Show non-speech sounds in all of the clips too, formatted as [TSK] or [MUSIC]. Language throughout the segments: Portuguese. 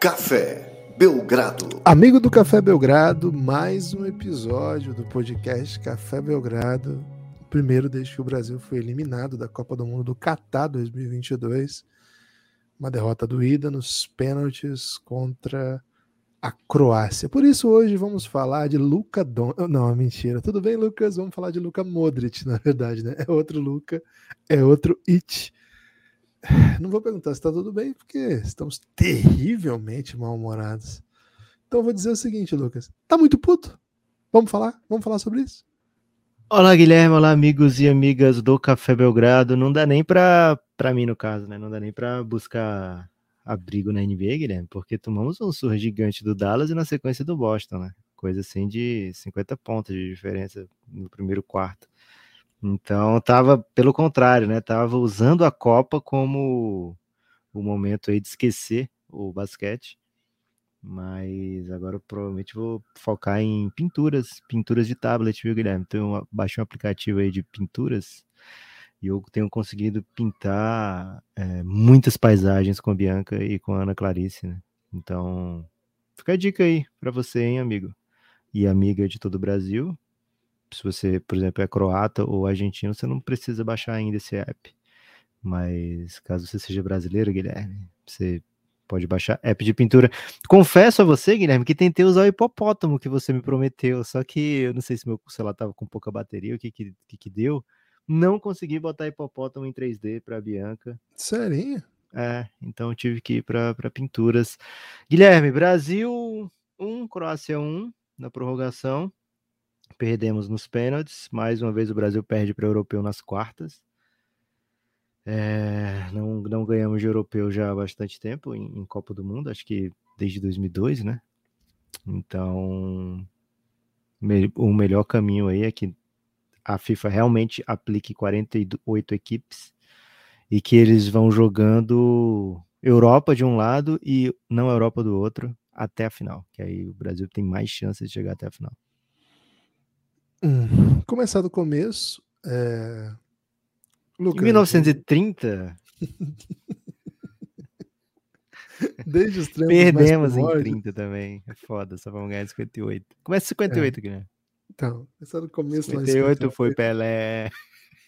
Café Belgrado. Amigo do Café Belgrado, mais um episódio do podcast Café Belgrado. Primeiro desde que o Brasil foi eliminado da Copa do Mundo do Catar 2022. Uma derrota doída nos pênaltis contra a Croácia. Por isso hoje vamos falar de Luca Don... Não, mentira. Tudo bem, Lucas? Vamos falar de Luca Modric, na verdade, né? É outro Luca, é outro It. Não vou perguntar se está tudo bem, porque estamos terrivelmente mal-humorados. Então vou dizer o seguinte, Lucas. Tá muito puto? Vamos falar? Vamos falar sobre isso? Olá, Guilherme. Olá, amigos e amigas do Café Belgrado. Não dá nem para para mim, no caso, né? Não dá nem para buscar abrigo na NBA, Guilherme, porque tomamos um surra gigante do Dallas e na sequência do Boston, né? Coisa assim de 50 pontos de diferença no primeiro quarto. Então, tava pelo contrário, né? Tava usando a Copa como o momento aí de esquecer o basquete. Mas agora eu provavelmente vou focar em pinturas, pinturas de tablet, viu, Guilherme? Então, eu baixei um aplicativo aí de pinturas e eu tenho conseguido pintar é, muitas paisagens com a Bianca e com a Ana Clarice, né? Então, fica a dica aí para você, hein, amigo? E amiga de todo o Brasil. Se você, por exemplo, é croata ou argentino, você não precisa baixar ainda esse app. Mas caso você seja brasileiro, Guilherme, você pode baixar app de pintura. Confesso a você, Guilherme, que tentei usar o hipopótamo que você me prometeu, só que eu não sei se meu celular tava com pouca bateria, o que que, que, que deu não consegui botar hipopótamo em 3D para Bianca. Sério? É, então tive que ir para pinturas. Guilherme, Brasil 1, Croácia 1 na prorrogação. Perdemos nos pênaltis. Mais uma vez o Brasil perde para o europeu nas quartas. É, não, não ganhamos de europeu já há bastante tempo em, em Copa do Mundo, acho que desde 2002, né? Então, me, o melhor caminho aí é que a FIFA realmente aplique 48 equipes e que eles vão jogando Europa de um lado e não Europa do outro até a final, que aí o Brasil tem mais chances de chegar até a final. Hum, [CLEARS THROAT] começar do começo. É... Lucas, em 1930. [LAUGHS] Desde os Perdemos em 30 também. É foda, só vamos ganhar 58. Começa 58 é. né? Então, essa no começo 58 lá foi Pelé.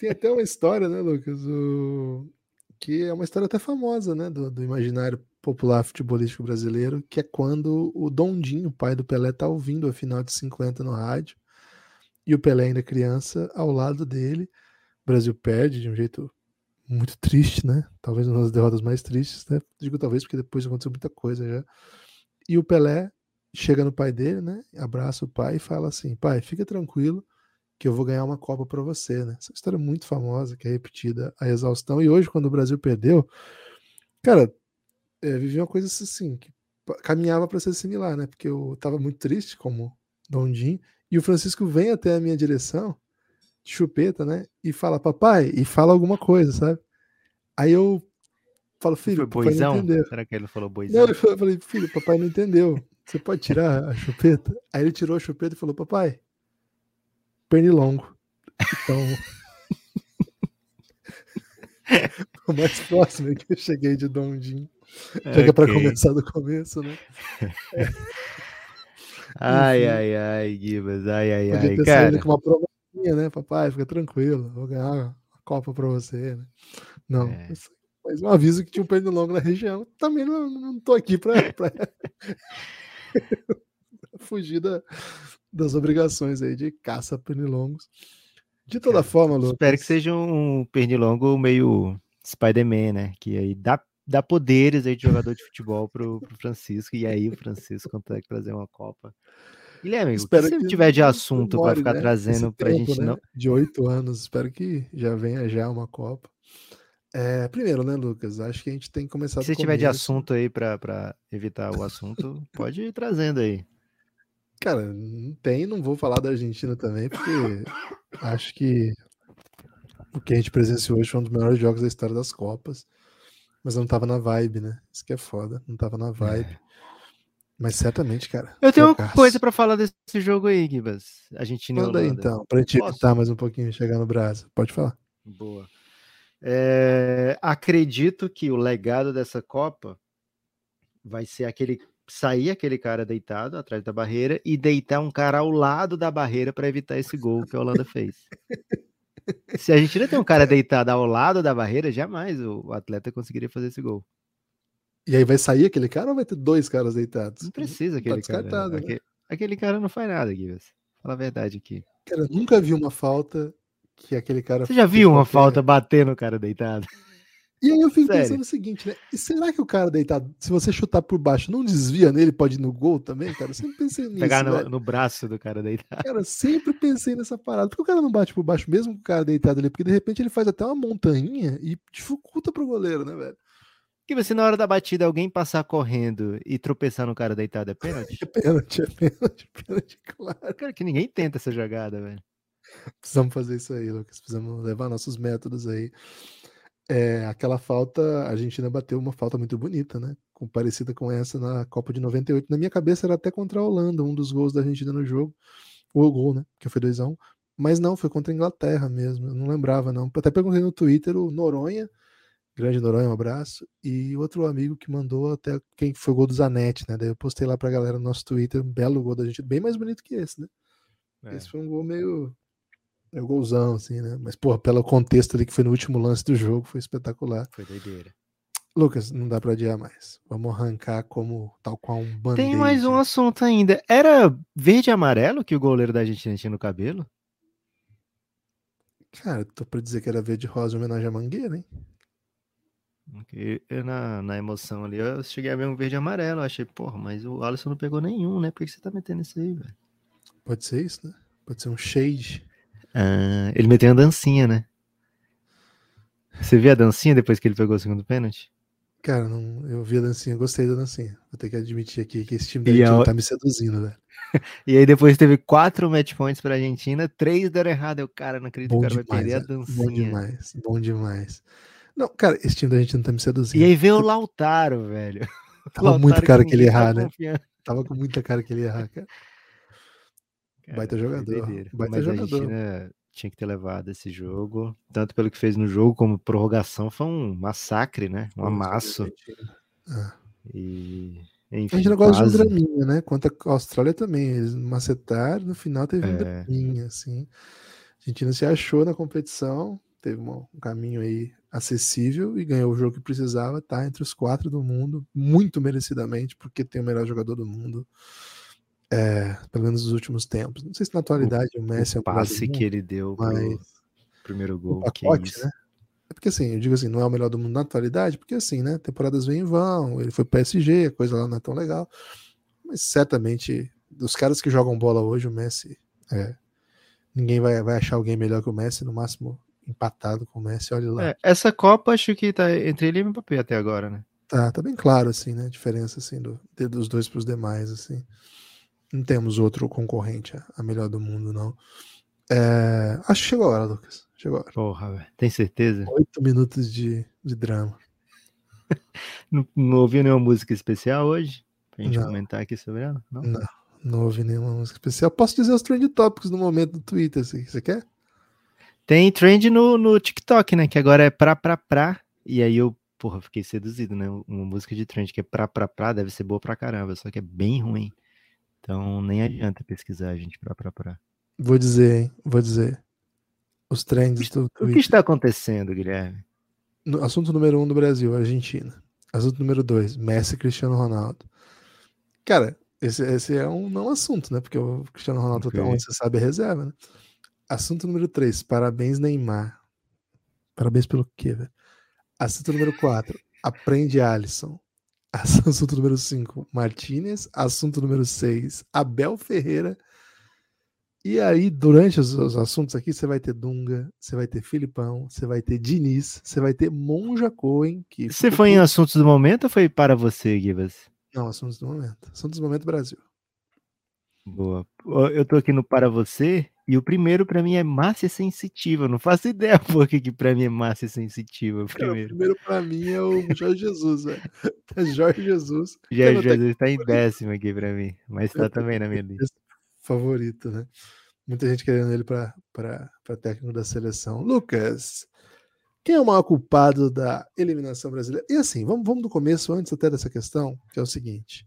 Tem até uma história, né, Lucas? O... Que é uma história até famosa, né? Do, do, imaginário popular futebolístico brasileiro, que é quando o Dondinho, pai do Pelé, tá ouvindo a final de 50 no rádio, e o Pelé ainda criança, ao lado dele. O Brasil perde de um jeito muito triste, né? Talvez uma das derrotas mais tristes, né? Digo talvez porque depois aconteceu muita coisa já. E o Pelé chega no pai dele, né? Abraça o pai e fala assim: pai, fica tranquilo que eu vou ganhar uma Copa para você, né? Essa história é muito famosa, que é repetida a exaustão. E hoje, quando o Brasil perdeu, cara, é, vivi uma coisa assim, que caminhava para ser similar, né? Porque eu tava muito triste, como Dondim, e o Francisco vem até a minha direção, de chupeta, né? E fala, papai, e fala alguma coisa, sabe? Aí eu falo, filho, Foi boizão? não entendeu. Será que ele falou boizão? Não, eu falei, filho, papai não entendeu. Você pode tirar a chupeta? Aí ele tirou a chupeta e falou: Papai, pernilongo. Então. [LAUGHS] o mais próximo é que eu cheguei de Dondim. Já que é pra começar do começo, né? É. [LAUGHS] Ai, ai, ai, Gibas, ai, ai, Podia ai, ter cara. saído com uma provinha, né? Papai, fica tranquilo, vou ganhar uma Copa pra você, né? Não, É. mas um aviso que tinha um pernilongo na região. Também não, não tô aqui pra, pra [LAUGHS] fugir da- das obrigações aí de caça a pernilongos. De toda Cara, forma, Lucas. Espero que seja um pernilongo meio Spider-Man, né? Que aí dá, dá poderes aí de jogador de futebol pro, pro Francisco, e aí o Francisco consegue trazer uma Copa. Guilherme, Espero se que tiver de assunto para ficar né, trazendo pra tempo, gente né, não. De oito anos, espero que já venha já uma Copa. É, primeiro, né, Lucas? Acho que a gente tem que começar Se tiver de assunto aí pra evitar o assunto, pode ir trazendo aí. Cara, não tem, não vou falar da Argentina também, porque acho que o que a gente presenciou hoje foi um dos melhores jogos da história das Copas. Mas eu não tava na vibe, né? Isso que é foda, não tava na vibe. Mas certamente, cara. Eu tenho uma coisa pra falar desse jogo aí, Gibas. Argentina e Manda aí Holanda. então, pra gente evitar mais um pouquinho chegar no Brasil. Pode falar. Boa. É, acredito que o legado dessa Copa vai ser aquele sair aquele cara deitado atrás da barreira e deitar um cara ao lado da barreira para evitar esse gol que a Holanda fez. [LAUGHS] Se a Argentina tem um cara deitado ao lado da barreira, jamais o atleta conseguiria fazer esse gol. E aí vai sair aquele cara ou vai ter dois caras deitados? Não precisa aquele tá cara. Né? Aquele, aquele, cara não faz nada, Guilherme. Fala a verdade aqui. Cara, nunca vi uma falta que aquele cara. Você já viu uma falta bater no cara deitado? E aí eu fico Sério? pensando o seguinte, né? E será que o cara deitado, se você chutar por baixo, não desvia nele, pode ir no gol também, cara? Eu sempre pensei nisso. Pegar no, no, braço do cara deitado. Cara, sempre pensei nessa parada. Por que o cara não bate por baixo mesmo com o cara deitado ali? Porque de repente ele faz até uma montanha e dificulta pro goleiro, né, velho? Que você, na hora da batida, alguém passar correndo e tropeçar no cara deitado é pênalti? [LAUGHS] É pênalti, é pênalti, [LAUGHS] pênalti, claro. Cara, que ninguém tenta essa jogada, velho. Precisamos fazer isso aí, Lucas. Precisamos levar nossos métodos aí. É, aquela falta, a Argentina bateu uma falta muito bonita, né? Com, parecida com essa na Copa de 98. Na minha cabeça era até contra a Holanda, um dos gols da Argentina no jogo. O gol, né? Que foi 2x1. Mas não, foi contra a Inglaterra mesmo. Eu não lembrava, não. Até perguntei no Twitter o Noronha, grande Noronha, um abraço. E outro amigo que mandou até quem foi o gol do Zanetti, né? Daí eu postei lá pra galera no nosso Twitter, um belo gol da Argentina, bem mais bonito que esse, né? É. Esse foi um gol meio é o golzão, assim, né? Mas, porra, pelo contexto ali que foi no último lance do jogo, foi espetacular. Foi doideira. Lucas, não dá pra adiar mais. Vamos arrancar como tal qual um band Tem mais um assunto ainda. Era verde e amarelo que o goleiro da Argentina tinha no cabelo? Cara, tô pra dizer que era verde e rosa em homenagem à Mangueira, hein? Eu, na, na emoção ali, eu cheguei a ver um verde e amarelo. Eu achei, porra, mas o Alisson não pegou nenhum, né? Por que você tá metendo isso aí, velho? Pode ser isso, né? Pode ser um shade. Ah, ele meteu uma dancinha, né? Você viu a dancinha depois que ele pegou o segundo pênalti? Cara, não, eu vi a dancinha, gostei da dancinha. Vou ter que admitir aqui que esse time da Argentina a... tá me seduzindo, velho. [LAUGHS] e aí depois teve quatro match points pra Argentina, três deram errado. Eu, cara, não acredito que o cara vai perder a dancinha. Bom demais, bom demais. Não, cara, esse time da Argentina tá me seduzindo. E aí veio o Lautaro, velho. [LAUGHS] Tava Lautaro muito cara que ele errar, né? Tava com muita cara que ele ia errar, cara. Cara, Baita jogador. Baita Mas jogador. a Argentina tinha que ter levado esse jogo, tanto pelo que fez no jogo como prorrogação, foi um massacre, né? Um amasso. Ah. E enfim, a gente não gosta de um draminha, né? Quanto a Austrália também, eles macetaram, no final teve um é. draminha, assim. A Argentina se achou na competição, teve um caminho aí acessível e ganhou o jogo que precisava, tá entre os quatro do mundo, muito merecidamente, porque tem o melhor jogador do mundo. É, pelo menos nos últimos tempos. Não sei se na atualidade o, o Messi o é o passe mundo, que ele deu mas primeiro gol. O pacote, né? É porque assim, eu digo assim, não é o melhor do mundo na atualidade, porque assim, né? Temporadas vêm e vão, ele foi PSG, a coisa lá não é tão legal. Mas certamente, dos caras que jogam bola hoje, o Messi é, ninguém vai, vai achar alguém melhor que o Messi, no máximo empatado com o Messi, olha lá. É, essa Copa acho que tá entre ele e o Mbappé até agora, né? Tá, tá bem claro assim, né? A diferença assim do, dos dois para os demais assim. Não temos outro concorrente a melhor do mundo, não. É, acho que chegou a hora, Lucas. Chegou a hora. Porra, velho. Tem certeza? Oito minutos de, de drama. [LAUGHS] não, não ouviu nenhuma música especial hoje? Pra gente não. comentar aqui sobre ela? Não? não, não ouvi nenhuma música especial. Posso dizer os trend topics no momento do Twitter, se você quer? Tem trend no, no TikTok, né? Que agora é pra, pra, pra. E aí eu, porra, fiquei seduzido, né? Uma música de trend que é pra, pra, pra, deve ser boa pra caramba, só que é bem ruim. Então nem adianta pesquisar, gente, pra, pra, pra. Vou dizer, hein? Vou dizer. Os trends do Twitter. O que está acontecendo, Guilherme? No, assunto número um do Brasil, Argentina. Assunto número dois, Messi e Cristiano Ronaldo. Cara, esse, esse é um não assunto, né? Porque o Cristiano Ronaldo, okay. onde você sabe, é reserva, né? Assunto número três, parabéns, Neymar. Parabéns pelo quê, velho? Assunto número quatro, aprende Alisson. Assunto número 5, Martinez. Assunto número 6, Abel Ferreira. E aí, durante os, os, assuntos aqui, você vai ter Dunga, você vai ter Filipão, você vai ter Diniz, você vai ter Monja Cohen. Que você foi em assuntos do momento ou foi para você, Givas? Não, assuntos do momento. Assuntos do momento Brasil. Boa. Eu tô aqui no Para Você e o primeiro para mim é Márcia Sensitiva. Eu não faço ideia [LAUGHS] por que, que para mim é Márcia Sensitiva. Primeiro. o primeiro para mim é o Jorge Jesus, velho. [LAUGHS] É Jorge Jesus. Jorge Jesus tá em décimo aqui para mim, mas tá também na minha lista. Favorito, né? Muita gente querendo ele para técnico da seleção. Lucas, Quem é o maior culpado da eliminação brasileira? E assim, vamos, vamos do começo, antes até dessa questão, que é o seguinte.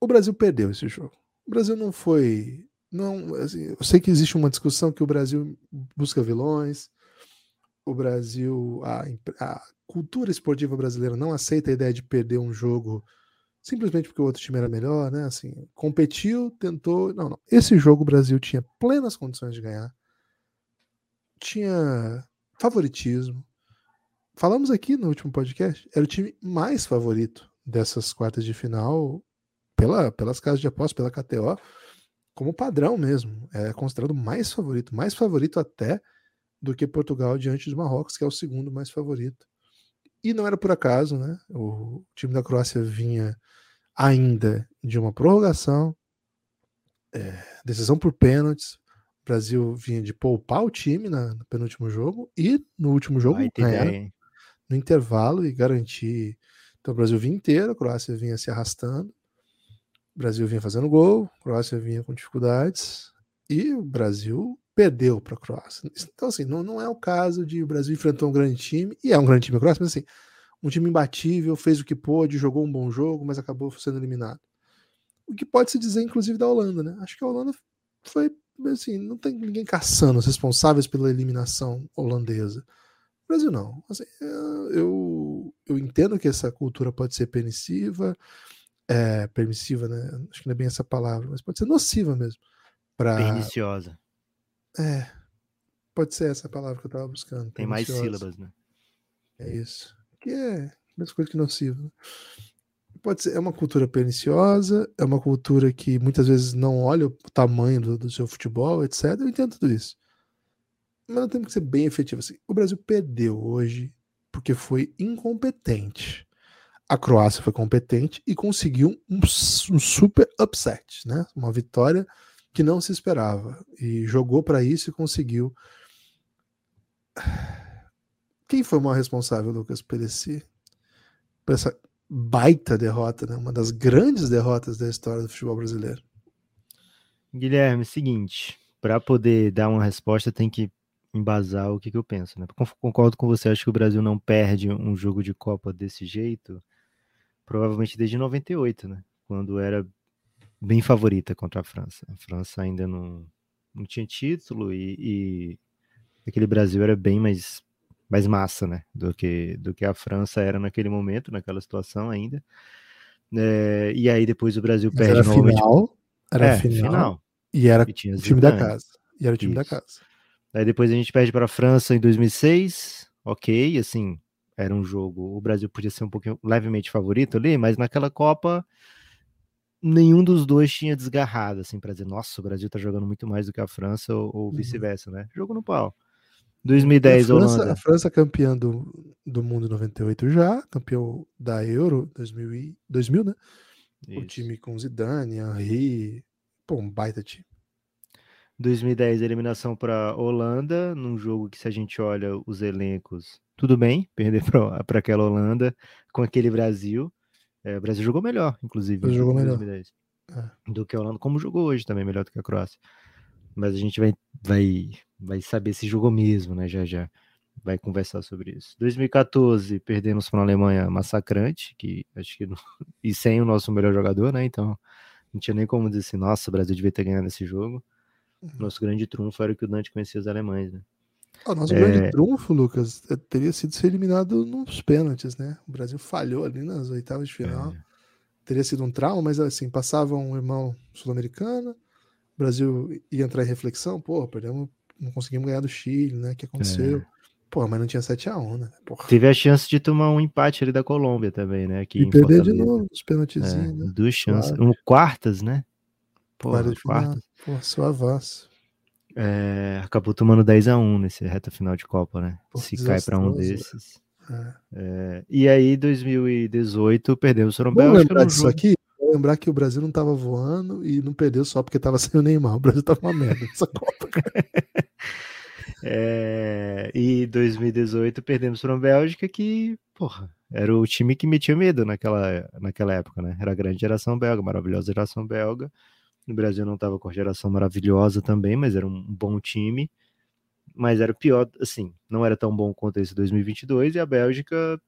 O Brasil perdeu esse jogo. O Brasil não foi. Não, assim, eu sei que existe uma discussão que o Brasil busca vilões, o Brasil, a, a cultura esportiva brasileira não aceita a ideia de perder um jogo simplesmente porque o outro time era melhor, né? Assim, competiu, tentou. Não, não. Esse jogo o Brasil tinha plenas condições de ganhar. Tinha favoritismo. Falamos aqui no último podcast, era o time mais favorito dessas quartas de final pela, pelas casas de aposta, pela KTO, como padrão mesmo. É considerado mais favorito, mais favorito até do que Portugal diante do Marrocos, que é o segundo mais favorito. E não era por acaso, né? O time da Croácia vinha ainda de uma prorrogação, é, decisão por pênaltis, Brasil vinha de poupar o time na, no penúltimo jogo e no último jogo ganhar no intervalo e garantir. Então o Brasil vinha inteiro, a Croácia vinha se arrastando, o Brasil vinha fazendo gol, a Croácia vinha com dificuldades e o Brasil perdeu para a Croácia. Então, assim, não, não é o caso de o Brasil enfrentou um grande time, e é um grande time a Croácia, mas assim, um time imbatível, fez o que pôde, jogou um bom jogo, mas acabou sendo eliminado. O que pode se dizer, inclusive, da Holanda, né? Acho que a Holanda foi assim, não tem ninguém caçando os responsáveis pela eliminação holandesa. O Brasil não. Assim, eu, eu entendo que essa cultura pode ser permissiva, é, permissiva, né? Acho que não é bem essa palavra, mas pode ser nociva mesmo. Pra... Perniciosa. É, pode ser essa palavra que eu estava buscando. Tem mais sílabas, né? É isso. Que é a mesma coisa que nociva. Né? pode ser, é uma cultura perniciosa, é uma cultura que muitas vezes não olha o tamanho do, do seu futebol, etc. Eu entendo tudo isso. Mas não temos que ser bem efetivo assim. O Brasil perdeu hoje porque foi incompetente. A Croácia foi competente e conseguiu um, um super upset, né? Uma vitória que não se esperava e jogou para isso e conseguiu. Quem foi o maior responsável, Lucas, por esse, por essa baita derrota, né? uma das grandes derrotas da história do futebol brasileiro. Guilherme, seguinte, para poder dar uma resposta tem que embasar o que, que, eu penso, né? Concordo com você, acho que o Brasil não perde um jogo de Copa desse jeito, provavelmente desde 98, né? Quando era bem favorita contra a França. A França ainda não, não tinha título e, e aquele Brasil era bem mais mais massa, né, do que do que a França era naquele momento, naquela situação ainda. É, e aí depois o Brasil Mas perde era. Final, era é, final, final, E era o time da casa. E era o time Isso. da casa. Aí depois a gente perde para a França em 2006. Ok, assim, era um jogo. O Brasil podia ser um pouquinho levemente favorito ali, mas naquela Copa nenhum dos dois tinha desgarrado, assim, para dizer, nossa, o Brasil tá jogando muito mais do que a França ou, ou uhum. vice-versa, né? Jogo no pau. 2010, a França, Holanda. A França campeã do, do mundo em 98 já, campeão da Euro 2000, 2000 né? Isso. O time com Zidane, Henry, pô, um baita time. 2010, eliminação para Holanda, num jogo que se a gente olha os elencos, tudo bem, perder [LAUGHS] para aquela Holanda com aquele Brasil. É, o Brasil jogou melhor, inclusive, em jogou 2010, melhor. É. do que a Holanda, como jogou hoje também, melhor do que a Croácia. Mas a gente vai, vai vai saber se jogou mesmo, né? Já já vai conversar sobre isso. 2014, perdemos para a Alemanha massacrante, que acho que não... [LAUGHS] e sem o nosso melhor jogador, né? Então não tinha nem como dizer assim, nossa, o Brasil devia ter ganhado esse jogo. Uhum. Nosso grande trunfo era que o Dante conhecia os alemães, né? O nosso é... grande trunfo, Lucas, é, teria sido ser eliminado nos pênaltis, né? O Brasil falhou ali nas oitavas de final. É. Teria sido um trauma, mas assim, passava um irmão sul-americano, o Brasil ia entrar em reflexão, pô, perdemos não conseguimos ganhar do Chile, né? O que aconteceu? É. Pô, mas não tinha 7x1, né? Porra. Teve a chance de tomar um empate ali da Colômbia também, né? Aqui e perder de novo os pênaltis, é, né? Duas chances. Claro. Um quartas, né? Porra, quartas. quartas. Pô, só avanço. É, acabou tomando 10x1 nesse reta final de Copa, né? Pô, Se cai para um desses. É. É, e aí, 2018, perdemos o Vamos lembrar disso aqui? lembrar que o Brasil não tava voando e não perdeu só porque tava [LAUGHS] sem o Neymar. O Brasil tava uma merda nessa [LAUGHS] Copa, É, e 2018 perdemos para a Bélgica que, porra, era o time que metia medo naquela, naquela época, né? Era a grande geração belga, maravilhosa geração belga. No Brasil não estava com a geração maravilhosa também, mas era um bom time. mas era pior, assim, não era tão bom quanto esse 2022 e a Bélgica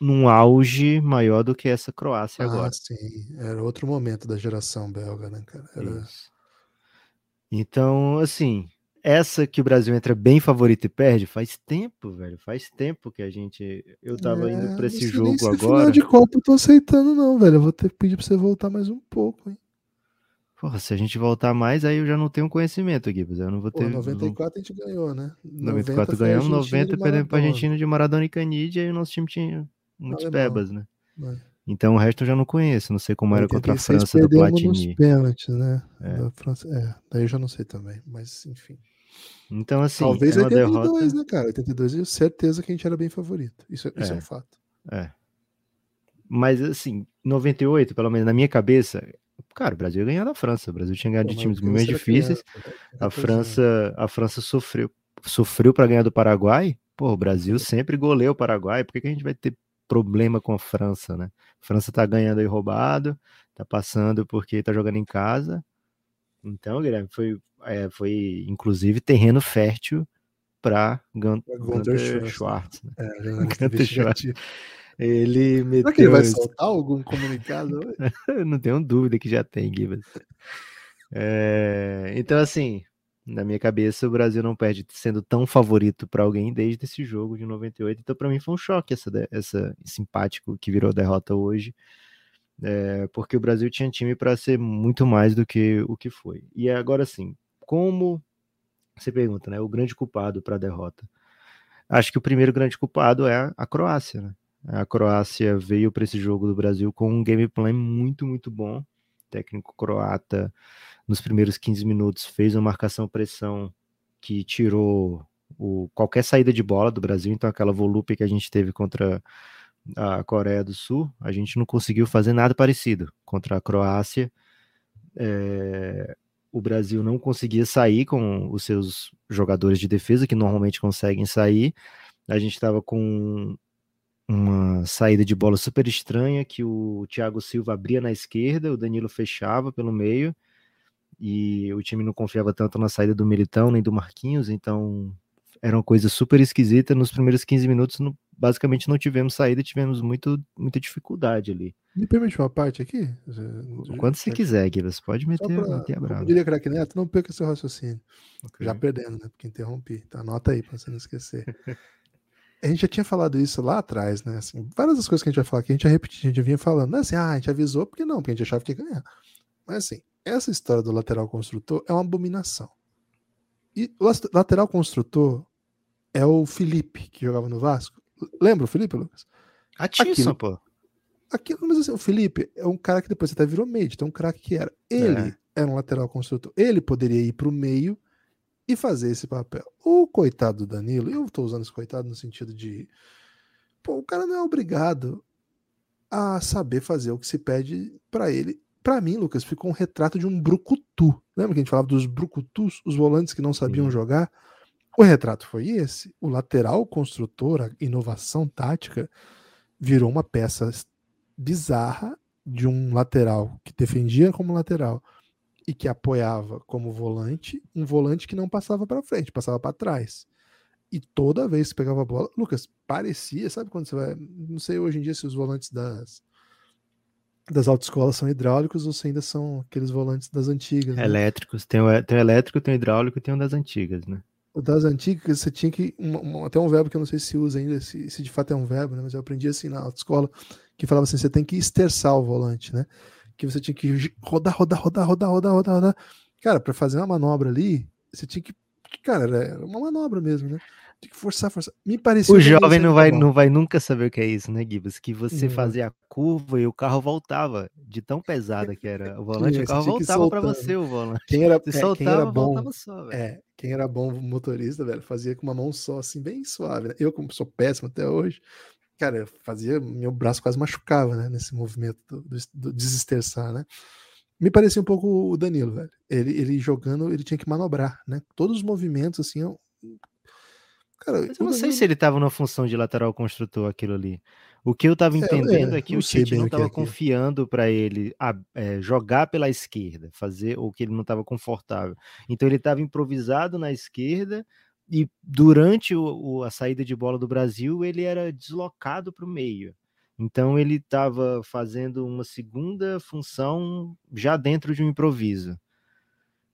num auge maior do que essa Croácia ah, agora. sim, era outro momento da geração belga, né, cara? Era... Então, assim, essa que o Brasil entra bem favorito e perde, faz tempo, velho. Faz tempo que a gente. Eu tava é, indo para esse jogo se agora. Final de Copa eu tô aceitando, não, velho. Eu vou ter que pedir pra você voltar mais um pouco, hein? Porra, se a gente voltar mais, aí eu já não tenho conhecimento aqui, eu não vou ter. Pô, 94 a gente ganhou, né? 94 ganhamos, 90 perdemos pra Argentina de Maradona e Canidia, e o nosso time tinha muitos pebas, né? É. Então o resto eu já não conheço, não sei como era contra a França do Platini. Nos pênaltis, né? É. Da França, é, daí eu já não sei também, mas enfim. Então, assim. Talvez é 82, derrota... né, cara? 82, eu certeza que a gente era bem favorito. Isso, isso é. é um fato. É. Mas, assim, 98, pelo menos na minha cabeça, cara, o Brasil ia ganhar da França. O Brasil tinha ganhado de times muito difíceis. Criança, a França, a França sofreu, sofreu para ganhar do Paraguai. Pô, o Brasil sempre goleou o Paraguai. Por que, que a gente vai ter problema com a França, né? A França tá ganhando aí roubado, tá passando porque tá jogando em casa. Então, Guilherme, foi, é, foi inclusive terreno fértil para Gunter Schwartz. Né? É, [LAUGHS] Gunter Schwartz. Ele meteu. Será que ele vai soltar algum comunicado? [LAUGHS] Não tenho dúvida que já tem, Gibas. É, então, assim, na minha cabeça, o Brasil não perde sendo tão favorito para alguém desde esse jogo de 98. Então, para mim, foi um choque essa, essa simpático que virou derrota hoje é, porque o Brasil tinha time para ser muito mais do que o que foi. E agora sim, como você pergunta, né? O grande culpado para a derrota. Acho que o primeiro grande culpado é a Croácia, né? A Croácia veio para esse jogo do Brasil com um gameplay muito, muito bom. O técnico croata, nos primeiros 15 minutos, fez uma marcação-pressão que tirou o, qualquer saída de bola do Brasil. Então, aquela volúpia que a gente teve contra a Coreia do Sul, a gente não conseguiu fazer nada parecido contra a Croácia. É, o Brasil não conseguia sair com os seus jogadores de defesa, que normalmente conseguem sair. A gente estava com uma saída de bola super estranha, que o Thiago Silva abria na esquerda, o Danilo fechava pelo meio, e o time não confiava tanto na saída do Militão nem do Marquinhos, então era uma coisa super esquisita. Nos primeiros 15 minutos, basicamente não tivemos saída, tivemos muito, muita dificuldade ali. Me permite uma parte aqui? Quando você quiser, Gui, você pode meter, pra, meter a brava. Eu diria, craque Neto, não perca seu raciocínio. Okay. Já perdendo, né? Porque interrompi. Tá, anota aí para você não esquecer. [LAUGHS] a gente já tinha falado isso lá atrás, né? Assim, várias das coisas que a gente vai falar aqui, a gente já repetiu, a gente já vinha falando. Não é assim, ah, a gente avisou, porque não, porque a gente achava que ia ganhar. Mas assim, essa história do lateral construtor é uma abominação. E o lateral construtor é o Felipe, que jogava no Vasco. Lembra o Felipe, Lucas? Atisson, pô. Aquilo, mas assim, o Felipe é um cara que depois até virou meio, então um craque que era. Ele é. era um lateral construtor. Ele poderia ir para o meio e fazer esse papel. O coitado do Danilo, eu estou usando esse coitado no sentido de. Pô, o cara não é obrigado a saber fazer o que se pede para ele. Para mim, Lucas, ficou um retrato de um brucutu. Lembra que a gente falava dos brucutus, os volantes que não sabiam Sim. jogar? O retrato foi esse. O lateral construtor, a inovação tática, virou uma peça bizarra de um lateral que defendia como lateral e que apoiava como volante, um volante que não passava para frente, passava para trás. E toda vez que pegava a bola, Lucas, parecia, sabe quando você vai, não sei hoje em dia se os volantes das das autoescolas são hidráulicos ou se ainda são aqueles volantes das antigas. Né? Elétricos, tem o, tem o elétrico, tem o hidráulico e tem um das antigas, né? O das antigas, você tinha que. Um, até um verbo que eu não sei se usa ainda, se, se de fato é um verbo, né? Mas eu aprendi assim na autoescola, que falava assim: você tem que esterçar o volante, né? Que você tinha que rodar, rodar, rodar, rodar, rodar, rodar, rodar. Cara, para fazer uma manobra ali, você tinha que. Cara, era uma manobra mesmo, né? Tem que forçar, forçar. Me pareceu. O jovem não vai, não vai nunca saber o que é isso, né, Gibbs? Que você fazia a curva e o carro voltava, de tão pesada que era o volante, o carro voltava para você o volante. Quem era, é, soltava, quem era bom, só, é, quem era bom motorista, velho, fazia com uma mão só, assim, bem suave. Né? Eu, como sou péssimo até hoje, cara, eu fazia, meu braço quase machucava, né, nesse movimento do, do, do desesterçar, né? Me parecia um pouco o Danilo, velho. Ele, ele jogando, ele tinha que manobrar, né? Todos os movimentos, assim, Cara, Mas eu não sei se ele estava na função de lateral construtor aquilo ali. O que eu estava é, entendendo é, é, que o Tite não estava é confiando para ele a, é, jogar pela esquerda, fazer o que ele não estava confortável. Então ele estava improvisado na esquerda e durante o, o, a saída de bola do Brasil, ele era deslocado para o meio. Então ele estava fazendo uma segunda função já dentro de um improviso.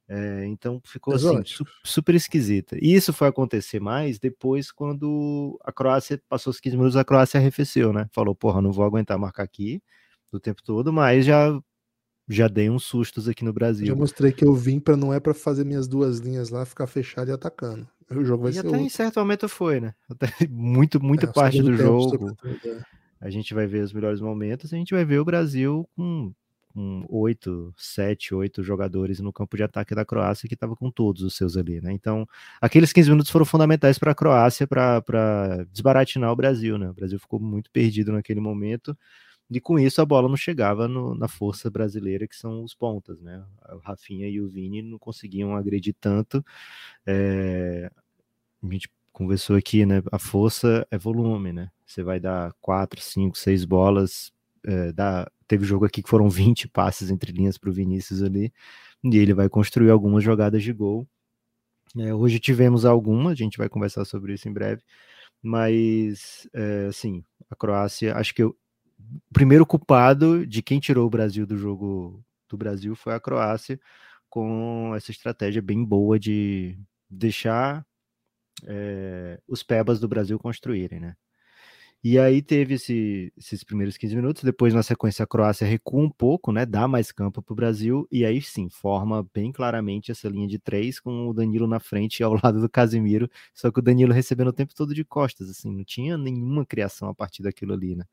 É, então ficou assim, su super esquisita. E isso foi acontecer mais depois quando a Croácia passou os 15 minutos, a Croácia arrefeceu, né? Falou, porra, não vou aguentar marcar aqui o tempo todo, mas já já dei uns sustos aqui no Brasil. Já mostrei que eu vim para não é para fazer minhas duas linhas lá, ficar fechado e atacando. O jogo vai e ser até outro. em certo momento foi, né? [LAUGHS] Até muito, muita é, parte do jogo. A gente vai ver os melhores momentos, a gente vai ver o Brasil com com oito, sete, oito jogadores no campo de ataque da Croácia que estava com todos os seus ali, né? Então, aqueles 15 minutos foram fundamentais para a Croácia para desbaratinar o Brasil, né? O Brasil ficou muito perdido naquele momento e com isso a bola não chegava no, na força brasileira, que são os pontas, né? O Rafinha e o Vini não conseguiam agredir tanto. É... A gente conversou aqui, né? A força é volume, né? Você vai dar quatro, cinco, seis bolas, é, dá... teve jogo aqui que foram [LAUGHS] 20 passes entre linhas para o Vinícius ali, e ele vai construir algumas jogadas de gol. É, hoje tivemos algumas, a gente vai conversar sobre isso em breve, mas é, assim, a Croácia, acho que eu, primeiro culpado de quem tirou o Brasil do jogo do Brasil foi a Croácia, com essa estratégia bem boa de deixar é, os pebas do Brasil construírem, né? E aí teve esse, esses primeiros 15 minutos, depois na sequência a Croácia recua um pouco, né, dá mais campo para o Brasil, e aí sim, forma bem claramente essa linha de três com o Danilo na frente ao lado do Casimiro, só que o Danilo recebendo o tempo todo de costas, assim, não tinha nenhuma criação a partir daquilo ali, né.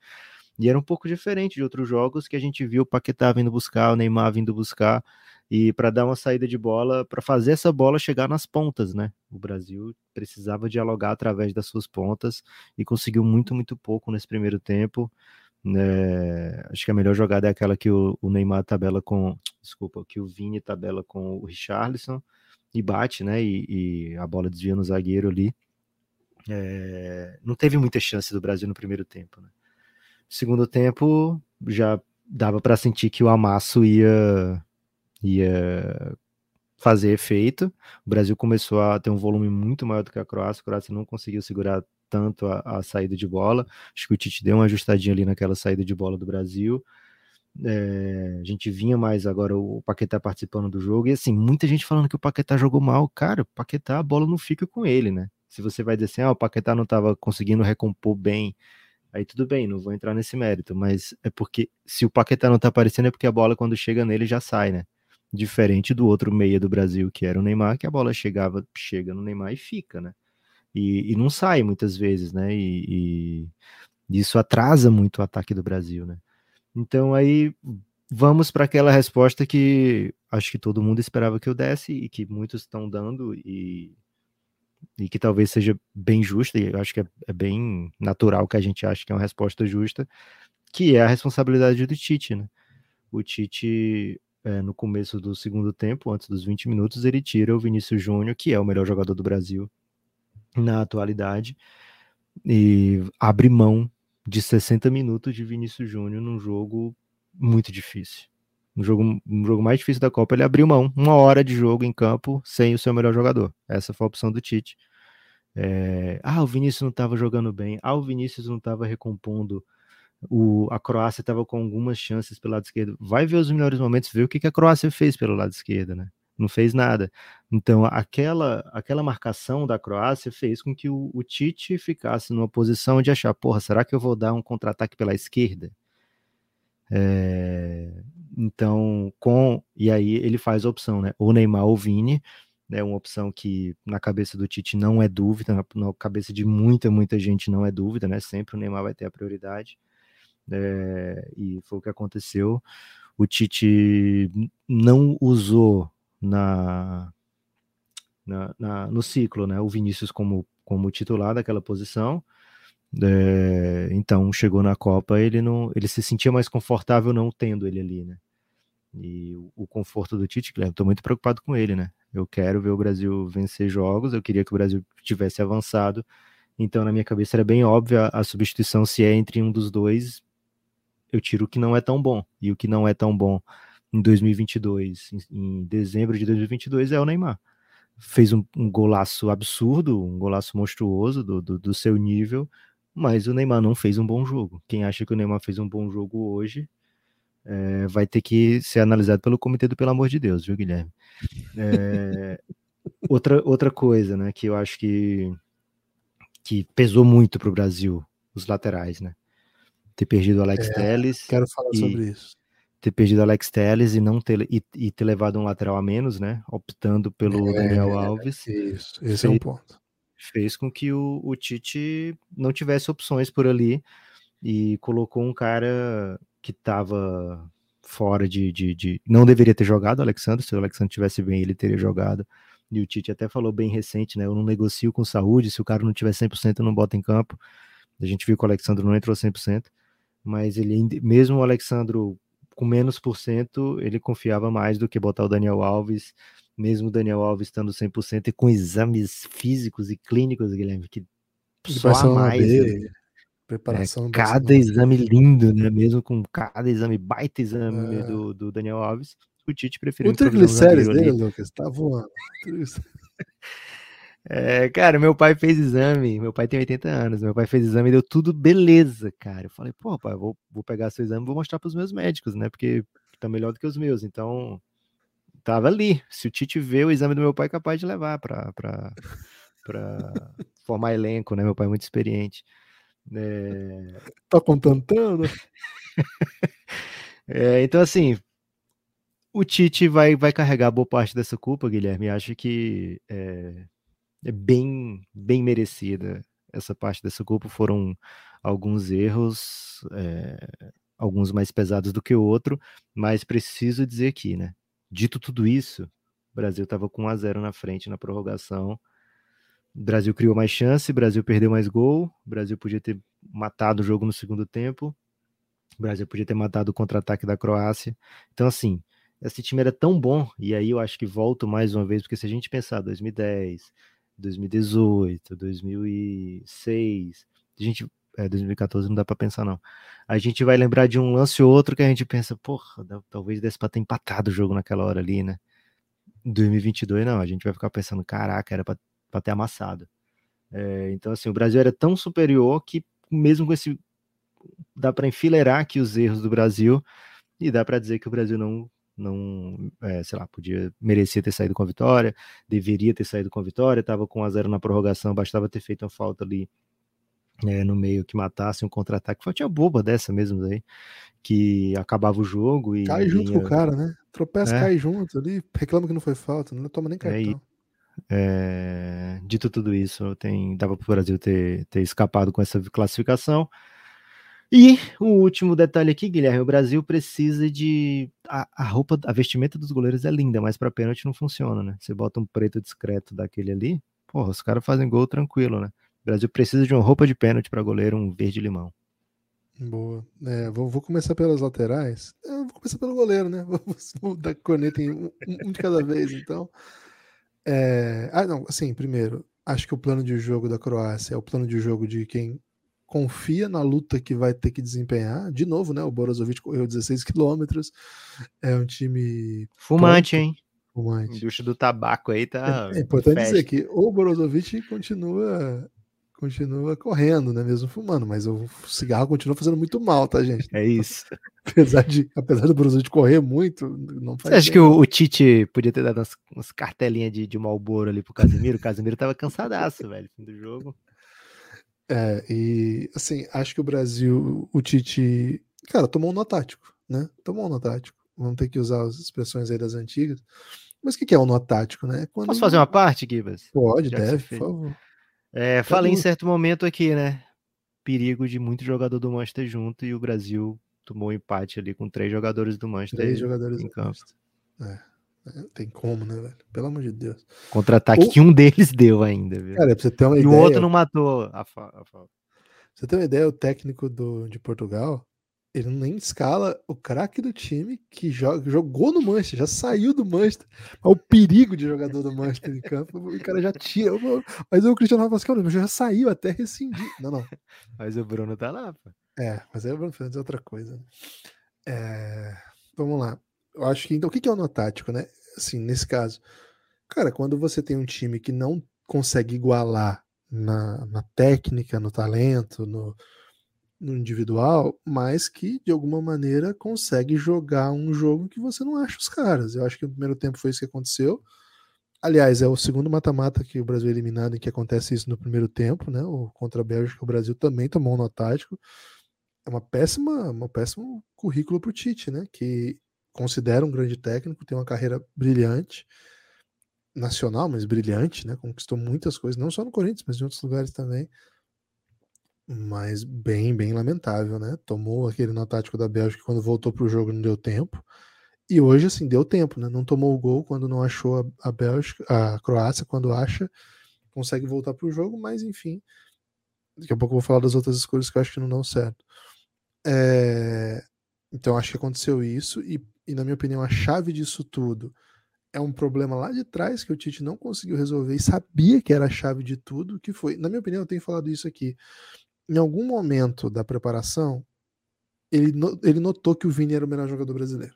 E era um pouco diferente de outros jogos que a gente viu o Paquetá vindo buscar, o Neymar vindo buscar, e para dar uma saída de bola, para fazer essa bola chegar nas pontas, né? O Brasil precisava dialogar através das suas pontas e conseguiu muito, muito pouco nesse primeiro tempo. É, acho que a melhor jogada é aquela que o, o, Neymar tabela com, [TSK] desculpa, que o Vini tabela com o Richarlison e bate, né? E, e a bola desvia no zagueiro ali. É, não teve muita chance do Brasil no primeiro tempo, né? Segundo tempo, já dava para sentir que o amasso ia, ia fazer efeito. O Brasil começou a ter um volume muito maior do que a Croácia. A Croácia não conseguiu segurar tanto a, a saída de bola. Acho que o Tite deu uma ajustadinha ali naquela saída de bola do Brasil. É, a gente vinha mais agora o Paquetá participando do jogo, e assim, muita gente falando que o Paquetá jogou mal. Cara, o Paquetá, a bola não fica com ele, né? Se você vai dizer assim, ah, o Paquetá não estava conseguindo recompor bem Aí tudo bem, não vou entrar nesse mérito, mas é porque se o Paquetá não tá aparecendo é porque a bola quando chega nele já sai, né? Diferente do outro meia do Brasil, que era o Neymar, que a bola chegava, chega no Neymar e fica, né? E, e não sai muitas vezes, né? E, e isso atrasa muito o ataque do Brasil, né? Então aí vamos para aquela resposta que acho que todo mundo esperava que eu desse e que muitos estão dando e e que talvez seja bem justa, e eu acho que é, é, bem natural que a gente ache que é uma resposta justa, que é a responsabilidade do Tite, né? O Tite, é, no começo do segundo tempo, antes dos 20 minutos, ele tira o Vinícius Júnior, que é o melhor jogador do Brasil na atualidade, e abre mão de 60 minutos de Vinícius Júnior num jogo muito difícil no jogo, jogo mais difícil da Copa, ele abriu mão, uma hora de jogo em campo sem o seu melhor jogador. Essa foi a opção do Tite. É, ah, o Vinícius não estava jogando bem. Ah, o Vinícius não estava recompondo. O, a Croácia estava com algumas chances pelo lado esquerdo. Vai ver os melhores momentos, ver o que, que a Croácia fez pelo lado esquerdo, né? Não fez nada. Então, aquela, aquela marcação da Croácia fez com que o, o Tite ficasse numa posição de achar: porra, será que eu vou dar um contra-ataque pela esquerda? É, então, com. E aí ele faz a opção, né? Ou Neymar ou Vini, né? Uma opção que na cabeça do Tite não é dúvida, na, na cabeça de muita, muita gente não é dúvida, né? Sempre o Neymar vai ter a prioridade. É, e foi o que aconteceu. O Tite não usou na, na, na, no ciclo, né? O Vinícius como, como titular daquela posição. É, então chegou na Copa, ele não, ele se sentia mais confortável não tendo ele ali, né? E o, o conforto do Tite, eu tô muito preocupado com ele, né? Eu quero ver o Brasil vencer jogos, eu queria que o Brasil tivesse avançado. Então na minha cabeça era bem óbvia a substituição se é entre um dos dois, eu tiro o que não é tão bom. E o que não é tão bom em 2022, em, em dezembro de 2022 é o Neymar. fez um, um, golaço absurdo, um golaço monstruoso do, do, do, seu nível, mas o Neymar não fez um bom jogo. Quem acha que o Neymar fez um bom jogo hoje é, vai ter que ser analisado pelo comitê do Pelo Amor de Deus, viu, Guilherme? É, outra, outra coisa, né, que eu acho que, que pesou muito para o Brasil, os laterais, né? Ter perdido o Alex é, Telles. Quero falar e, sobre isso ter perdido Alex Telles e não ter e, e, ter levado um lateral a menos, né? Optando pelo é, Daniel Alves. Isso, esse fez, é um ponto. Fez com que o, o Tite não tivesse opções por ali e colocou um cara que estava fora de, de, de, Não deveria ter jogado o Alexandre, se o Alexandre tivesse bem, ele teria jogado. E o Tite até falou bem recente, né? Eu não negocio com saúde, se o cara não tiver 100%, eu não bota em campo. A gente viu que o Alexandre não entrou 100%, mas ele, mesmo o Alexandre com menos por cento, ele confiava mais do que botar o Daniel Alves, mesmo o Daniel Alves estando 100% e com exames físicos e clínicos, Guilherme, que só a mais. Né? Preparação é, cada exame lindo, né? Mesmo com cada exame, baita exame é. do, do Daniel Alves, o Tite preferiu. O triglicérides dele, Lucas, tá voando. [LAUGHS] É, cara, meu pai fez exame, meu pai tem 80 anos, meu pai fez exame e deu tudo beleza, cara. Eu falei, pô, pai, vou, vou pegar seu exame e vou mostrar para os meus médicos, né? Porque tá melhor do que os meus. Então, tava ali. Se o Tite vê o exame do meu pai, é capaz de levar para formar elenco, né? Meu pai é muito experiente. É... Tá contentando? [LAUGHS] é, então, assim, o Tite vai, vai carregar boa parte dessa culpa, Guilherme. Acho que é, é bem, bem merecida. Essa parte dessa culpa foram alguns erros, é, alguns mais pesados do que o outro, mas preciso dizer aqui, né? Dito tudo isso, o Brasil estava com 1 a 0 na frente na prorrogação. O Brasil criou mais chance, o Brasil perdeu mais gol, o Brasil podia ter matado o jogo no segundo tempo, o Brasil podia ter matado o contra-ataque da Croácia. Então, assim, esse time era tão bom, e aí eu acho que volto mais uma vez, porque se a gente pensar 2010, 2018, 2006. A gente, é, 2014 não dá para pensar não. A gente vai lembrar de um lance ou outro que a gente pensa, porra, talvez desse para ter empatado o jogo naquela hora ali, né? 2022 não, a gente vai ficar pensando, caraca, era para ter amassado. É, então assim, o Brasil era tão superior que mesmo com esse dá para enfileirar aqui os erros do Brasil e dá para dizer que o Brasil não não, é, sei lá, podia, merecia ter saído com a vitória, deveria ter saído com a vitória, estava com a zero na prorrogação, bastava ter feito uma falta ali é, no meio que matasse um contra-ataque, faltinha boba dessa mesmo aí, que acabava o jogo e... Cai junto com o cara, né? Tropeça, é. cai junto ali, reclama que não foi falta, não toma nem é, cartão. É, dito tudo isso, tem, dava para o Brasil ter, ter escapado com essa classificação, e o último detalhe aqui, Guilherme, o Brasil precisa de a, a roupa, a vestimenta dos goleiros é linda, mas para pênalti não funciona, né? Você bota um preto discreto daquele ali, porra, os caras fazem gol tranquilo, né? O Brasil precisa de uma roupa de pênalti para goleiro, um verde limão. Boa. É, vou, vou, começar pelas laterais. Eu vou começar pelo goleiro, né? [LAUGHS] Vou dar corneta em um, um, de cada vez, então. É... Ah, não, assim, primeiro, acho que o plano de jogo da Croácia é o plano de jogo de quem confia na luta que vai ter que desempenhar. De novo, né? O Borozovic correu 16 quilômetros. É um time. Fumante, pronto. hein? Fumante. A indústria do tabaco aí tá. É, é importante festa. dizer que o Borozovic continua continua correndo, né? Mesmo fumando, mas o cigarro continua fazendo muito mal, tá, gente? É isso. [LAUGHS] apesar, de, apesar do Borozovic correr muito, não faz Você acha que o, o, Tite podia ter dado umas, umas cartelinhas de, de Malboro ali pro Casemiro? O Casemiro tava cansadaço, velho, fim do jogo. É, e assim, acho que o Brasil, o Tite, cara, tomou um nó tático, né? Tomou um nó tático. Vamos ter que usar as expressões aí das antigas. Mas o que, é um nó tático, né? Quando... Posso fazer uma parte, Gibas? Pode, Já deve, por favor. É, falei em certo momento aqui, né? Perigo de muito jogador do Manchester junto e o Brasil tomou um empate ali com três jogadores do Manchester três jogadores em campo. É. É, tem como, né, velho? Pelo amor de Deus. Contra-ataque o... que um deles deu ainda, viu? Cara, pra você ter uma e ideia. E o outro não matou a falta. Você tem uma ideia, o técnico do, de Portugal, ele nem escala o craque do time que joga, jogou no Manchester, já saiu do Manchester. O perigo de jogador do Manchester em campo, [LAUGHS] o cara já tira. Mas o Cristiano Ronaldo fala assim, já saiu até rescindir. Não, não. [LAUGHS] Mas o Bruno tá lá, pô. É, mas aí o Bruno Fernandes é outra coisa. Né? É, vamos lá. Eu acho que então o que é o nó tático, né? Assim, nesse caso, Cara, quando você tem um time que não consegue igualar na, na técnica, no talento, no, no individual, mas que de alguma maneira consegue jogar um jogo que você não acha os caras. Eu acho que no primeiro tempo foi isso que aconteceu. Aliás, é o segundo mata-mata que o Brasil é eliminado em que acontece isso no primeiro tempo, né? O contra a Bélgica, o Brasil também tomou um nó tático. É uma péssima, um péssimo currículo para o Tite, né? Que considera um grande técnico, tem uma carreira brilhante, nacional, mas brilhante, né? Conquistou muitas coisas, não só no Corinthians, mas em outros lugares também. Mas bem, bem lamentável, né? Tomou aquele nó tático da Bélgica quando voltou para o jogo não deu tempo. E hoje, assim, deu tempo, né? Não tomou o gol quando não achou a, a Bélgica, a Croácia, quando acha, consegue voltar para o jogo, mas enfim. Daqui a pouco eu vou falar das outras escolhas que eu acho que não dão certo. É... Então, acho que aconteceu isso, e, e na minha opinião, a chave disso tudo é um problema lá de trás que o Tite não conseguiu resolver e sabia que era a chave de tudo, que foi, na minha opinião, eu tenho falado isso aqui. Em algum momento da preparação, ele, ele notou que o Vini era o melhor jogador brasileiro.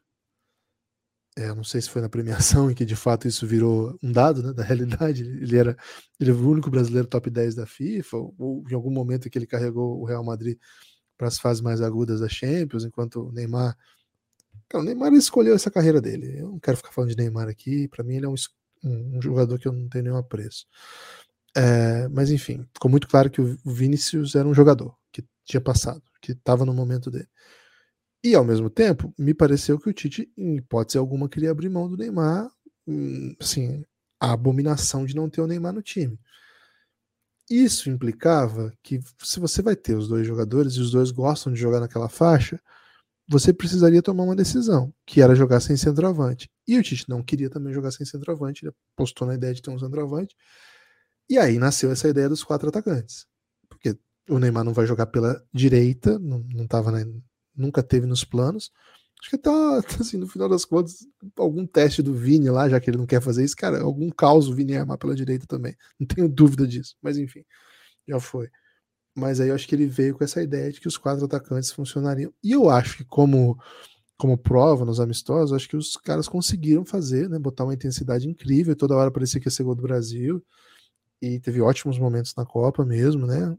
É, não sei se foi na premiação [LAUGHS] em que de fato isso virou um dado né, da realidade. Ele era, ele era o único brasileiro top 10 da FIFA, ou, ou em algum momento que ele carregou o Real Madrid para as fases mais agudas da Champions, enquanto o Neymar. Cara, o Neymar escolheu essa carreira dele. Eu não quero ficar falando de Neymar aqui. Para mim, ele é um, um, jogador que eu não tenho nenhum apreço. É, mas enfim, ficou muito claro que o Vinícius era um jogador que tinha passado, que estava no momento dele. E ao mesmo tempo, me pareceu que o Tite, em hipótese alguma, queria abrir mão do Neymar, hum, assim, a abominação de não ter o Neymar no time. Isso implicava que se você vai ter os dois jogadores e os dois gostam de jogar naquela faixa, você precisaria tomar uma decisão, que era jogar sem centroavante. E o Tite não queria também jogar sem centroavante, ele apostou na ideia de ter um centroavante. E aí nasceu essa ideia dos quatro atacantes. Porque o Neymar não vai jogar pela direita, não estava nunca teve nos planos. Acho que tá, [LAUGHS] assim, no final das contas, algum teste do Vini lá, já que ele não quer fazer isso, cara, algum caos o Vini armar pela direita também. Não tenho dúvida disso. Mas enfim, já foi. Mas aí eu acho que ele veio com essa ideia de que os quatro atacantes funcionariam. E eu acho que, como, como prova nos amistosos, acho que os caras conseguiram fazer, né? Botar uma intensidade incrível. Toda hora parecia que ia ser gol do Brasil. E teve ótimos momentos na Copa mesmo, né?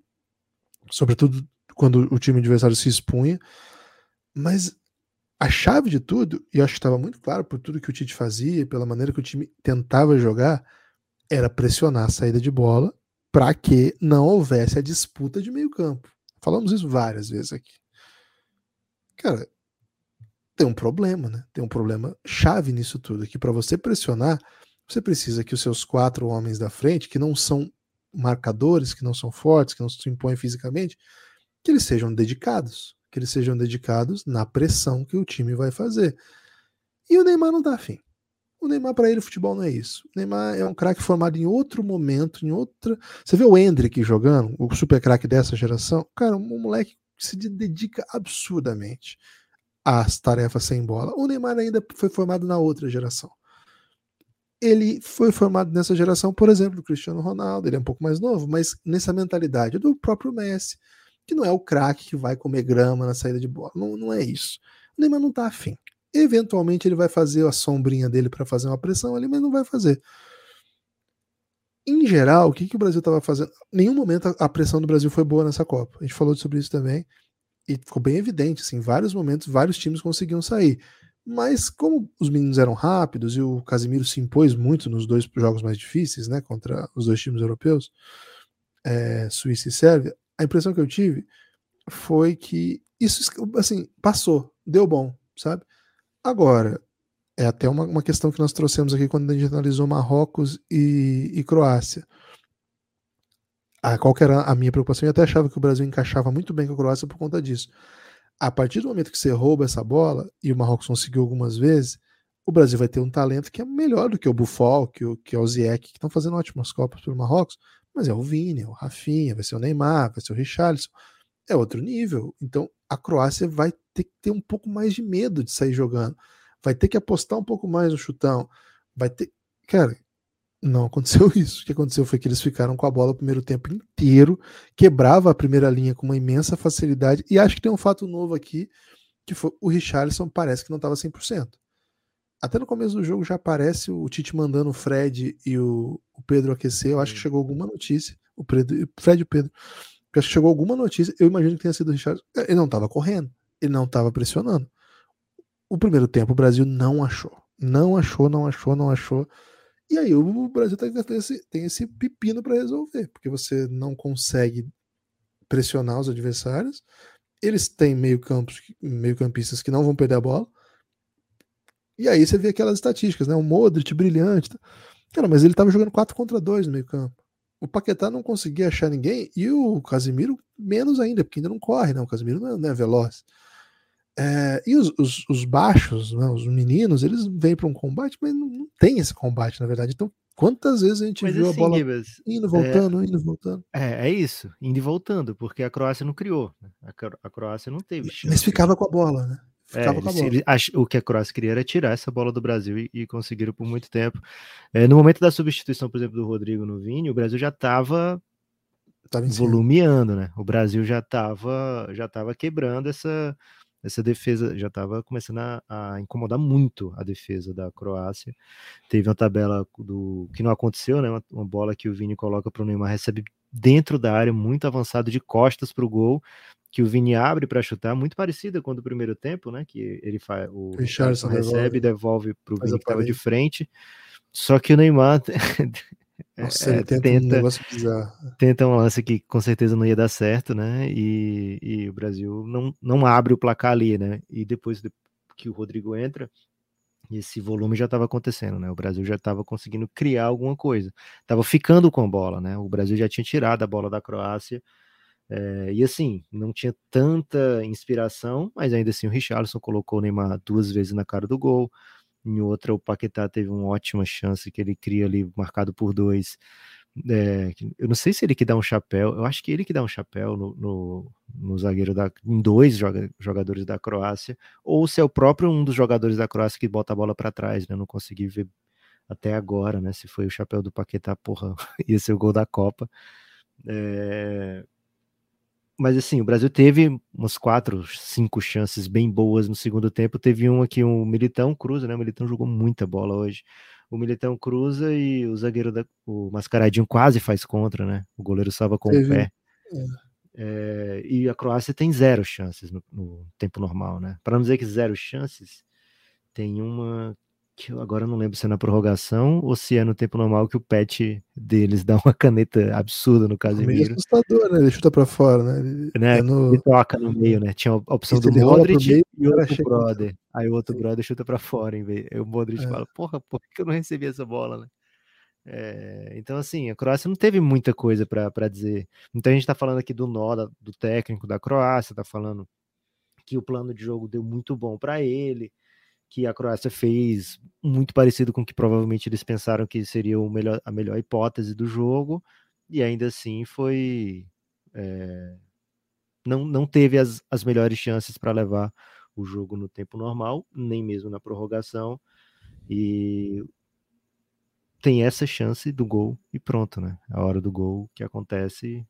Sobretudo quando o time adversário se expunha. Mas a chave de tudo, e acho que estava muito claro por tudo que o Tite fazia, pela maneira que o time tentava jogar, era pressionar a saída de bola para que não houvesse a disputa de meio campo. Falamos isso várias vezes aqui. Cara, tem um problema, né? Tem um problema chave nisso tudo, que para você pressionar, você precisa que os seus quatro homens da frente, que não são marcadores, que não são fortes, que não se impõem fisicamente, que eles sejam dedicados que eles sejam dedicados na pressão que o time vai fazer. E o Neymar não tá afim. O Neymar, para ele, futebol não é isso. O Neymar é um craque formado em outro momento, em outra. Você vê o Hendrick jogando, o super craque dessa geração? Cara, um moleque que se dedica absurdamente às tarefas sem bola. O Neymar ainda foi formado na outra geração. Ele foi formado nessa geração, por exemplo, do Cristiano Ronaldo, ele é um pouco mais novo, mas nessa mentalidade do próprio Messi que não é o craque que vai comer grama na saída de bola. Não, não é isso. O Neymar não tá afim. Eventualmente ele vai fazer a sombrinha dele para fazer uma pressão ali, mas não vai fazer. Em geral, o que, que o Brasil estava fazendo? Em nenhum momento a pressão do Brasil foi boa nessa Copa. A gente falou sobre isso também. E ficou bem evidente, assim, em vários momentos, vários times conseguiam sair. Mas como os meninos eram rápidos e o Casimiro se impôs muito nos dois jogos mais difíceis, né, contra os dois times europeus, é, Suíça e Sérvia, a impressão que eu tive foi que isso, assim, passou, deu bom, sabe? Agora, é até uma, uma questão que nós trouxemos aqui quando a gente analisou Marrocos e, e Croácia. Ah, qual era a minha preocupação? Eu até achava que o Brasil encaixava muito bem com a Croácia por conta disso. A partir do momento que você rouba essa bola, e o Marrocos conseguiu algumas vezes, o Brasil vai ter um talento que é melhor do que o Buffon, que o, que é o Ziyech, que estão fazendo ótimas Copas pelo Marrocos, mas é o Vini, é o Rafinha, vai ser o Neymar, vai ser o Richarlison. É outro nível. Então a Croácia vai ter que ter um pouco mais de medo de sair jogando. Vai ter que apostar um pouco mais no chutão. Vai ter. Cara, não aconteceu [LAUGHS] isso. O que aconteceu foi que eles ficaram com a bola o primeiro tempo inteiro, quebrava a primeira linha com uma imensa facilidade. E acho que tem um fato novo aqui, que foi o Richarlison parece que não estava 100%. até no começo do jogo já aparece o Tite mandando o Fred e o, o Pedro aquecer. Eu acho que chegou alguma notícia. O Pedro, Fred e o Pedro. Eu acho que chegou alguma notícia. Eu imagino que tenha sido o Richard. Ele não estava correndo. Ele não estava pressionando. O primeiro tempo o Brasil não achou. Não achou, não achou, não achou. E aí o Brasil tem esse, tem esse pepino para resolver, porque você não consegue pressionar os adversários. Eles têm meio campos, meio campistas que não vão perder a bola. E aí você vê aquelas estatísticas, né? O Modric brilhante. Cara, mas ele estava jogando 4 contra 2 no meio campo. O Paquetá não conseguia achar ninguém e o Casimiro menos ainda, porque ainda não corre, né? O Casimiro não é, não é veloz. É, e os, os, os baixos, né, os meninos, eles vêm para um combate, mas não, não, tem esse combate, na verdade. Então, quantas vezes a gente mas viu assim, a bola Gibas, indo, voltando, é, indo, voltando? É, é isso, indo e voltando, porque a Croácia não criou. Né? A, Croácia não teve chance. Mas ficava com a bola, né? É, ach, o que a Croácia queria era tirar essa bola do Brasil e, e conseguiram por muito tempo. É, no momento da substituição, por exemplo, do Rodrigo no Vini, o Brasil já estava volumeando, né? O Brasil já estava já tava quebrando essa, essa defesa já estava começando a, a, incomodar muito a defesa da Croácia. Teve uma tabela do que não aconteceu, né? Uma, uma bola que o Vini coloca para o Neymar, recebe dentro da área, muito avançado, de costas para o gol, que o Vini abre para chutar, muito parecida com o do primeiro tempo, né? Que ele faz o Richardson recebe, devolve para o Vini que estava de frente. Só que o Neymar [LAUGHS] Nossa, é, tenta, tenta, um negócio bizarro. Tenta um lance que com certeza não ia dar certo, né? E, e o Brasil não, não abre o placar ali, né? E depois que o Rodrigo entra, esse volume já estava acontecendo, né? O Brasil já estava conseguindo criar alguma coisa, estava ficando com a bola, né? O Brasil já tinha tirado a bola da Croácia. É, e assim, não tinha tanta inspiração, mas ainda assim o Richarlison colocou o Neymar duas vezes na cara do gol. Em outra, o Paquetá teve uma ótima chance que ele cria ali, marcado por dois. É, eu não sei se ele que dá um chapéu, eu acho que ele que dá um chapéu no, no, no zagueiro da, em dois joga, jogadores da Croácia, ou se é o próprio um dos jogadores da Croácia que bota a bola para trás, né? Eu não consegui ver até agora, né? Se foi o chapéu do Paquetá, porra, [LAUGHS] ia ser o gol da Copa. É, mas assim, o Brasil teve umas quatro, cinco chances bem boas no segundo tempo. Teve uma que o Militão cruza, né? O Militão jogou muita bola hoje. O Militão cruza e o zagueiro, da, o Mascaradinho quase faz contra, né? O goleiro salva com teve. o pé. É. É, e a Croácia tem zero chances no, no tempo normal, né? Para não dizer que zero chances, tem uma que eu agora não lembro se é na prorrogação ou se é no tempo normal que o pet deles [LAUGHS] dá uma caneta absurda no Casemiro. É assustador, né? Ele chuta para fora, né? Ele, né? É no... ele toca no meio, né? Tinha a opção Isso, do Modric meio, e outro brother. Aí o outro brother chuta para fora, em vez. Aí o Modric é. fala, porra, por que eu não recebi essa bola, né? É, então, assim, a Croácia não teve muita coisa para dizer. Então, a gente está falando aqui do nó do técnico da Croácia, está falando que o plano de jogo deu muito bom para ele, que a Croácia fez muito parecido com o que provavelmente eles pensaram que seria melhor, a melhor hipótese do jogo, e ainda assim foi. É, não, não teve as, as melhores chances para levar o jogo no tempo normal, nem mesmo na prorrogação, e tem essa chance do gol e pronto, né? A hora do gol que acontece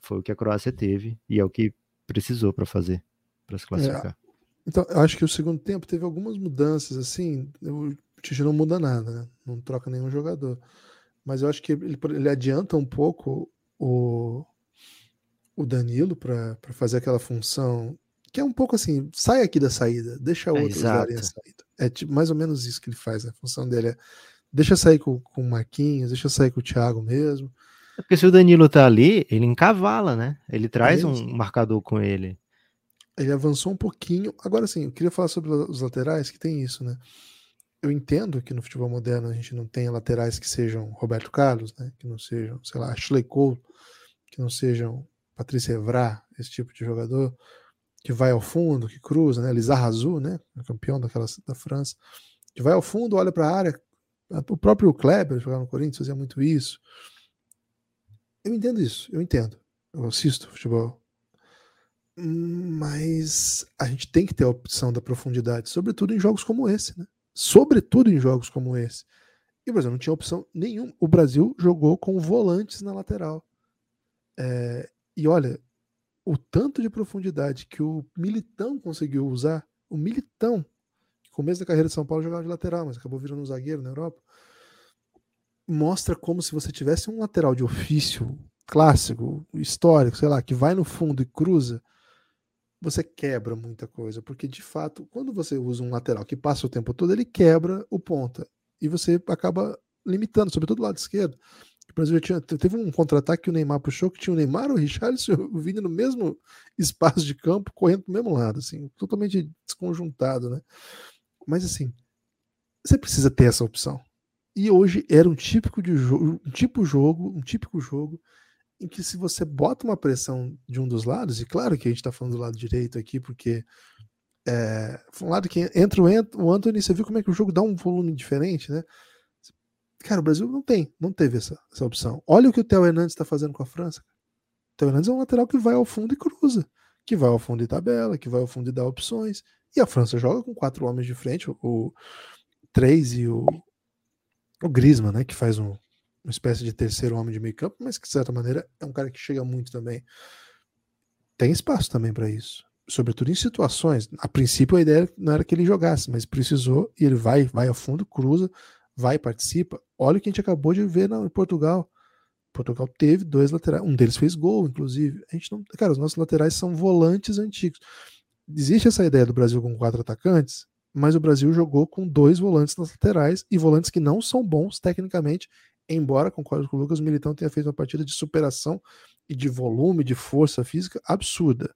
foi o que a Croácia teve e é o que precisou para fazer, para se é, classificar. Então, eu acho que o segundo tempo teve algumas mudanças, assim. O Tite não muda nada, né? Não troca nenhum jogador. Mas eu acho que ele, ele adianta um pouco o, o Danilo para fazer aquela função que é um pouco assim, sai aqui da saída, deixa é, outros darem a saída. É tipo, mais ou menos isso que ele faz, a função dele é deixa sair com, com o Marquinhos, deixa sair com o Thiago mesmo. É porque se o Danilo tá ali, ele encavala, né? Ele traz é um marcador com ele ele avançou um pouquinho. Agora sim, eu queria falar sobre os laterais, que tem isso, né? Eu entendo que no futebol moderno a gente não tenha laterais que sejam Roberto Carlos, né? Que não sejam, sei lá, Ashley Cole, que não sejam Patrícia Evra, esse tipo de jogador que vai ao fundo, que cruza, né? Lizarrazu, né? Campeão daquela da França, que vai ao fundo, olha para a área. O próprio Kleber jogava no Corinthians fazia muito isso. Eu entendo isso, eu entendo. Eu assisto futebol mas a gente tem que ter a opção da profundidade, sobretudo em jogos como esse, né? Sobretudo em jogos como esse. E o Brasil não tinha opção nenhuma. O Brasil jogou com volantes na lateral. É, e olha, o tanto de profundidade que o Militão conseguiu usar, o Militão começo da carreira de São Paulo jogava de lateral, mas acabou virando um zagueiro na Europa. Mostra como se você tivesse um lateral de ofício clássico, histórico, sei lá, que vai no fundo e cruza, você quebra muita coisa, porque de fato, quando você usa um lateral que passa o tempo todo, ele quebra o ponta e você acaba limitando, sobretudo do lado esquerdo. O Brasil tinha, teve um contra-ataque que o Neymar puxou, que tinha o Neymar, o Richarlison e o Vini no mesmo espaço de campo, correndo do mesmo lado, assim, totalmente desconjuntado, né? Mas assim, você precisa ter essa opção. E hoje era um típico de jogo, um tipo jogo, um típico jogo em que se você bota uma pressão de um dos lados, e claro que a gente está falando do lado direito aqui, porque é, um lado que entra o Anthony, você viu como é que o jogo dá um volume diferente, né? Cara, o Brasil não tem, não teve essa, essa opção. Olha o que o Theo Hernandes está fazendo com a França. O Theo Hernandes é um lateral que vai ao fundo e cruza, que vai ao fundo e tabela, que vai ao fundo e dá opções. E a França joga com quatro homens de frente, o, o três e o, o Griezmann, né, que faz um, uma espécie de terceiro homem de meio campo, mas que de certa maneira é um cara que chega muito também. Tem espaço também para isso sobretudo em situações. A princípio a ideia não era que ele jogasse, mas precisou e ele vai, vai a fundo, cruza, vai, participa. Olha o que a gente acabou de ver em Portugal. Portugal teve dois laterais, um deles fez gol, inclusive. A gente não, cara, os nossos laterais são volantes antigos. Existe essa ideia do Brasil com quatro atacantes, mas o Brasil jogou com dois volantes nas laterais e volantes que não são bons tecnicamente, embora concordo com o Lucas, o Militão tenha feito uma partida de superação e de volume, de força física absurda.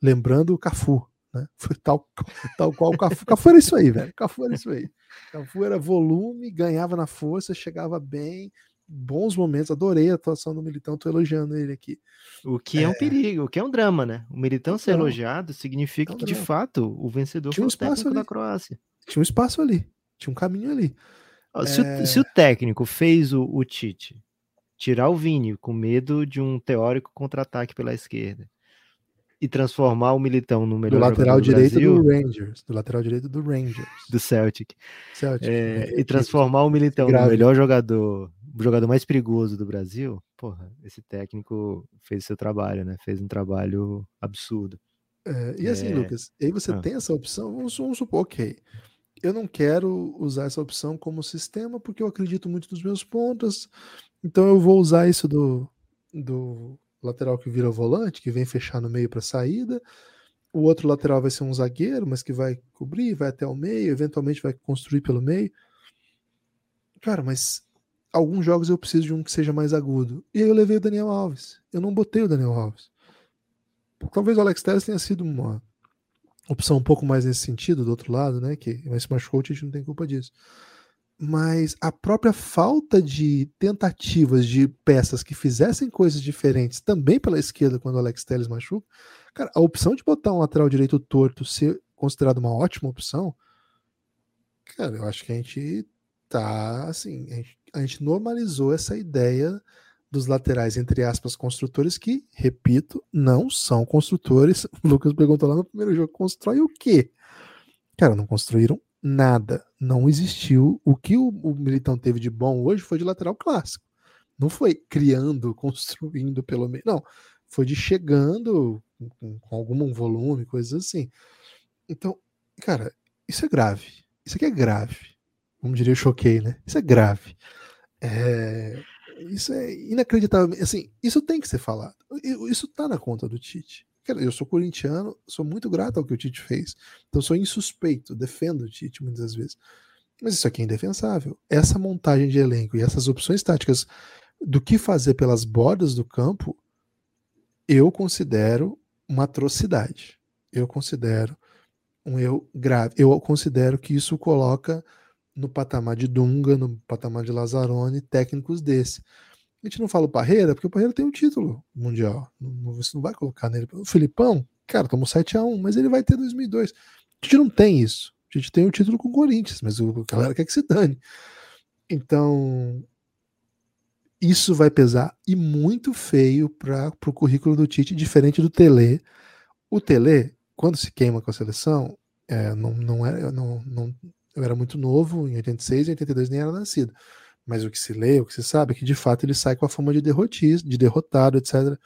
Lembrando o Cafu, né? [LAUGHS] Foi tal, tal qual o Cafu. Cafu era isso aí, velho. Cafu era isso aí. Cafu era volume, ganhava na força, chegava bem, bons momentos. Adorei a atuação do Militão, tô elogiando ele aqui. O que é, é um perigo, o que é um drama, né? O Militão ser elogiado significa é um que, de fato, o vencedor tinha um foi o técnico ali. da Croácia. Tinha um espaço ali, tinha um caminho ali. Se, é... o, se o técnico fez o, o Tite tirar o Vini com medo de um teórico contra-ataque pela esquerda, e transformar o Militão no melhor do lateral do direito Brasil, do Rangers, do lateral direito do Rangers, do Celtic, Celtic é, e transformar o Militão grave. no melhor jogador, o jogador mais perigoso do Brasil, porra, esse técnico fez seu trabalho, né? Fez um trabalho absurdo. É, e assim, é... Lucas, aí você ah. tem essa opção, vamos, vamos supor, ok, eu não quero usar essa opção como sistema porque eu acredito muito nos meus pontos, então eu vou usar isso do, do lateral que vira volante, que vem fechar no meio para saída. O outro lateral vai ser um zagueiro, mas que vai cobrir, vai até o meio, eventualmente vai construir pelo meio. Cara, mas alguns jogos eu preciso de um que seja mais agudo. E aí eu levei o Daniel Alves. Eu não botei o Daniel Alves. Talvez o Alex Telles tenha sido uma opção um pouco mais nesse sentido, do outro lado, né? Que mas se machucou, a gente não tem culpa disso mas a própria falta de tentativas de peças que fizessem coisas diferentes também pela esquerda quando o Alex Telles machuca, cara, a opção de botar um lateral direito torto ser considerado uma ótima opção, cara, eu acho que a gente tá assim, a gente, a gente normalizou essa ideia dos laterais, entre aspas, construtores que, repito, não são construtores. O [LAUGHS] Lucas perguntou lá no primeiro jogo: constrói o quê? Cara, não construíram nada. Não existiu. O que o, o Militão teve de bom hoje foi de lateral clássico. Não foi criando, [LAUGHS] construindo pelo menos. Não. Foi de chegando com, com algum volume, coisas assim. Então, cara, isso é grave. Isso aqui é grave. Como diria, choquei, né? Isso é grave. É, isso é inacreditável. Assim, isso tem que ser falado. Isso tá na conta do Tite. Eu sou corintiano, sou muito grato ao que o Tite fez. Então sou insuspeito, defendo o Tite muitas vezes. Mas isso aqui é indefensável. Essa montagem de elenco e essas opções táticas do que fazer pelas bordas do campo, eu considero uma atrocidade. Eu considero um erro grave. Eu considero que isso coloca no patamar de Dunga, no patamar de Lazzaroni, técnicos desse. A gente não fala o Parreira, porque o Parreira tem um título mundial. Não, você não vai colocar nele. O Filipão, cara, tomou 7x1, mas ele vai ter 2002. A gente não tem isso. A gente tem o um título com o Corinthians, mas o galera quer que se dane. Então, isso vai pesar e muito feio para o currículo do Tite, diferente do Tele. O Tele, quando se queima com a seleção, é, não, não era, não, não, eu era muito novo, em 86 e 82 nem era nascido. Mas o que se lê, o que se sabe é que de fato ele sai com a fama de derrotista, de derrotado, etc.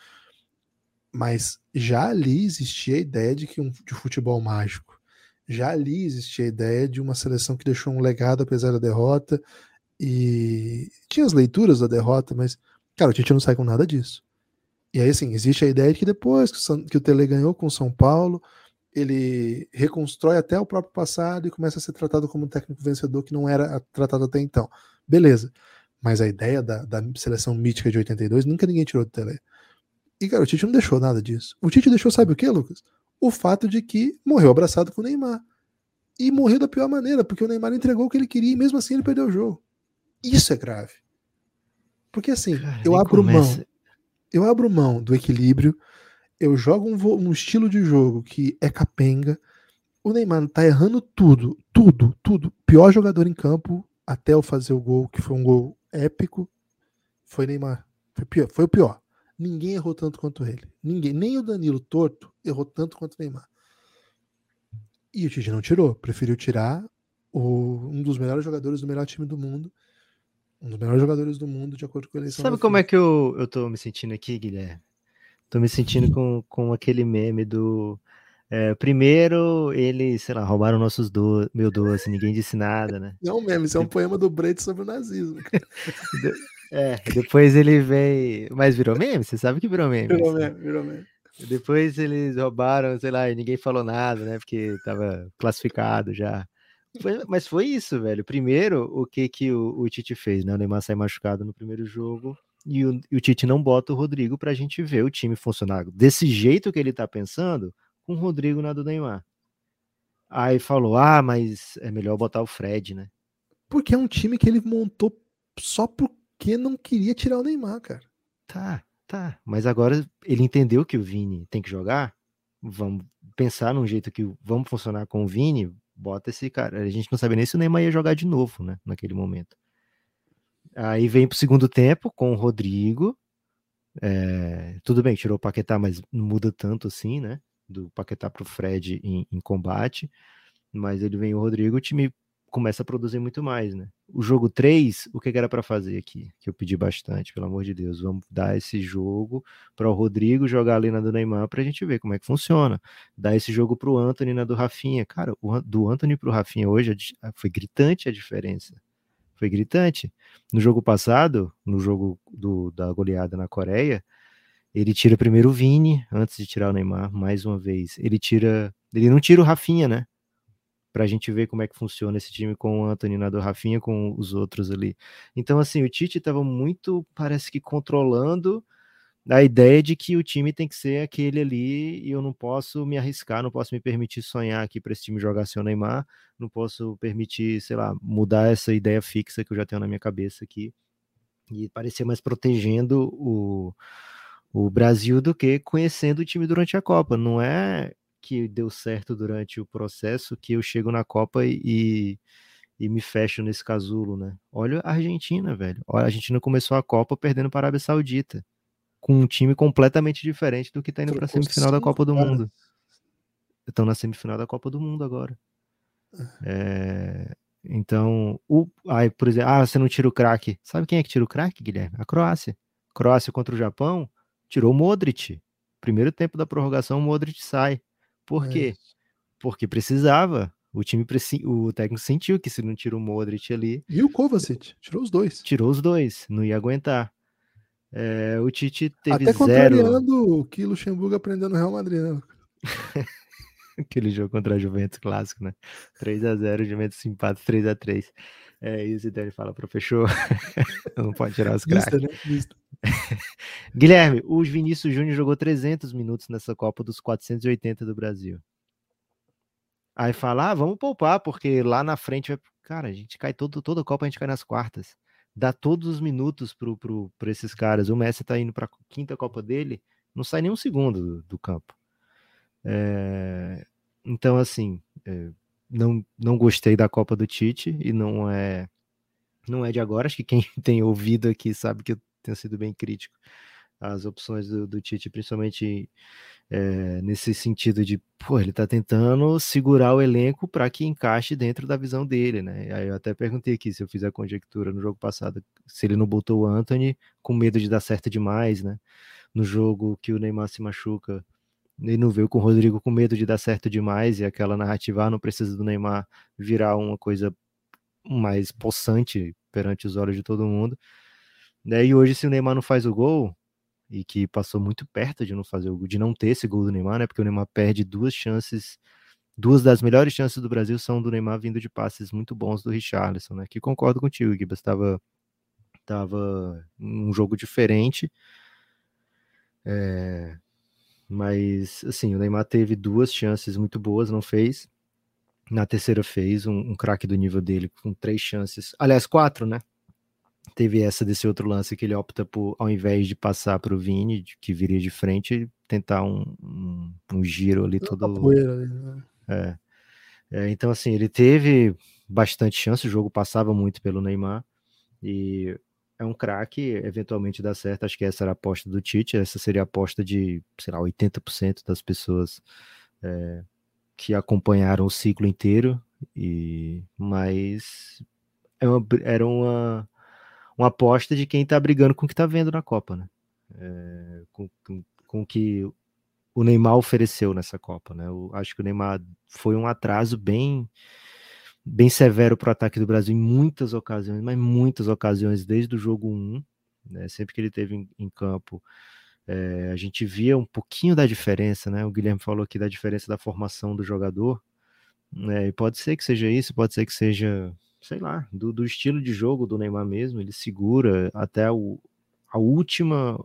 Mas já ali existia a ideia de que um de futebol mágico. Já ali existia a ideia de uma seleção que deixou um legado apesar da derrota e tinha as leituras da derrota, mas, cara, o Tite não sai com nada disso. E aí, assim, existe a ideia de que depois que o Tele ganhou com o São Paulo, ele reconstrói até o próprio passado e começa a ser tratado como um técnico vencedor que não era tratado até então. Beleza. Mas a ideia da, da seleção mítica de 82 nunca ninguém tirou do Tele. E, cara, o Tite não deixou nada disso. O Tite deixou, sabe o que, Lucas? O fato de que morreu abraçado com o Neymar. E morreu da pior maneira, porque o Neymar entregou o que ele queria e mesmo assim ele perdeu o jogo. Isso é grave. Porque assim, Cara, eu abro começa. mão. Eu abro mão do equilíbrio. Eu jogo um, um, estilo de jogo que é capenga. O Neymar tá errando tudo, tudo, tudo. Pior jogador em campo até eu fazer o gol, que foi um gol épico, foi Neymar. Foi, pior, foi o pior. Ninguém errou tanto quanto ele. Ninguém, nem o Danilo Torto errou tanto quanto o Neymar. E o Tite não tirou, preferiu tirar o, um dos melhores jogadores do melhor time do mundo um dos melhores jogadores do mundo, de acordo com a eleição. Sabe como é que eu, eu tô me sentindo aqui, Guilherme? Tô me sentindo com, com aquele meme do. É, primeiro, eles, sei lá, roubaram nossos do, meu doce, ninguém disse nada, né? Não, meme, isso é um poema do Breit sobre o nazismo. [LAUGHS] é, depois ele vem. Mas virou meme? Você sabe que virou meme. Virou meme, virou meme. Depois eles roubaram, sei lá, e ninguém falou nada, né? Porque tava classificado já. Foi, mas foi isso, velho. Primeiro, o que que o, o Tite fez, né? O Neymar sai machucado no primeiro jogo e o, e o Tite não bota o Rodrigo pra gente ver o time funcionar desse jeito que ele tá pensando com o Rodrigo na do Neymar. Aí falou: ah, mas é melhor botar o Fred, né? Porque é um time que ele montou só porque não queria tirar o Neymar, cara. Tá, tá. Mas agora ele entendeu que o Vini tem que jogar. Vamos pensar num jeito que vamos funcionar com o Vini, bota esse cara. A gente não sabia nem se o Neymar ia jogar de novo, né? Naquele momento. Aí vem pro segundo tempo com o Rodrigo. É, tudo bem, tirou o Paquetá, mas não muda tanto assim, né? Do Paquetá pro Fred em, em combate. Mas ele vem o Rodrigo, o time começa a produzir muito mais, né? O jogo 3, o que, era para fazer aqui? Que eu pedi bastante, pelo amor de Deus, vamos dar esse jogo para o Rodrigo jogar ali na do Neymar para a gente ver como é que funciona. Dar esse jogo para o Anthony na do Rafinha. Cara, o, do Anthony para o Rafinha hoje foi gritante a diferença. Foi gritante. No jogo passado, no jogo do, da goleada na Coreia, ele tira primeiro o Vini antes de tirar o Neymar, mais uma vez. Ele tira, ele não tira o Rafinha, né? para a gente ver como é que funciona esse time com o Anthony na do Rafinha, com os outros ali. Então, assim, o Tite estava muito, parece que controlando a ideia de que o time tem que ser aquele ali e eu não posso me arriscar, não posso me permitir sonhar aqui para esse time jogar sem o Neymar, não posso permitir, sei lá, mudar essa ideia fixa que eu já tenho na minha cabeça aqui e parecer mais protegendo o, o Brasil do que conhecendo o time durante a Copa. Não é que deu certo durante o processo que eu chego na Copa e, e me fecho nesse casulo, né? Olha a Argentina, velho. Olha, a Argentina começou a Copa perdendo para a Arábia Saudita, com um time completamente diferente do que está indo para a semifinal da Copa do Mundo. Estão na semifinal da Copa do Mundo agora. É, então, o, aí, por exemplo, ah, você não tira o craque. Sabe quem é que tira o craque, Guilherme? A Croácia. Croácia contra o Japão tirou o Modric. Primeiro tempo da prorrogação, o Modric sai. Por quê? É. Porque precisava. O time, o técnico sentiu que se não tira o Modric ali. E o Kovacic, tirou os dois. Tirou os dois, não ia aguentar. É, o Tite teve Até zero. contrariando o que Luxemburgo aprendeu no Real Madrid, né? [LAUGHS] Aquele jogo contra a Juventus clássico, né? 3x0, Juventus empate 3x3. É isso, então ele fala, professor, [LAUGHS] não pode tirar os craques. Né? [LAUGHS] Guilherme, o Vinícius Júnior jogou 300 minutos nessa Copa dos 480 do Brasil. Aí fala, ah, vamos poupar, porque lá na frente vai. Cara, a gente cai todo, toda a Copa, a gente cai nas quartas. Dá todos os minutos pro, pro, esses caras. O Messi tá indo pra quinta Copa dele, não sai nem um segundo do, do campo. É... Então, assim, é... não, não gostei da Copa do Tite e não é não é de agora. Acho que quem [LAUGHS] tem ouvido aqui sabe que eu tenho sido bem crítico às opções do, do Tite, principalmente é, nesse sentido de, pô, ele tá tentando segurar o elenco para que encaixe dentro da visão dele, né? Aí eu até perguntei aqui se eu fiz a conjectura no jogo passado, se ele não botou o Anthony com medo de dar certo demais, né? No jogo que o Neymar se machuca, Ele não veio com o Rodrigo com medo de dar certo demais e aquela narrativa ah, não precisa do Neymar virar uma coisa mais possante perante os olhos de todo mundo. E hoje, se o Neymar não faz o gol, e que passou muito perto de não fazer o de não ter esse gol do Neymar, né? Porque o Neymar perde duas chances, duas das melhores chances do Brasil são do Neymar vindo de passes muito bons do Richarlison, né? Que concordo contigo, Gibas, estava tava um jogo diferente. É, mas assim, o Neymar teve duas chances muito boas, não fez. Na terceira fez um, um craque do nível dele com três chances, aliás, quatro, né? Teve essa desse outro lance que ele opta por, ao invés de passar para o Vini, que viria de frente, tentar um, um, um giro ali todo. Poeira, né? é. é. Então, assim, ele teve bastante chance, o jogo passava muito pelo Neymar. E é um craque, eventualmente dá certo. Acho que essa era a aposta do Tite, essa seria a aposta de, sei lá, 80% das pessoas é, que acompanharam o ciclo inteiro. E mas é uma, era uma, uma aposta de quem está brigando com o que está vendo na Copa, né? É, com, com, com o que o Neymar ofereceu nessa Copa, né? Eu acho que o Neymar foi um atraso bem bem severo para o ataque do Brasil em muitas ocasiões, mas muitas ocasiões desde o jogo 1, né? Sempre que ele teve em, em campo, é, a gente via um pouquinho da diferença, né? O Guilherme falou aqui da diferença da formação do jogador, né? E pode ser que seja isso, pode ser que seja, sei lá, do, do estilo de jogo do Neymar mesmo. Ele segura até o, a última,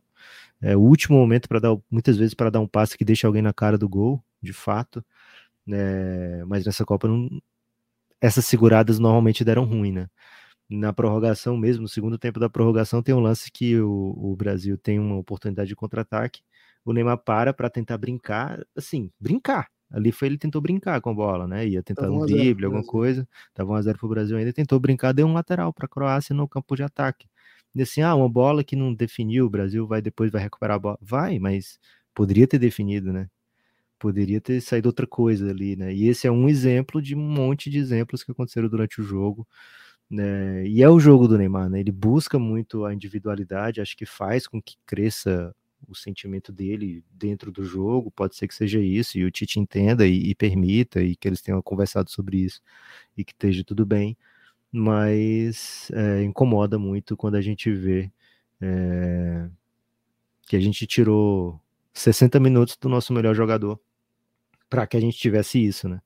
é, o último momento para dar, muitas vezes para dar um passe que deixa alguém na cara do gol, de fato. Né? Mas nessa Copa não, essas seguradas normalmente deram ruim, né? Na prorrogação mesmo, no segundo tempo da prorrogação, tem um lance que o, o Brasil tem uma oportunidade de contra-ataque. O Neymar para para tentar brincar, assim, brincar. Ali foi ele tentou brincar com a bola, né? Ia tentar um drible, alguma coisa. Tava 1x0 pro Brasil ainda, tentou brincar, deu um lateral para a Croácia no campo de ataque. E assim, ah, uma bola que não definiu, o Brasil vai depois vai recuperar a bola. Vai, mas poderia ter definido, né? poderia ter saído outra coisa ali, né? E esse é um exemplo de um monte de exemplos que aconteceram durante o jogo. Né? E é o jogo do Neymar, né? Ele busca muito a individualidade, acho que faz com que cresça o sentimento dele dentro do jogo, pode ser que seja isso, e o Tite entenda e, e permita, e que eles tenham conversado sobre isso, e que esteja tudo bem, mas é, incomoda muito quando a gente vê é, que a gente tirou 60 minutos do nosso melhor jogador para que a gente tivesse isso, né?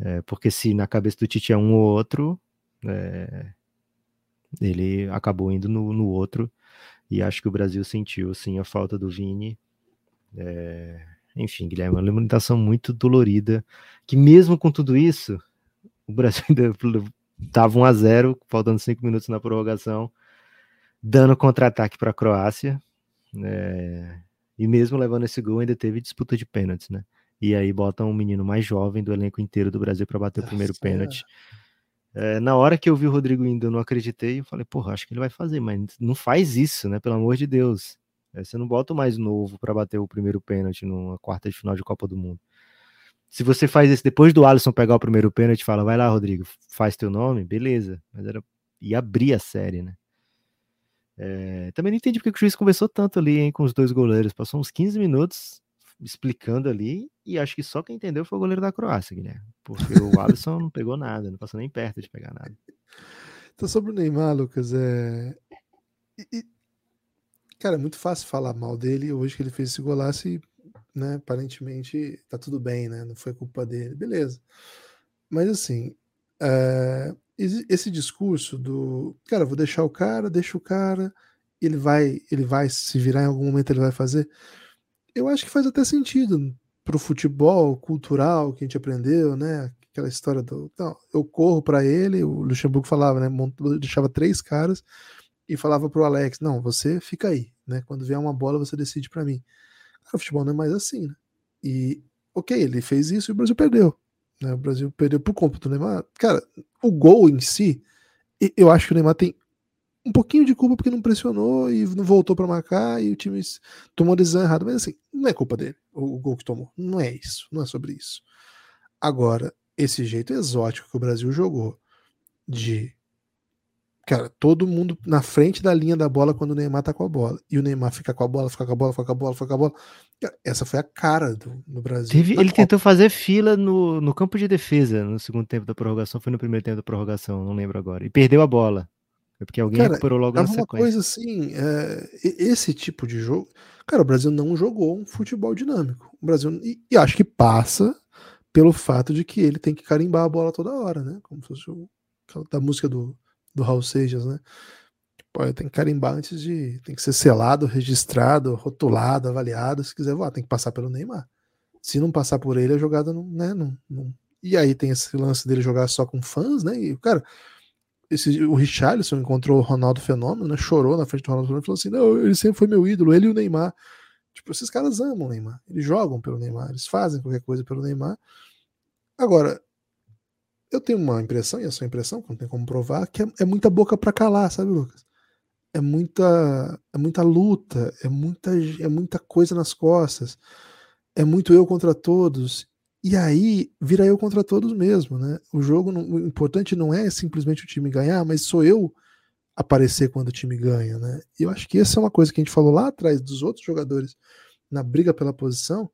É, porque se na cabeça do Tite é um ou outro, é, ele acabou indo no, no, outro, e acho que o Brasil sentiu, assim, a falta do Vini. É, enfim, Guilherme, uma limitação muito dolorida, que mesmo com tudo isso, o Brasil ainda [LAUGHS] estava 1 a 0 faltando 5 minutos na prorrogação, dando contra-ataque para a Croácia, é, e mesmo levando esse gol, ainda teve disputa de pênaltis, né? E aí botam um menino mais jovem do elenco inteiro do Brasil para bater o primeiro pênalti. É, na hora que eu vi o Rodrigo indo, eu não acreditei. Eu falei, porra, acho que ele vai fazer, mas não faz isso, né? Pelo amor de Deus. É, você não bota o mais novo para bater o primeiro pênalti numa quarta de final de Copa do Mundo. Se você faz isso depois do Alisson pegar o primeiro pênalti, fala, vai lá, Rodrigo, faz teu nome, beleza. Mas era e abrir a série, né? É, também não entendi porque o juiz conversou tanto ali hein, com os dois goleiros. Passou uns 15 minutos explicando ali, e acho que só quem entendeu foi o goleiro da Croácia, Guilherme. Porque o Alisson não pegou nada, não passou nem perto de pegar nada. Então, sobre o Neymar, Lucas, é. E, e... Cara, é muito fácil falar mal dele hoje que ele fez esse golaço e, né, aparentemente tá tudo bem, né? Não foi culpa dele, beleza. Mas assim, é... esse discurso do cara, vou deixar o cara, deixa o cara, ele vai, ele vai se virar em algum momento, ele vai fazer eu acho que faz até sentido pro futebol cultural que a gente aprendeu, né? Aquela história do. Não, eu corro para ele, o Luxemburgo falava, né? Deixava três caras e falava pro Alex: não, você fica aí, né? Quando vier uma bola, você decide para mim. o futebol não é mais assim, né? E, ok, ele fez isso e o Brasil perdeu. Né? O Brasil perdeu por conta do Neymar. Cara, o gol em si, eu acho que o Neymar tem um pouquinho de culpa porque não pressionou e não voltou para marcar e o time tomou a decisão errada. Mas assim, não é culpa dele o, gol que tomou. Não é isso, não é sobre isso. Agora, esse jeito exótico que o Brasil jogou de cara, todo mundo na frente da linha da bola quando o Neymar tá com a bola. E o Neymar fica com a bola, fica com a bola, fica com a bola, fica com a bola. essa foi a cara do, do Brasil. Teve, ele Copa. tentou fazer fila no, no campo de defesa no segundo tempo da prorrogação, foi no primeiro tempo da prorrogação, não lembro agora. E perdeu a bola. É porque alguém cara, recuperou logo na sequência. uma coisa assim, é, esse tipo de jogo. Cara, o Brasil não jogou um futebol dinâmico. O Brasil. E, e, acho que passa pelo fato de que ele tem que carimbar a bola toda hora, né? Como se fosse o, da música do, do Raul Seixas, né? Pô, tem que carimbar antes de. Tem que ser selado, registrado, rotulado, avaliado. Se quiser voar, tem que passar pelo Neymar. Se não passar por ele, a jogada não. Né, não, não... E aí tem esse lance dele jogar só com fãs, né? E, cara, esse, o Richarlison encontrou o Ronaldo Fenômeno, né? Chorou na frente do Ronaldo Fenômeno e falou assim: não, ele sempre foi meu ídolo, ele e o Neymar. Tipo, esses caras amam o Neymar. Eles jogam pelo Neymar, eles fazem qualquer coisa pelo Neymar. Agora, eu tenho uma impressão, e a sua impressão, que não tem como provar, que é, é muita boca para calar, sabe, Lucas? É muita, é muita luta, é muita, é muita coisa nas costas, é muito eu contra todos. E aí vira eu contra todos mesmo, né? O jogo, não, o importante não é simplesmente o time ganhar, mas sou eu aparecer quando o time ganha, né? E eu acho que essa é uma coisa que a gente falou lá atrás dos outros jogadores na briga pela posição,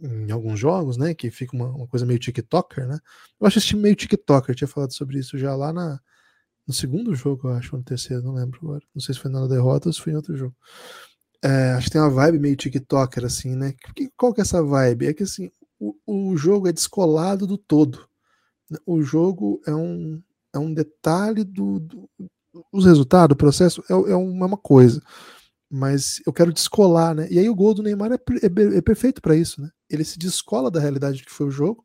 em alguns jogos, né? Que fica uma, uma coisa meio TikToker, né? Eu acho esse time meio TikToker, eu tinha falado sobre isso já lá na, no segundo jogo, eu acho, ou no terceiro, não lembro agora. Não sei se foi na derrota ou se foi em outro jogo. É, acho que tem uma vibe meio TikToker, assim, né? Qual que é essa vibe? É que assim, o, o jogo é descolado do todo. O jogo é um, é um detalhe do, do os resultados, o processo é, é uma coisa mas eu quero descolar, né? E aí o gol do Neymar é, é, é perfeito para isso, né? Ele se descola da realidade que foi o jogo,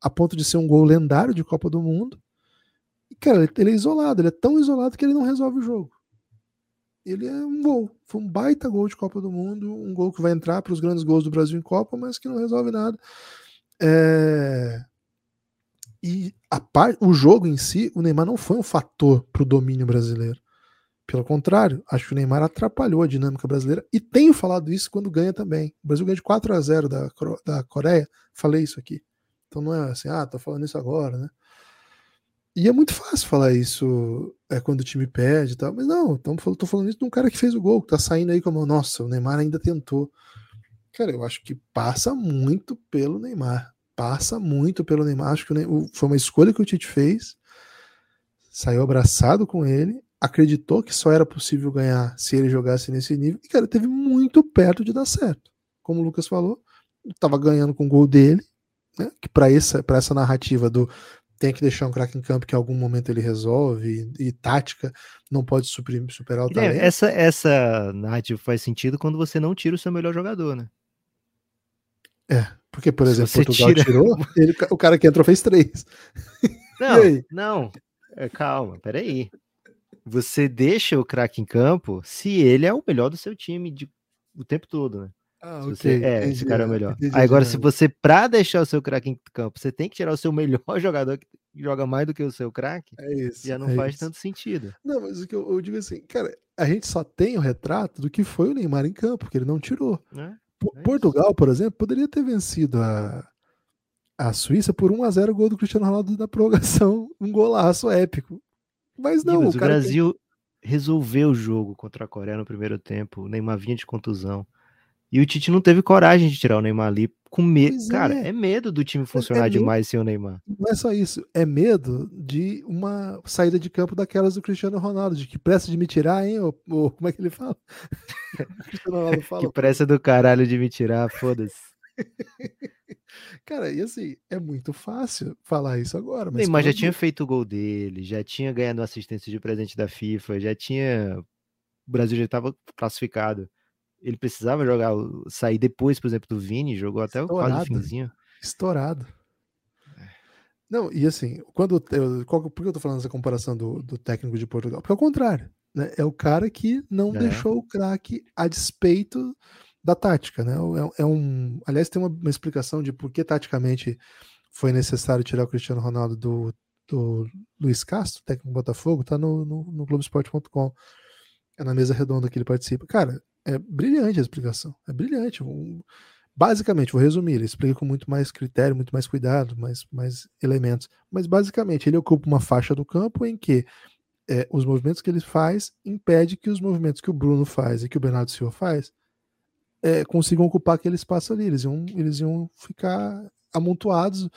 a ponto de ser um gol lendário de Copa do Mundo. E, cara, ele é isolado, ele é tão isolado que ele não resolve o jogo. Ele é um gol, foi um baita gol de Copa do Mundo, um gol que vai entrar para os grandes gols do Brasil em Copa, mas que não resolve nada. É... E a par... o jogo em si, o Neymar não foi um fator para o domínio brasileiro. Pelo contrário, acho que o Neymar atrapalhou a dinâmica brasileira e tenho falado isso quando ganha também. O Brasil ganha de 4 a 0 da, da Coreia, falei isso aqui. Então não é assim, ah, tô falando isso agora, né? E é muito fácil falar isso é, quando o time perde e tal, mas não, então, tô falando isso de um cara que fez o gol, que tá saindo aí como, nossa, o Neymar ainda tentou. Cara, eu acho que passa muito pelo Neymar. Passa muito pelo Neymar. Acho que foi uma escolha que o Tite fez. Saiu abraçado com ele acreditou que só era possível ganhar se ele jogasse nesse nível, e cara, teve muito perto de dar certo. Como o Lucas falou, estava ganhando com o gol dele, né? Que para essa, essa narrativa do tem que deixar um craque em campo que em algum momento ele resolve, e, e tática não pode super, superar o é, talento. Essa, essa narrativa faz sentido quando você não tira o seu melhor jogador, né? É, porque, por exemplo, Portugal tira... tirou, [LAUGHS] ele, o cara que entrou fez três. [LAUGHS] Não, não, é, calma, peraí. Você deixa o craque em campo se ele é o melhor do seu time de, o tempo todo, né? Ah, okay. você, é, entendi, esse cara é o melhor. Entendi, Agora, se você, pra deixar o seu craque em campo, você tem que tirar o seu [LAUGHS] melhor jogador que joga mais do que o seu craque, é já não é faz isso. tanto sentido. Não, mas o que eu, eu, digo assim, cara, a gente só tem o retrato do que foi o Neymar em campo, que ele não tirou. É, é Portugal, isso. por exemplo, poderia ter vencido a, a Suíça por 1 a 0 gol do Cristiano Ronaldo na prorrogação, um golaço épico. Mas não, o, o Brasil tem... resolveu o jogo contra a Coreia no primeiro tempo. O Neymar vinha de contusão. E o Tite não teve coragem de tirar o Neymar ali com medo. Cara, é. é. medo do time é, funcionar é, é demais sem o Neymar. Não é só isso, é medo de uma saída de campo daquelas do Cristiano Ronaldo, de que pressa de me tirar, hein? Ou, ou como é que ele fala? [LAUGHS] [LAUGHS] fala que pressa do caralho de me tirar, foda-se. [LAUGHS] Cara, e assim, é muito fácil falar isso agora. Mas Neymar já tinha feito o gol dele, já tinha ganhado assistência de presente da FIFA, já tinha. O Brasil já estava classificado. Ele precisava jogar, sair depois, por exemplo, do Vini, jogou até Estourado. quase o finzinho. Estourado. É. Não, e assim, quando eu, qual, por que eu tô falando essa comparação do, do técnico de Portugal? Porque é o contrário. Né? É o cara que não é. deixou o craque a despeito da tática, né? É, é, um, aliás, tem uma, uma, explicação de por que taticamente foi necessário tirar o Cristiano Ronaldo do, do Luiz Castro, técnico do Botafogo, tá no, no, no Globoesporte.com. É na mesa redonda que ele participa. Cara, é brilhante a explicação. É brilhante. Basicamente, vou resumir, ele explica com muito mais critério, muito mais cuidado, mais, mais elementos. Mas basicamente, ele ocupa uma faixa do campo em que é, os movimentos que ele faz impede que os movimentos que o Bruno faz e que o Bernardo Silva faz é, consigam ocupar aquele espaço ali. Eles iam, eles iam ficar amontoados.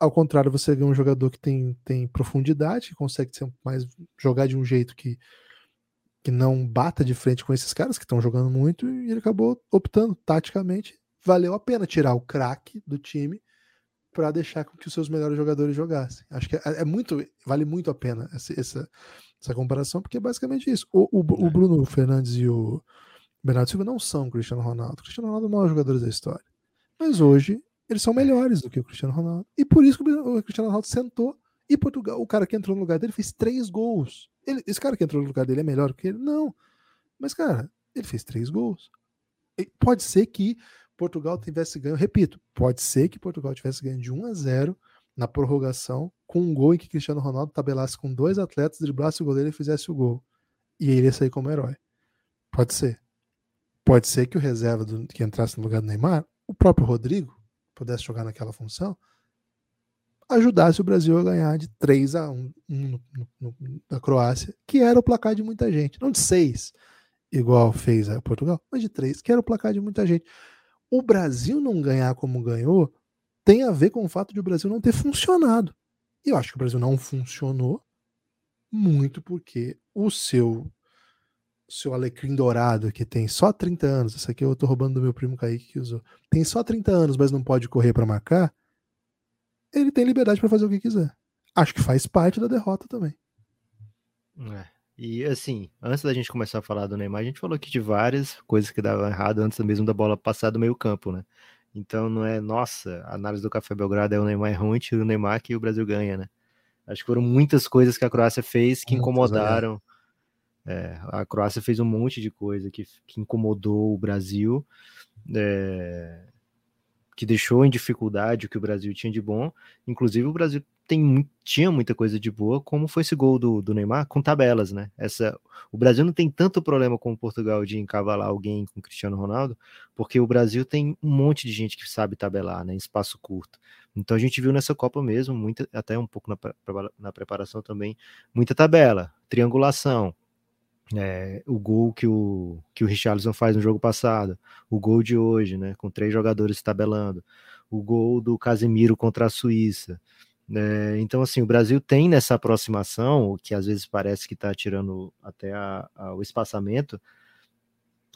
Ao contrário, você ganha um jogador que tem, tem profundidade, que consegue ser mais jogar de um jeito que, que não bata de frente com esses caras que estão jogando muito, e ele acabou optando taticamente. Valeu a pena tirar o craque do time para deixar com que os seus melhores jogadores jogassem. Acho que é, é muito, vale muito a pena essa, essa, essa comparação, porque é basicamente isso. O, o, o, é. Bruno Fernandes e o Bernardo Silva não são Cristiano Ronaldo. O Cristiano Ronaldo é o maior jogador da história. Mas hoje eles são melhores do que o Cristiano Ronaldo. E por isso que o Cristiano Ronaldo sentou e Portugal, o cara que entrou no lugar dele fez três gols. Ele, esse cara que entrou no lugar dele é melhor que ele? Não. Mas, cara, ele fez três gols. E pode ser que Portugal tivesse ganho, repito, pode ser que Portugal tivesse ganho de 1 a 0 na prorrogação, com um gol em que Cristiano Ronaldo tabelasse com dois atletas, driblasse o goleiro e fizesse o gol. E ele ia sair como herói. Pode ser. Pode ser que o reserva do, que entrasse no lugar do Neymar, o próprio Rodrigo, pudesse jogar naquela função, ajudasse o Brasil a ganhar de 3 a 1 no, no, no, na Croácia, que era o placar de muita gente. Não de 6, igual fez a Portugal, mas de 3, que era o placar de muita gente o Brasil não ganhar como ganhou tem a ver com o fato de o Brasil não ter funcionado. E eu acho que o Brasil não funcionou muito porque o seu seu alecrim dourado que tem só 30 anos, essa aqui eu tô roubando do meu primo Kaique que usou, tem só 30 anos, mas não pode correr para marcar, ele tem liberdade para fazer o que quiser. Acho que faz parte da derrota também. É. E assim, antes da gente começar a falar do Neymar, a gente falou aqui de várias coisas que davam errado antes mesmo da bola passar do meio campo, né? Então não é, nossa, a análise do Café Belgrado é o Neymar é ruim, tira o Neymar que o Brasil ganha, né? Acho que foram muitas coisas que a Croácia fez que incomodaram. É, a Croácia fez um monte de coisa que, que incomodou o Brasil, é, que deixou em dificuldade o que o Brasil tinha de bom. Inclusive, o Brasil tem, tinha muita coisa de boa, como foi esse gol do, do Neymar, com tabelas, né? Essa, o Brasil não tem tanto problema com Portugal de encavalar alguém com Cristiano Ronaldo, porque o Brasil tem um monte de gente que sabe tabelar, né? Em espaço curto. Então a gente viu nessa Copa mesmo, muita, até um pouco na, na preparação também, muita tabela, triangulação. É, o gol que o, que o Richarlison faz no jogo passado, o gol de hoje, né? Com três jogadores tabelando, o gol do Casemiro contra a Suíça. É, então, assim, o Brasil tem nessa aproximação, que às vezes parece que está tirando até a, a, o espaçamento,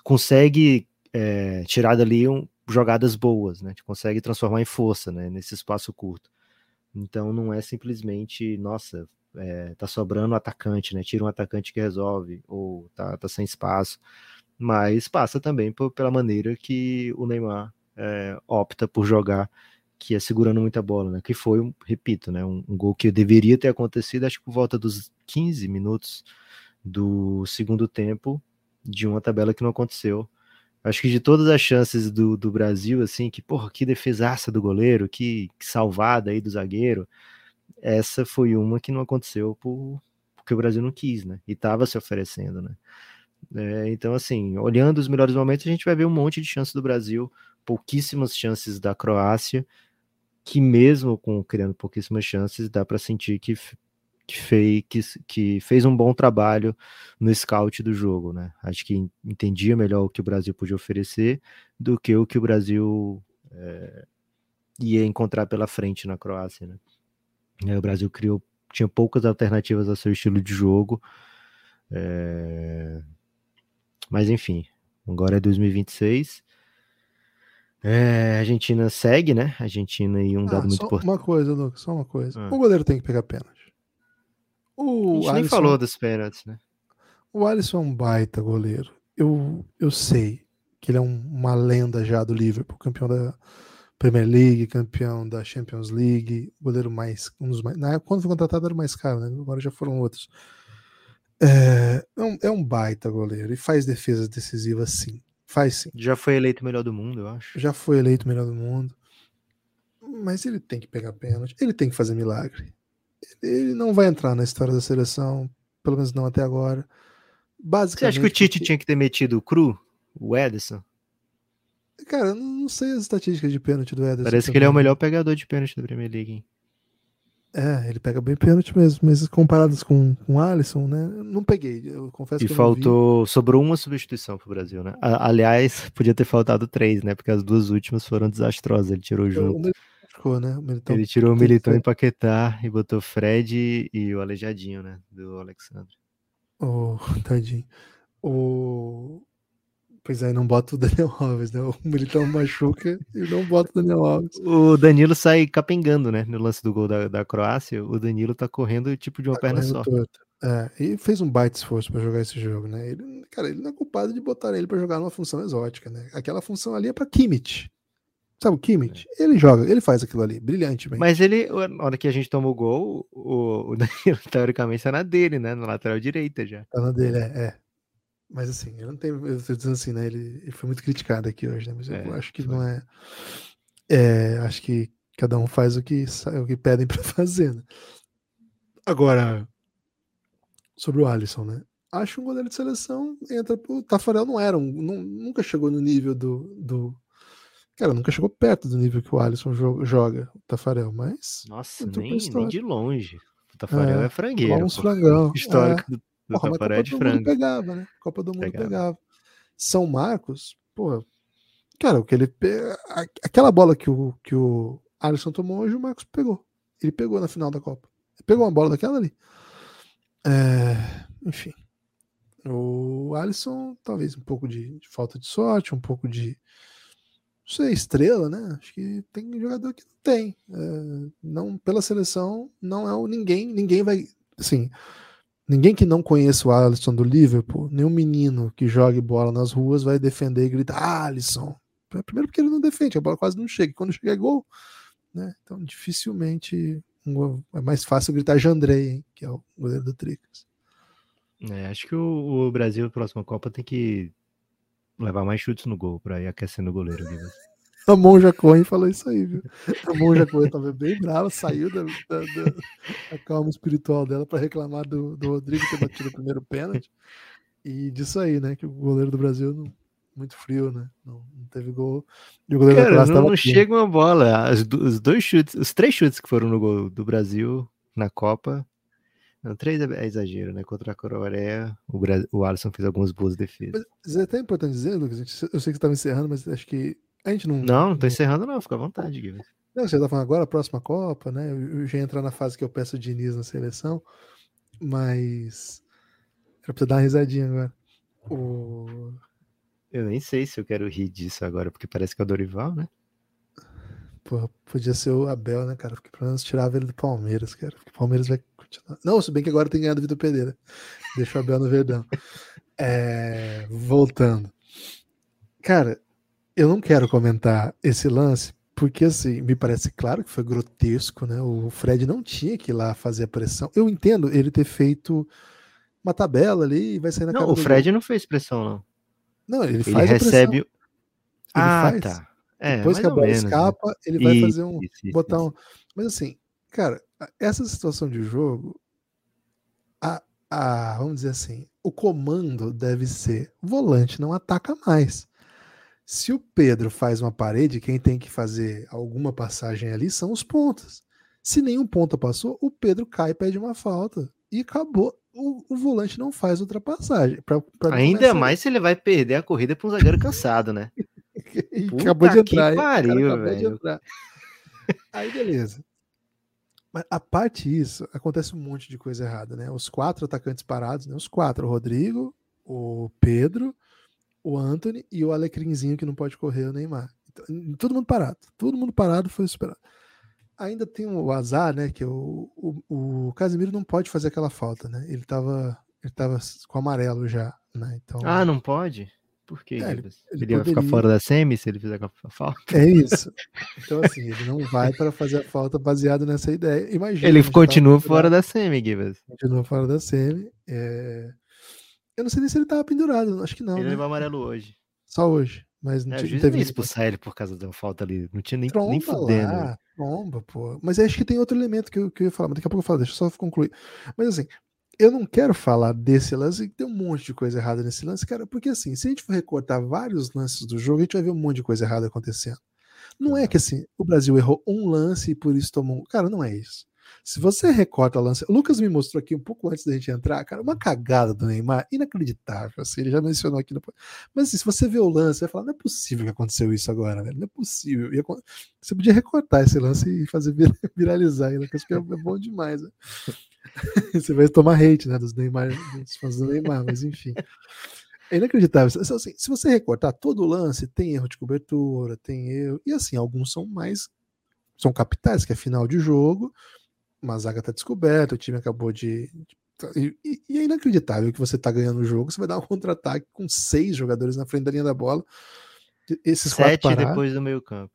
consegue é, tirar dali um, jogadas boas, né? Consegue transformar em força, né? Nesse espaço curto. Então, não é simplesmente, nossa, é, tá sobrando atacante, né? Tira um atacante que resolve, ou tá, tá sem espaço. Mas passa também por, pela maneira que o Neymar é, opta por jogar que é segurando muita bola, né? Que foi, repito, né? Um, um, gol que deveria ter acontecido, acho que por volta dos 15 minutos do segundo tempo, de uma tabela que não aconteceu. Acho que de todas as chances do, do Brasil, assim, que, porra, que defesaça do goleiro, que, que salvada aí do zagueiro, essa foi uma que não aconteceu por, porque o Brasil não quis, né? E tava se oferecendo, né? É, então, assim, olhando os melhores momentos, a gente vai ver um monte de chances do Brasil, pouquíssimas chances da Croácia, que mesmo com criando pouquíssimas chances, dá para sentir que, que, fez, que, que fez um bom trabalho no scout do jogo, né? Acho que entendia melhor o que o Brasil podia oferecer do que o que o Brasil é, ia encontrar pela frente na Croácia, né? E o Brasil criou, tinha poucas alternativas ao seu estilo de jogo, é... mas enfim, agora é 2026 é, a Argentina segue, né? A Argentina e um ah, dado muito importante. Uma coisa, Lucas, só uma coisa. Ah. O goleiro tem que pegar pênalti. O a gente Alisson, nem falou dos pênaltis, né? O Alisson é um baita goleiro. Eu, eu sei que ele é um, uma lenda já do Liverpool, campeão da Premier League, campeão da Champions League, goleiro mais. Um dos mais na época, quando foi contratado era mais caro, né? Agora já foram outros. É, é, um, é um baita goleiro e faz defesas decisivas sim. Faz sim. Já foi eleito melhor do mundo, eu acho. Já foi eleito melhor do mundo. Mas ele tem que pegar pênalti, ele tem que fazer milagre. Ele não vai entrar na história da seleção, pelo menos não até agora. Basicamente, Você acha que o Tite porque... tinha que ter metido o Cru, o Ederson? Cara, eu não sei as estatísticas de pênalti do Ederson. Parece que ele é o melhor pegador de pênalti da Premier League. Hein? É, ele pega bem pênalti mesmo, mas comparados com, com o Alisson, né? Não peguei, eu confesso e que faltou, sobrou uma substituição pro Brasil, né? aliás, [LAUGHS] podia ter faltado três, né? Porque as duas últimas foram desastrosas, ele tirou junto. Ficou, né? Militão, ele tirou o Militão em Paquetá e botou Fred e o Aleijadinho, né? Do Alexandre. Oh, [LAUGHS] tadinho. O... Pois é, não bota o Daniel [LAUGHS] Alves, né? O Militão machuca e não bota o Daniel Alves. O Danilo sai capengando, né? No lance do gol da, da Croácia, o Danilo tá correndo tipo de uma tá perna só. É, e fez um baita esforço para jogar esse jogo, né? Ele, cara, ele não é culpado de botar ele para jogar numa função exótica, né? Aquela função ali é para Kimmich. Sabe o Kimmich? É. Ele joga, ele faz aquilo ali, brilhantemente. Mas ele, na hora que a gente toma o gol, o, o [LAUGHS] Danilo, teoricamente, tá na dele, né? Na lateral direita já. Tá na dele, é. é. Mas assim, ele não tem. Eu tô dizendo assim, né? Ele, ele foi muito criticado aqui hoje, né? Mas é, eu acho que foi. não é, é. Acho que cada um faz o que, o que pedem [LAUGHS] para fazer, né? Agora, sobre o Alisson, né? Acho que um goleiro de seleção entra. O Tafarel não era um. Não, nunca chegou no nível do, do. Cara, nunca chegou perto do nível que o Alisson joga, o Tafarel, mas. Nossa, nem, nem de longe. O Tafarel é, é frangueiro. Uns frangão. [LAUGHS] Histórico é. do Porra, mas Copa é de do frango. Mundo pegava, né? Copa do Mundo pegava. pegava. São Marcos, pô, cara, o que ele aquela bola que o que o Alisson tomou hoje, o Marcos pegou. Ele pegou na final da Copa. Ele pegou uma bola daquela ali. É, enfim. O Alisson, talvez um pouco de, de, falta de sorte, um pouco de. Não sei, estrela, né? Acho que tem jogador que não tem. É, não, pela seleção, não é o ninguém. Ninguém vai. Assim, Ninguém que não conheça o Alisson do Liverpool, nenhum menino que jogue bola nas ruas vai defender e gritar ah, Alisson. Primeiro porque ele não defende, a bola quase não chega. Quando chega é gol, né? Então dificilmente é mais fácil gritar Jandrei, hein, que é o goleiro do Tricas. É, acho que o, o Brasil, na próxima Copa, tem que levar mais chutes no gol para ir aquecendo o goleiro. A Monja Cohen falou isso aí, viu? A Monja Cohen estava bem brava, saiu da, da, da, calma espiritual dela para reclamar do, do Rodrigo ter batido o primeiro pênalti. E disso aí, né? Que o goleiro do Brasil não, muito frio, né? Não, não teve gol. E o goleiro Cara, da não, não chega uma bola. As, os dois chutes, os três chutes que foram no gol do Brasil na Copa. Não, três é, é exagero, né? Contra a Coreia, o, o Alisson fez algumas boas defesas. Mas é até importante dizer, Lucas, eu sei que você estava encerrando, mas acho que a gente não. Não, não tô encerrando, não, fica à vontade, Guilherme. Não, você tá falando agora, a próxima Copa, né? Eu já entrar na fase que eu peço o Diniz na seleção, mas. Eu preciso dar uma risadinha agora. O... Eu nem sei se eu quero rir disso agora, porque parece que é o Dorival, né? Pô, podia ser o Abel, né, cara? Porque pelo menos tirava ele do Palmeiras, cara. Porque o Palmeiras vai continuar. Não, se bem que agora tem ganhado o Vitor Pereira. Deixa o Abel no Verdão. É... Voltando. Cara, eu não quero comentar esse lance, porque assim, me parece claro que foi grotesco, né? O Fred não tinha que ir lá fazer a pressão. Eu entendo ele ter feito uma tabela ali e vai sair na Não, o Fred não fez pressão, não. Não, ele, ele faz recebe. Ele ah, faz. tá. É, Depois que a bola menos, né? escapa, né? ele vai isso, fazer um. Isso, isso, botar um. Mas assim, cara, essa situação de jogo, a, a, vamos dizer assim, o comando deve ser volante não ataca mais. Se o Pedro faz uma parede, quem tem que fazer alguma passagem ali são os pontas. Se nenhum ponta passou, o Pedro cai e pede uma falta. E acabou. O, o volante não faz ultrapassagem. Pra, pra Ainda mais se ele vai perder a corrida para um zagueiro cansado, né? [LAUGHS] acabou de entrar. Que pariu, velho. Aí, beleza. Mas a parte disso, acontece um monte de coisa errada, né? Os quatro atacantes parados, né? Os quatro, o Rodrigo, o Pedro, o Anthony e o Alecrinzinho que não pode correr, o Neymar. Então, todo mundo parado. Todo mundo parado foi superado. Ainda tem o azar, né? Que o, o, o Casemiro não pode fazer aquela falta, né? Ele tava, ele tava com amarelo já, né? Então, ah, não pode? Por quê? É, ele, ele, ele vai ficar fora da semi se ele fizer a falta? É isso. Então, assim, ele não vai para fazer a falta baseado nessa ideia. Imagina. Ele continua fora da semi, Gibbs. Continua fora da semi. É... Eu não sei nem se ele tava pendurado, acho que não. Ele né? levou amarelo hoje. Só hoje. Mas não, é, tinha, teve... expulsar ele por causa da falta ali. Não tinha nem, tromba nem fudendo. Lá, tromba, pô. Mas acho que tem outro elemento que eu, que eu ia falar, mas daqui a pouco eu falo, deixa eu só concluir. Mas assim, eu não quero falar desse lance, tem um monte de coisa errada nesse lance, cara, porque assim, se a gente for recortar vários lances do jogo, a gente vai ver um monte de coisa errada acontecendo. Não é que assim, o Brasil errou um lance e por isso tomou. Cara, não é isso. Se você recorta a lance. O Lucas me mostrou aqui um pouco antes da gente entrar, cara, uma cagada do Neymar, inacreditável. Assim, ele já mencionou aqui. No... Mas assim, se você vê o lance, você vai falar: não é possível que aconteceu isso agora, velho. Não é possível. Você podia recortar esse lance e fazer [LAUGHS] viralizar, né? Que é, é bom demais. Né? [LAUGHS] você vai tomar hate, né? Dos Neymar, dos fãs do Neymar, mas enfim. É inacreditável. Assim, se você recortar todo o lance, tem erro de cobertura, tem erro. E assim, alguns são mais. São capitais, que é final de jogo, uma zaga tá descoberta, o time acabou de. E, e é inacreditável que você tá ganhando o jogo, você vai dar um contra-ataque com seis jogadores na frente da linha da bola. Esses Sete quatro depois do meio-campo.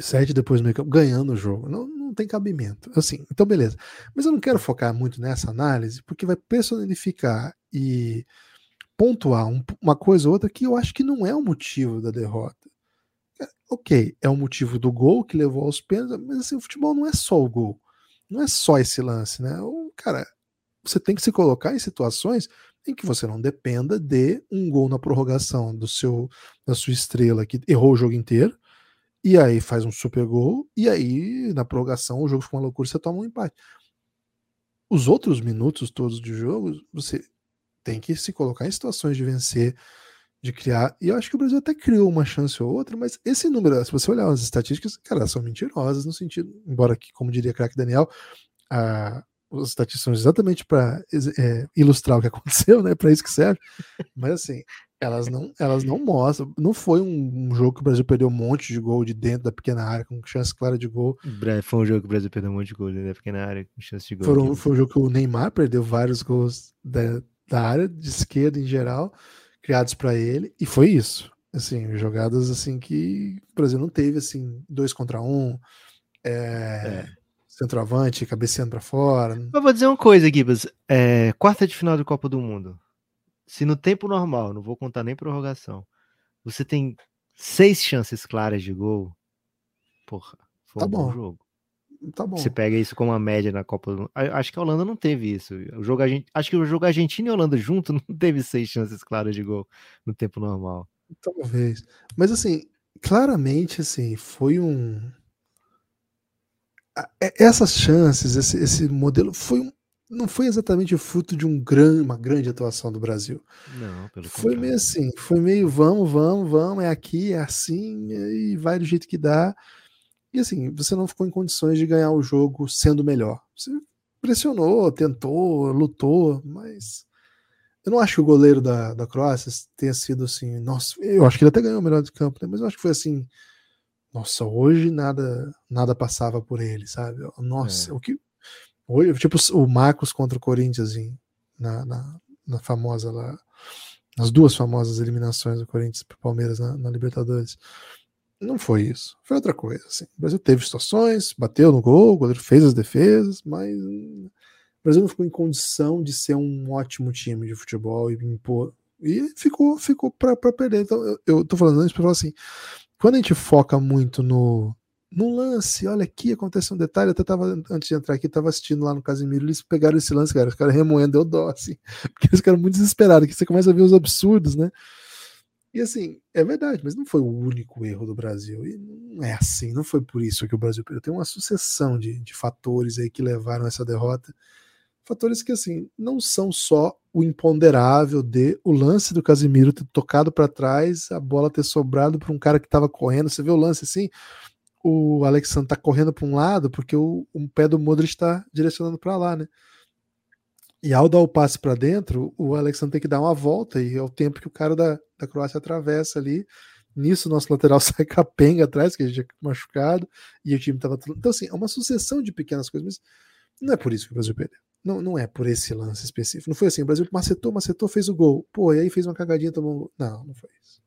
Sete depois do meio-campo, ganhando o jogo. Não, não tem cabimento. Assim, então beleza. Mas eu não quero focar muito nessa análise, porque vai personificar e pontuar um, uma coisa ou outra que eu acho que não é o motivo da derrota. É, ok, é o motivo do gol que levou aos pênaltis, mas assim, o futebol não é só o gol. Não é só esse lance, né? O, cara, você tem que se colocar em situações em que você não dependa de um gol na prorrogação do seu da sua estrela que errou o jogo inteiro e aí faz um super gol e aí na prorrogação o jogo fica uma loucura você toma um empate. Os outros minutos todos de jogo, você tem que se colocar em situações de vencer, de criar. E eu acho que o Brasil até criou uma chance ou outra, mas esse número, se você olhar as estatísticas, cara, são mentirosas no sentido, embora que, como diria craque Daniel, a, as estatísticas são exatamente para é, ilustrar o que [LAUGHS] aconteceu, né? Para isso que serve. Mas assim, elas não, elas não mostram. Não foi um, um, jogo que o Brasil perdeu um monte de gol de dentro da pequena área, com chance clara de gol. Foi um jogo que o Brasil perdeu um monte de gol dentro da pequena área, com chance de gol. Foi, foi um jogo que o Neymar perdeu vários gols da, da área de esquerda em geral, criados para ele, e foi isso. Assim, jogadas assim que o Brasil não teve, assim, dois contra um, é, é. centroavante, cabeceando para fora. Eu vou dizer uma coisa, Gibas. É, quarta de final de Copa do Mundo. Se no tempo normal, não vou contar nem prorrogação, você tem seis chances claras de gol, porra, foi tá um bom. bom jogo. Tá bom. Você pega isso como uma média na Copa do Acho que a Holanda não teve isso. O jogo Acho que o jogo Argentina e Holanda junto [LAUGHS] não teve seis chances claras de gol no tempo normal. Talvez. Mas assim, claramente assim, foi um. Essas chances, esse, esse modelo foi um, não foi exatamente fruto de um gran, uma grande atuação do Brasil. Não, pelo Foi contrário. meio assim, foi meio vamos, vamos, vamos, é aqui, é assim, e vai do jeito que dá. E assim, você não ficou em condições de ganhar o jogo sendo melhor. Você pressionou, tentou, lutou, mas eu não acho que o goleiro da, da Croácia tenha sido assim, nossa, eu acho que ele até ganhou o melhor de campo, né? mas eu acho que foi assim, nossa, hoje nada nada passava por ele, sabe? Nossa, é. o que hoje, tipo o Marcos contra o Corinthians assim, na, na, na famosa lá, nas duas famosas eliminações do Corinthians para o Palmeiras na, na Libertadores. Não foi isso. Foi outra coisa. Assim. O Brasil teve situações, bateu no gol, o goleiro fez as defesas, mas o Brasil não ficou em condição de ser um ótimo time de futebol e impor. E ficou, ficou para perder. Então, eu, eu tô falando isso para falar assim: quando a gente foca muito no, no lance, olha aqui, acontece um detalhe. Eu até tava, antes de entrar aqui, tava assistindo lá no Casimiro, eles pegaram esse lance, cara. Os caras remoendo, deu dó, assim, [LAUGHS] porque eles ficaram muito desesperados, que você começa a ver os absurdos, né? E assim, é verdade, mas não foi o único erro do Brasil. E não é assim, não foi por isso que o Brasil perdeu. Tem uma sucessão de, de fatores aí que levaram a essa derrota. Fatores que, assim, não são só o imponderável de o lance do Casimiro ter tocado para trás, a bola ter sobrado para um cara que estava correndo. Você vê o lance assim, o Alexandre tá correndo para um lado porque o, o pé do Modric está direcionando para lá, né? E ao dar o passe para dentro, o Alexandre tem que dar uma volta e é o tempo que o cara da, da Croácia atravessa ali. Nisso, nosso lateral [LAUGHS] sai capenga atrás, que a gente é machucado, e o time tava. Então, assim, é uma sucessão de pequenas coisas, mas não é por isso que o Brasil perdeu. Não, não é por esse lance específico. Não foi assim, o Brasil macetou, macetou, fez o gol. Pô, e aí fez uma cagadinha, tomou um gol. Não, não foi isso.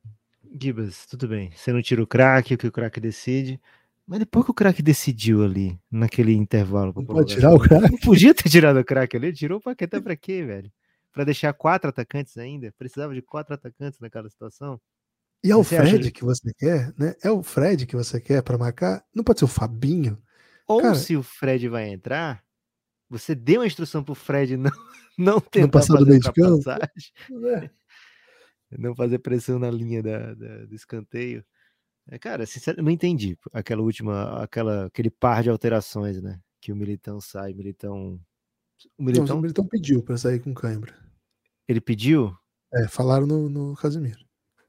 Gibas, tudo bem. Você não tira o craque, o que o craque decide. Mas depois que o craque decidiu ali, naquele intervalo. Não pode tirar o craque? Não podia ter tirado o craque ali. Tirou o Paquetá pra quê, velho? Pra deixar quatro atacantes ainda? Precisava de quatro atacantes naquela situação? E é o Fred que você quer, né? É o Fred que você quer para marcar? Não pode ser o Fabinho? Ou Cara, se o Fred vai entrar, você deu uma instrução pro Fred não, [LAUGHS] não tentar não passar fazer meio é. [LAUGHS] Não fazer pressão na linha da, da, do escanteio. É, cara, sinceramente, não entendi aquela última, aquela, aquele par de alterações, né? que o Militão sai, Militão. O Não, Militão, o Militão pediu pra sair com cãibra. ele pediu? É, falaram no, no Casimiro.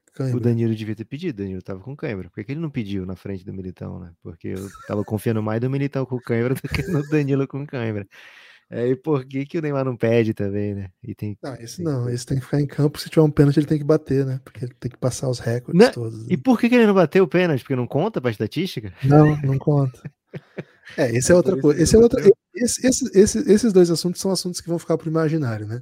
O Cãibra. Danilo devia ter pedido, o Danilo tava com cãibra. Por que, que ele não pediu na frente do Militão, né? Porque eu tava confiando mais no Militão com cãibra do que no Danilo com cãibra. É, e por que, que o Neymar não pede também, né? E tem, Não, esse tem- não, esse tem que ficar em campo. Se tiver um pênalti, ele tem que bater, né? Porque ele tem que passar os recordes Né? todos. E por que, que ele não bateu o pênalti? Porque não conta pra estatística? Não, não conta. É, [LAUGHS] esse é É outra coisa. Esse é não outra. Esse, esse- esse- esses dois assuntos são assuntos que vão ficar pro imaginário, né?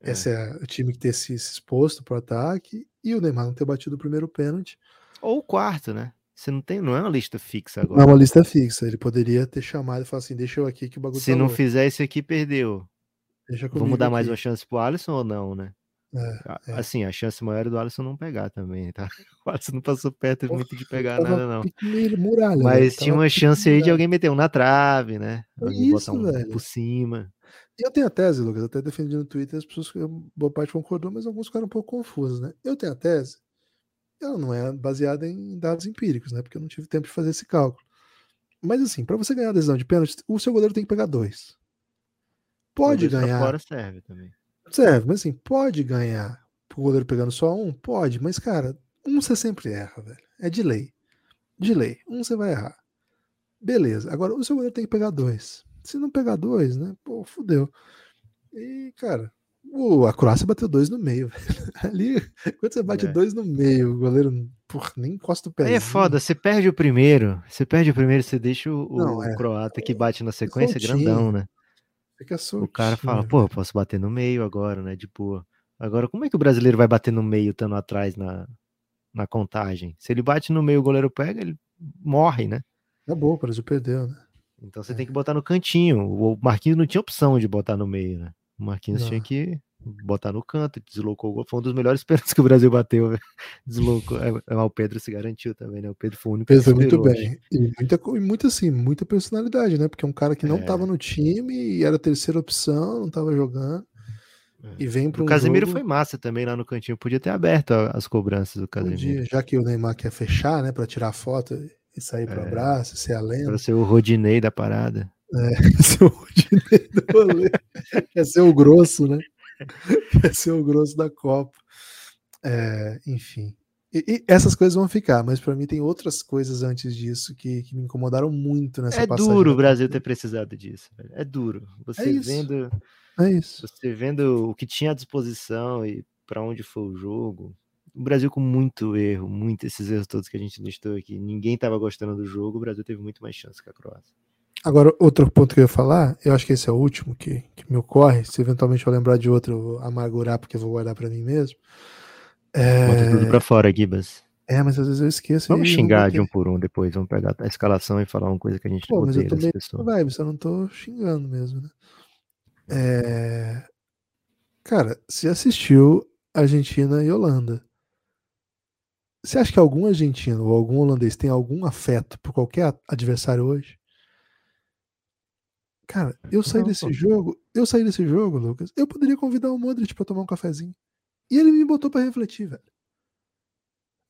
É. Esse é o time que ter se exposto pro ataque e o Neymar não ter batido o primeiro pênalti. Ou o quarto, né? Você não tem, não é uma lista fixa Não é agora. uma lista fixa. Ele poderia ter chamado e falado assim: deixa eu aqui que o bagulho Se tá não louco, fizer esse aqui, perdeu. Deixa comigo Vamos dar mais aqui. uma chance pro Alisson ou não, né? É, é. Assim, a chance maior é do Alisson não pegar também, tá? [LAUGHS] O Alisson não passou perto Porra, muito de pegar nada, não. muralha. velho, Mas tinha uma chance aí de alguém meter um na trave, né? É Alguém botar isso, um velho. por cima. E eu tenho a tese, Lucas, até defendi no Twitter, as pessoas, boa parte concordou, mas alguns ficaram um pouco confusos, né? Eu tenho a tese, ela não é baseada em dados empíricos, né? Porque eu não tive tempo de fazer esse cálculo. Mas assim, para você ganhar a decisão de pênalti, o seu goleiro tem que pegar dois. Pode Dois ganhar, fora serve também. serve, mas assim, pode ganhar o goleiro pegando só um? Pode, mas cara, um você sempre erra, velho. É de lei. De lei. Um você vai errar. Beleza. Agora, o seu goleiro tem que pegar dois. Se não pegar dois, né? Pô, fudeu. E, cara, o, a Croácia bateu dois no meio. [LAUGHS] Ali, quando você bate É. dois no meio, o goleiro porra, nem encosta o pé. Aí é foda, você perde o primeiro. Você perde o primeiro, você deixa o, Não, é. croata que bate na sequência soltinho. grandão, né? Fica O cara fala, pô, eu posso bater no meio agora, né? De boa. Agora, como é que o brasileiro vai bater no meio estando atrás na, na contagem? Se ele bate no meio, o goleiro pega, ele morre, né? Acabou, o Brasil perdeu, né? Então você É. tem que botar no cantinho. O Marquinhos não tinha opção de botar no meio, né? O Marquinhos Não. tinha que botar no canto, deslocou o gol. Foi um dos melhores [LAUGHS] pênaltis que o Brasil bateu. Deslocou. É, é, o Pedro se garantiu também, né? O Pedro foi o único Pedro que foi muito bem. E muita, e muita, assim, muita personalidade, né? Porque é um cara que não É. tava no time e era a terceira opção, não tava jogando. É. E vem para O um Casemiro jogo, foi massa também lá no cantinho. Podia ter aberto as cobranças do Casemiro. podia, já que o Neymar quer fechar, né? Pra tirar foto e sair pro É. abraço, ser a lenda. Pra ser o Rodinei da parada. [LAUGHS] ser o Rodinei do rolê. Quer ser o grosso, né? Quer ser o grosso da Copa. É, enfim. E, e essas coisas vão ficar, mas para mim tem outras coisas antes disso que, que me incomodaram muito nessa É duro o Brasil ter precisado disso. velho. É duro. Você isso. vendo, É isso. você vendo o que tinha à disposição e para onde foi o jogo. O Brasil com muito erro, muito esses erros todos que a gente listou aqui. Ninguém estava gostando do jogo. O Brasil teve muito mais chance que a Croácia. Agora, outro ponto que eu ia falar, eu acho que esse é o último que, que me ocorre. Se eventualmente eu lembrar de outro, eu vou amargurar porque eu vou guardar para mim mesmo. Bota tudo É, pra fora, Gibas. é, mas às vezes eu esqueço. Vamos xingar de um por um depois. Vamos pegar a escalação e falar uma coisa que a gente Pô, mas eu tô meio pessoas. vibe, só não tô xingando mesmo, né? É... Cara, você assistiu Argentina e Holanda. Você acha que algum argentino ou algum holandês tem algum afeto por qualquer adversário hoje? Cara, eu saí Não, desse pô. jogo, eu saí desse jogo, Lucas. Eu poderia convidar o Modric pra tomar um cafezinho. E ele me botou pra refletir, velho.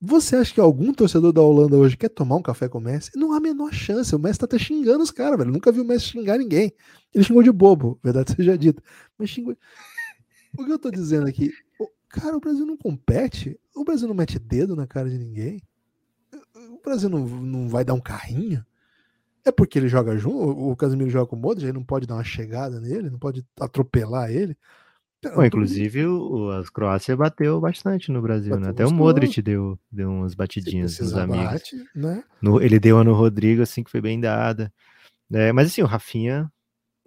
Você acha que algum torcedor da Holanda hoje quer tomar um café com o Messi? Não há a menor chance. O Messi tá até xingando os caras, velho. Eu Nunca vi o Messi xingar ninguém. Ele xingou de bobo, verdade seja dita. Mas xingou. O que eu tô dizendo aqui? o- Cara, o Brasil não compete. O Brasil não mete dedo na cara de ninguém. O Brasil não, não vai dar um carrinho. É porque ele joga junto. O Casemiro joga com o Modric, ele não pode dar uma chegada nele, não pode atropelar ele. Bom, inclusive, o, a Croácia bateu bastante no Brasil, né? Bateu Até o. Modric deu, deu umas batidinhas nos amigos. bate, né? No- ele deu a no Rodrigo, assim, que foi bem dada. É, mas assim, o Rafinha,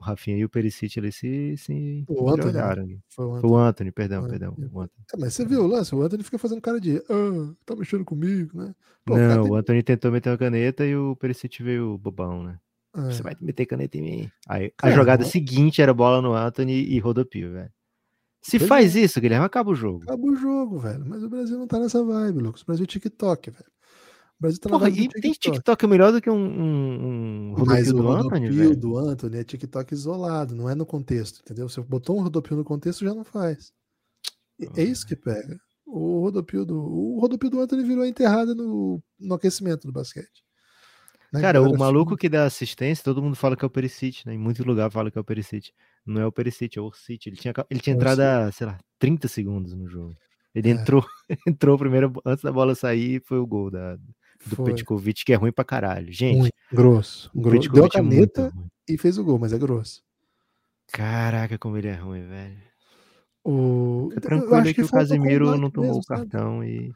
o Rafinha e o Perisic ali se, se O Antony, né? olharam. ali. Foi o Foi Antony. o Anthony, perdão, perdão. é. o Anthony. É, mas você viu o lance? O Anthony fica fazendo cara de ah, tá mexendo comigo, né? Pô, o Não, tem- o Anthony tentou meter uma caneta e o Perisic veio bobão, né? É. Você vai meter caneta em mim. Aí a jogada não- seguinte era bola no Anthony e rodopio, velho. Se faz isso, Guilherme, acaba o jogo. Acaba o jogo, velho. Mas o Brasil não tá nessa vibe, Lucas. O Brasil é TikTok, velho. O Brasil tá Porra, e do tem TikTok melhor do que um, um, um Mas o do Anthony, velho? do Anthony é TikTok isolado, não é no contexto, entendeu? Você botou um rodopio no contexto, já não faz. E- É isso que pega. O rodopio do, o rodopio do Anthony virou enterrada no, no aquecimento do basquete. né, Cara, o galera maluco que dá assistência, todo mundo fala que é o Perisic, né? Em muito lugar fala que é o Perisic. Não é o Perisic, é o Orsic. Ele tinha, ele tinha É o entrado há, sei lá, 30 segundos no jogo. Ele É. entrou, [LAUGHS] entrou primeiro, antes da bola sair, foi o gol da, do Foi. Petkovic, que é ruim pra caralho. Gente, Ruim, grosso. grosso. Deu a é caneta ruim. e fez o gol, mas é grosso. Caraca, como ele é ruim, velho. O... Eu tranquilo aí que, o combate não tomou o cartão e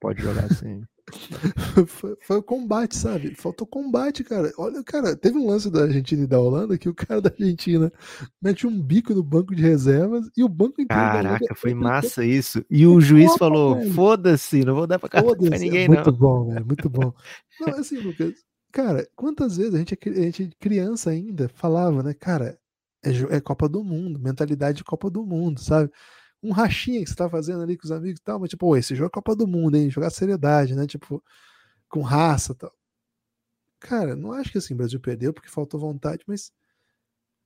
pode jogar sem. [LAUGHS] foi, foi o combate, sabe? Faltou combate, cara. Olha, cara, teve um lance da Argentina e da Holanda que o cara [LAUGHS] da Argentina mete um bico no banco de reservas e o banco inteiro Caraca, foi massa isso. E o juiz falou: foda-se, não vou dar pra cartão pra Foda-se, ninguém, é não. muito bom, velho, muito bom. [LAUGHS] Não, assim, Lucas, cara, quantas vezes a gente, é a gente criança ainda falava, né, cara, é, é Copa do Mundo, mentalidade de Copa do Mundo, sabe? Um rachinha que você tá fazendo ali com os amigos e tal, mas tipo, "Pô, esse jogo é Copa do Mundo, hein? Jogar seriedade, né? Tipo, com raça e tal. Cara, não acho que assim, o Brasil perdeu porque faltou vontade, mas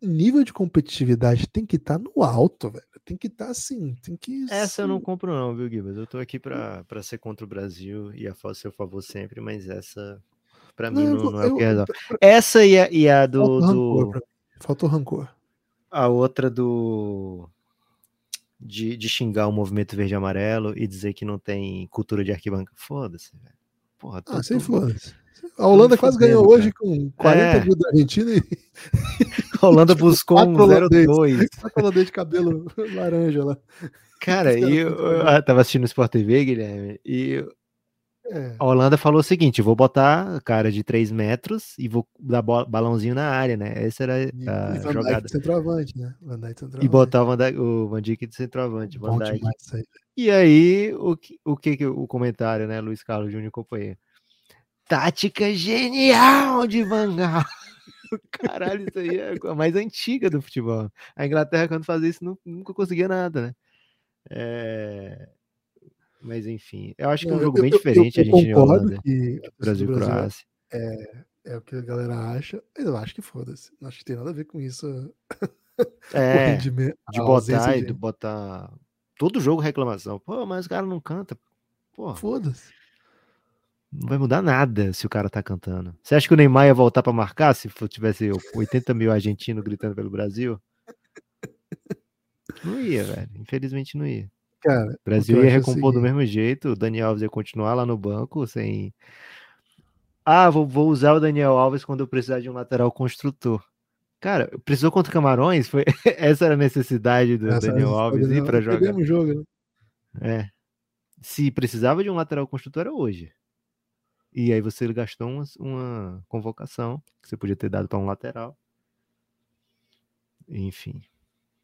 o nível de competitividade tem que estar no alto, velho. Tem que estar assim, tem que. Essa eu não compro, não, viu, Gibas? Eu tô aqui pra, pra ser contra o Brasil e a seu favor sempre, mas essa, pra mim, não, não é o que resolve. Essa e a, e a do. Faltou rancor do pra mim. Faltou rancor. a outra do. De, de xingar o movimento verde e amarelo e dizer que não tem cultura de arquibancada. Foda-se, velho. Porra, tô, Ah, sem foda-se. A Holanda quase fudendo, ganhou hoje cara. com 40 É. mil da Argentina e [LAUGHS] A Holanda buscou um [LAUGHS] quatro holandês. 0-2. a holandês de cabelo [LAUGHS] laranja lá. Cara, e eu, muito eu legais. tava assistindo o Sport TV, Guilherme, e É. a Holanda falou o seguinte: vou botar cara de 3 metros e vou dar balãozinho na área, né? Essa era E, e a Dijk jogada. centroavante, né? Van Dijk centroavante. E botar o Van Dijk- o Van Dijk de centroavante, Van Dijk. demais aí. E aí, o que, o que o comentário, né, Luiz Carlos Júnior companheiro? Tática genial de Van Gaal. [LAUGHS] Caralho, isso aí é a mais antiga do futebol. A Inglaterra, quando fazia isso, nu- nunca conseguia nada, né? É, Mas enfim, eu acho que é um eu- jogo bem eu- eu- diferente eu a Argentina e concordo que a torcida do Brasil e Brasil Croácia. é, é o que a galera acha, eu acho que foda-se. Não acho que tem nada a ver com isso. [LAUGHS] É, de botar e de- botar todo jogo reclamação. Pô, mas o cara não canta. Foda-se. não vai mudar nada se o cara tá cantando. Você acha que o Neymar ia voltar pra marcar se tivesse 80 mil argentinos gritando pelo Brasil? Não ia, velho. Infelizmente não ia. Cara, O Brasil ia recompor do seguinte, mesmo jeito, o Daniel Alves ia continuar lá no banco sem. Ah, vou, vou usar o Daniel Alves quando eu precisar de um lateral construtor. Cara, precisou contra o Camarões? Foi... [LAUGHS] Essa era a necessidade do essa- Daniel Alves ir pra jogar. Perdemos jogo, né? É. Se precisava de um lateral construtor, era hoje. E aí você gastou uma, uma convocação que você podia ter dado para um lateral. Enfim.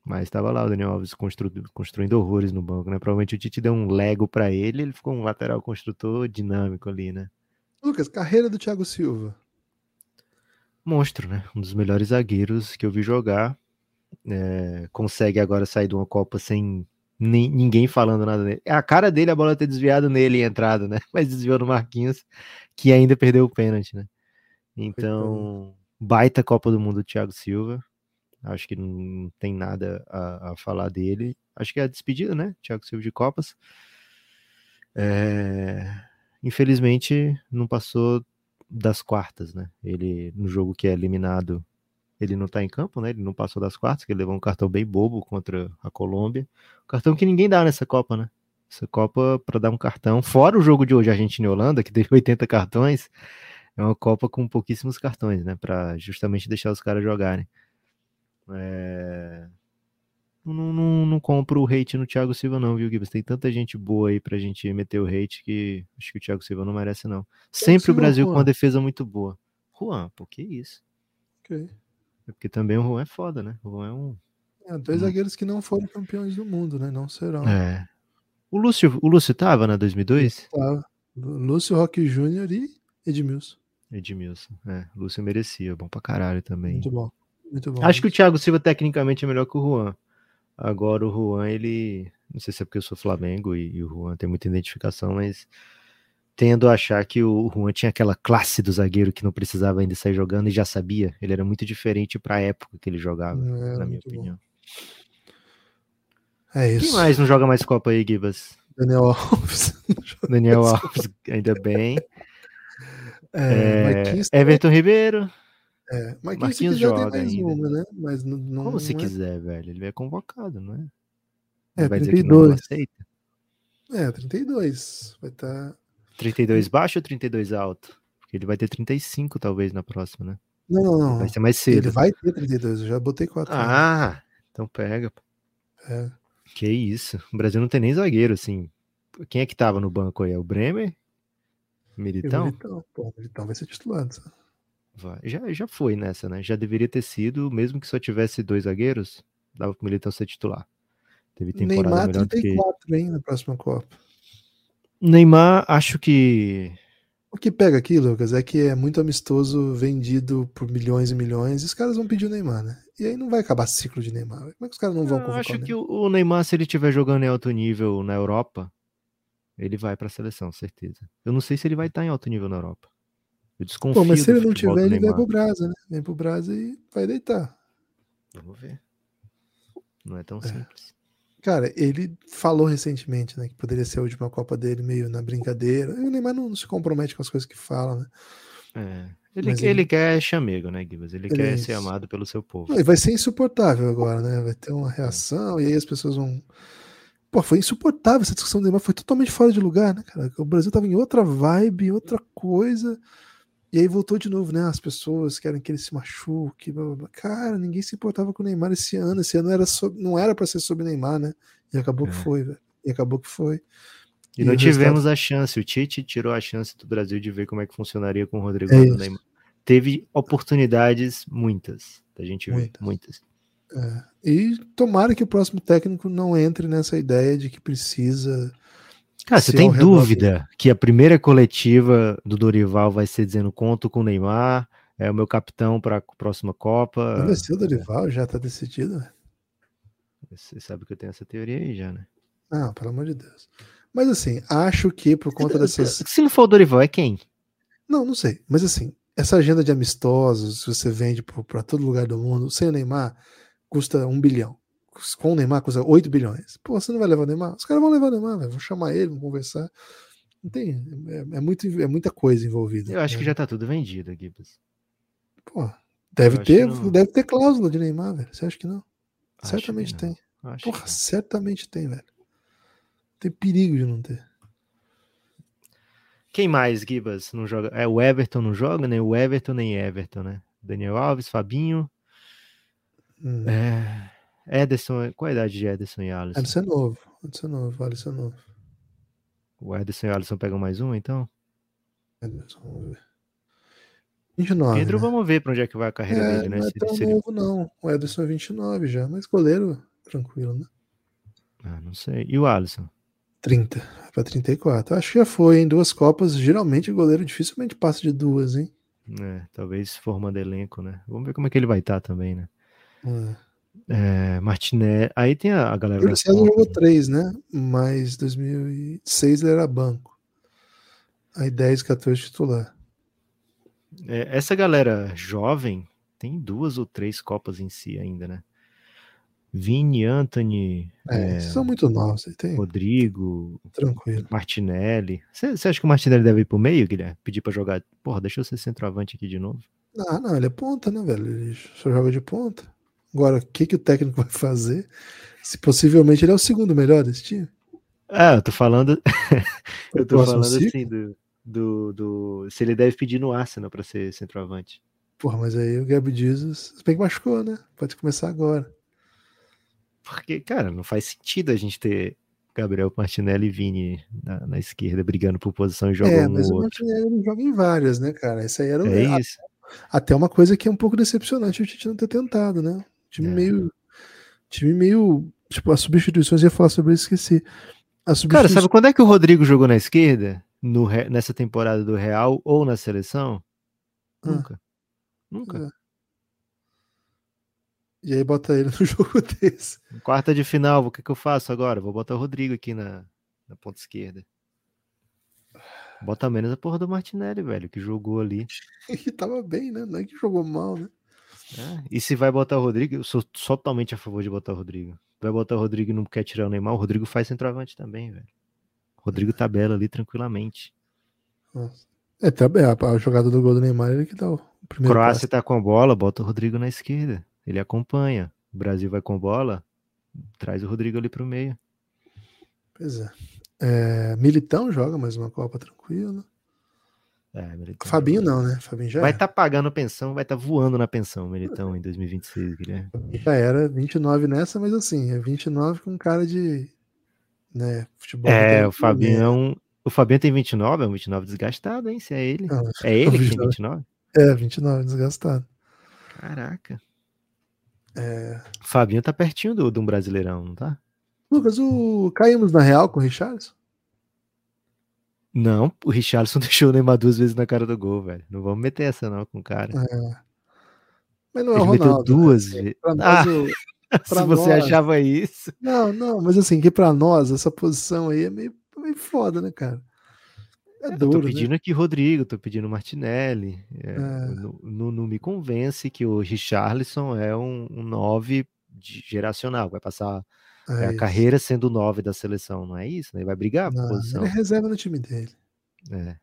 Mas estava lá o Daniel Alves constru- construindo horrores no banco, né? Provavelmente o Tite deu um Lego para ele, ele ficou um lateral construtor dinâmico ali, né? Lucas, carreira do Thiago Silva. Monstro, né? Um dos melhores zagueiros que eu vi jogar. É, consegue agora sair de uma Copa sem nem- ninguém falando nada dele. É a cara dele a bola ter desviado nele e entrado, né? [LAUGHS] Mas desviou no Marquinhos, que ainda perdeu o pênalti, né? Então, baita Copa do Mundo do Thiago Silva. Acho que não tem nada a, a falar dele. Acho que é a despedida, né? Thiago Silva de Copas. É, Infelizmente, não passou das quartas, né? Ele, no jogo que é eliminado, ele não tá em campo, né? Ele não passou das quartas, que ele levou um cartão bem bobo contra a Colômbia. Cartão que ninguém dá nessa Copa, né? Essa Copa, para dar um cartão, fora o jogo de hoje, Argentina e Holanda, que teve [LAUGHS] 80 cartões, é uma Copa com pouquíssimos cartões, né? Para justamente deixar os caras jogarem. É... Não, não, não compro o hate no Thiago Silva, não, viu, Gibbs? Tem tanta gente boa aí pra gente meter o hate que acho que o Thiago Silva não merece, não. Sempre o Silva, Brasil com Juan. uma defesa muito boa. Juan, pô, que isso? Ok. É porque também o Juan é foda, né? O Juan é um. É, dois zagueiros que não foram campeões do mundo, né? Não serão. É. O Lúcio, o Lúcio tava na 2002? Tá. Lúcio Roque Júnior e Edmilson. Edmilson. É, o Lúcio merecia, bom pra caralho também. Muito bom. Muito bom. Acho que o Thiago Silva tecnicamente é melhor que o Juan. Agora o Juan, ele. Não sei se é porque eu sou Flamengo e, e o Juan tem muita identificação, mas tendo a achar que o Juan tinha aquela classe do zagueiro que não precisava ainda sair jogando e já sabia. Ele era muito diferente pra época que ele jogava, É, na minha muito bom. opinião. É Quem isso. mais não joga mais Copa aí, Gibas? Daniel Alves. [LAUGHS] Daniel Alves, ainda bem. É, É, Everton Ribeiro. É, Marquinhos, se Marquinhos quiser, tem joga mais ainda. uma, né? Mas não, não Como se não é- quiser, velho. Ele é convocado, não é? É, vai dizer que não 32. aceita. É, 32. Vai tá estar. 32 baixo ou 32 alto? Porque ele vai ter 35 talvez na próxima, né? Não, não, não. Vai ser mais cedo. Ele vai ter 32. Eu já botei 4. Ah, então pega. É. Que isso. O Brasil não tem nem zagueiro, assim. Quem é que tava no banco aí? É o Bremer? Militão? Militão. Pô, o Militão vai ser titular. sabe? Já, já foi nessa, né? Já deveria ter sido, mesmo que só tivesse dois zagueiros, dava pro Militão ser titular. Teve temporada Neymar melhor do que. 34, hein, na próxima Copa. Neymar, acho que. O que pega aqui, Lucas, é que é muito amistoso vendido por milhões e milhões e os caras vão pedir o Neymar, né? E aí não vai acabar ciclo de Neymar. Como é que os caras não vão Eu convocar acho o que o o Neymar, se ele estiver jogando em alto nível na Europa, ele vai pra seleção, certeza. Eu não sei se ele vai estar em alto nível na Europa. Eu desconfio Pô, mas se ele não tiver, ele vai pro Brasa, né? Vem pro Brasa e vai deitar. Vamos ver. Não é tão É. simples. Cara, ele falou recentemente, né, que poderia ser a última Copa dele meio na brincadeira. O Neymar não se compromete com as coisas que fala, né? É. Ele, ele... ele- quer chamego, né, Gibas? Ele Ele quer é ser amado pelo seu povo. Não, vai ser insuportável agora, né? Vai ter uma reação e aí as pessoas vão. Pô, foi insuportável essa discussão do Neymar, foi totalmente fora de lugar, né, cara? O Brasil tava em outra vibe, outra coisa. E aí voltou de novo, né? As pessoas querem que ele se machuque. Blá, blá, blá. Cara, ninguém se importava com o Neymar esse ano. Esse ano era sobre- não era pra ser sobre Neymar, né? E acabou que É. foi, velho. E acabou que foi. E E não o resultado- tivemos a chance. O Tite tirou a chance do Brasil de ver como é que funcionaria com o Rodrigo É. Neymar. Teve oportunidades, muitas, da gente ver. Muitas. Muitas. É. E tomara que o próximo técnico não entre nessa ideia de que precisa. Cara, você Se tem dúvida que a primeira coletiva do Dorival vai ser dizendo conto com o Neymar, é o meu capitão para a próxima Copa? Não o Dorival, já tá decidido, né? Você sabe que eu tenho essa teoria aí já, né? Não, pelo amor de Deus. Mas assim, acho que por conta dessas. Se não for o Dorival, é quem? Não, não sei. Mas assim, essa agenda de amistosos, se você vende para todo lugar do mundo, sem o Neymar, custa um bilhão. Com o Neymar custa 8 bilhões. Pô, você não vai levar o Neymar? Os caras vão levar o Neymar, velho. Vão chamar ele, vão conversar. Não tem. É, é muito, é muita coisa envolvida. Eu acho que né? já tá tudo vendido, Gibbs. Pô, deve Eu ter, que não. deve ter cláusula de Neymar, velho. Você acha que não? Acho Certamente que não. tem. Acho Porra, que certamente tem, velho. Tem perigo de não ter. Quem mais, Gibas, não joga? É, o Everton não joga, nem o Everton, nem Everton, né? Daniel Alves, Fabinho, Hum. é... Ederson, qual a idade de Ederson e Alisson? Alisson é novo. Alisson é novo. Alisson é novo. O Ederson e o Alisson pegam mais um, então? Ederson, vamos ver. 29. Pedro, né? vamos ver pra onde é que vai a carreira É, dele, né? não é tão novo, não. O Ederson é 29 já, mas goleiro, tranquilo, né? Ah, não sei. E o Alisson? 30, vai pra 34. Acho que já foi, em duas Copas. Geralmente o goleiro dificilmente passa de duas, hein? É, talvez formando elenco, né? Vamos ver como é que ele vai estar também, né? É. É, Martinelli. Aí tem a, a galera Júlio César jogou pontas, né? 3? Mas 2006 ele era banco. Aí 10, 14 titular. É, essa galera jovem tem duas ou três Copas em si ainda, né? Vini, Anthony, É, é, são muito novos, tem Rodrigo, tranquilo. Martinelli. Você acha que o Martinelli deve ir pro meio, Guilherme? Pedir pra jogar? Porra, deixa eu ser centroavante aqui de novo. Ah, não, ele é ponta, né, velho? Ele só joga de ponta. Agora, o que, que o técnico vai fazer? Se possivelmente ele é o segundo melhor desse time. Ah, eu tô falando. [LAUGHS] eu tô falando ciclo? assim do, do, do. Se ele deve pedir no Arsenal pra ser centroavante. Porra, mas aí o Gabriel Jesus, se bem que machucou, né? Pode começar agora. Porque, cara, não faz sentido a gente ter Gabriel Martinelli e Vini na, na esquerda brigando por posição e jogando é, um mas o outro. Martinelli joga em várias, né, cara? Esse aí era o- É isso. até uma coisa que é um pouco decepcionante o Tite não ter tentado, né? Time É. meio. Time meio. Tipo, as substituições, eu ia falar sobre isso, esqueci. As Cara, substituições. sabe quando é que o Rodrigo jogou na esquerda? No, nessa temporada do Real ou na seleção? Ah. Nunca. Nunca. É. E aí bota ele [LAUGHS] no jogo desse. Quarta de final, o que, que eu faço agora? Vou botar o Rodrigo aqui na, na ponta esquerda. Bota menos a porra do Martinelli, velho, que jogou ali. [LAUGHS] E tava bem, né? Não é que jogou mal, né? Né? E se vai botar o Rodrigo, eu sou totalmente a favor de botar o Rodrigo. Vai botar o Rodrigo e não quer tirar o Neymar, o Rodrigo faz centroavante também, velho. O Rodrigo tabela ali tranquilamente. Nossa. É, tá bem, a, jogada do gol do Neymar ele que dá o primeiro Croácia passe. tá com a bola, bota o Rodrigo na esquerda. Ele acompanha. O Brasil vai com bola, traz o Rodrigo ali pro meio. Pois é. É, Militão joga mais uma Copa tranquilo. É, Fabinho não, né? Fabinho já, Vai estar pagando pensão, vai estar voando na pensão, Militão, [LAUGHS] em 2026, Guilherme. já era 29 nessa, mas assim, é 29 com cara de né, futebol. É, o Fabinho é. O Fabinho tem 29, é um 29 desgastado, hein? Se é ele. Não, É ele que tem 29. 29? É, 29, desgastado. Caraca. É... O Fabinho tá pertinho do, de um brasileirão, não tá? Lucas, o... caímos na real com o Richardson? Não, o Richarlison [LAUGHS] deixou o Neymar duas vezes na cara do gol, velho. Não vamos meter essa não com o cara. Mas não é o Ele meteu Ronaldo. né? duas vezes. Pra nós, Ah, o- [LAUGHS] se você nós. achava isso. Não, não, mas assim, que pra nós, essa posição aí é meio, meio foda, né, cara? É Eu tô duro, pedindo né? aqui Rodrigo, tô pedindo Martinelli. É, É. Não, não- me convence que o Richarlison é um, um 9 de- geracional. Vai passar é, É a carreira sendo o 9 da seleção, não é isso? Né? Ele vai brigar por Não, posição. ele é reserva no time dele. É.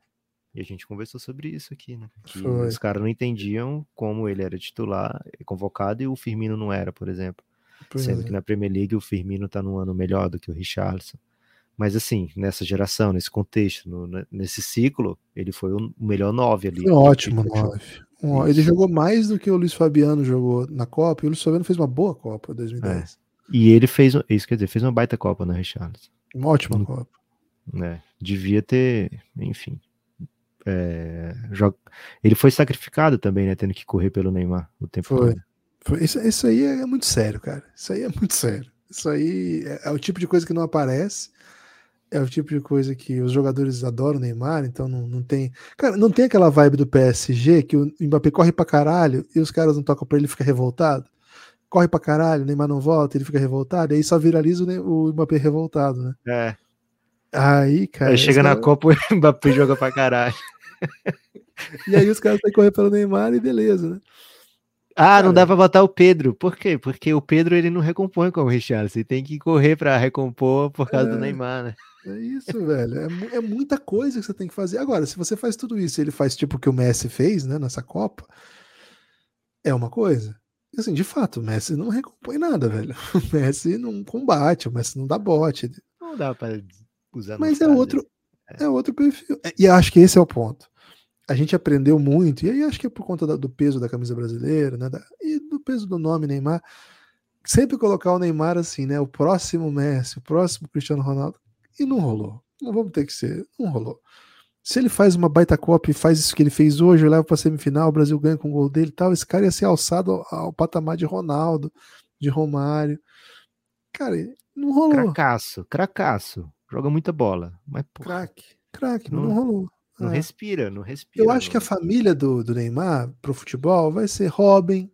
E a gente conversou sobre isso aqui, né? Que Foi. os caras não entendiam como ele era titular, convocado, e o Firmino não era, por exemplo. Pois Sendo é. que na Premier League o Firmino tá num ano melhor do que o Richarlison. Mas assim, nessa geração, nesse contexto, no- ne- nesse ciclo, ele foi o melhor 9 ali. Foi ótimo nove. Um Ele jogou mais do que o Luiz Fabiano jogou na Copa, e o Luiz Fabiano fez uma boa Copa 2010. E ele fez, isso quer dizer, fez uma baita Copa na Richarlison. Uma ótima Hum. Copa. né? Devia ter, enfim. é, jo- Ele foi sacrificado também, né? Tendo que correr pelo Neymar o tempo Foi. todo. Foi- Isso, isso aí é muito sério, cara. Isso aí é muito sério. Isso aí é, é o tipo de coisa que não aparece. É o tipo de coisa que os jogadores adoram o Neymar, então não, não tem. Cara, não tem aquela vibe do PSG que o Mbappé corre pra caralho e os caras não tocam pra ele e fica revoltado. Corre pra caralho, o Neymar não volta, ele fica revoltado, e aí só viraliza o, Ne- o Mbappé revoltado, né? É. Aí, cara. Aí chega na caras- Copa, [LAUGHS] o Mbappé joga pra caralho. E aí os caras que correr pelo Neymar e beleza, né? Ah, não Cara. dá pra botar o Pedro. Por quê? Porque o Pedro ele não recompõe como o Richarlison. Ele tem que correr pra recompor por causa do É. Neymar, né? É isso, velho. É, é muita coisa que você tem que fazer. Agora, se você faz tudo isso e ele faz tipo o que o Messi fez, né, nessa Copa, é uma coisa. Assim, de fato, o Messi não recompõe nada, velho. [LAUGHS] O Messi não combate, o Messi não dá bote. Não dá pra usar. Mas é outro, é outro perfil. É, E acho que esse é o ponto. A gente aprendeu muito, e aí acho que é por conta do peso da camisa brasileira, né? e do peso do nome Neymar. Sempre colocar o Neymar assim, né? O próximo Messi, o próximo Cristiano Ronaldo. E não rolou. Não vamos ter que ser. Não rolou. Se ele faz uma baita Copa e faz isso que ele fez hoje, leva para semifinal, o Brasil ganha com o gol dele e tal, esse cara ia ser alçado ao, ao patamar de Ronaldo, de Romário. Cara, não rolou. Cracaço, cracaço. Joga muita bola. Mas, pô, Craque, craque, Não- não rolou. não É. respira, não respira. Eu acho que a não- família do, do Neymar pro futebol vai ser Robin,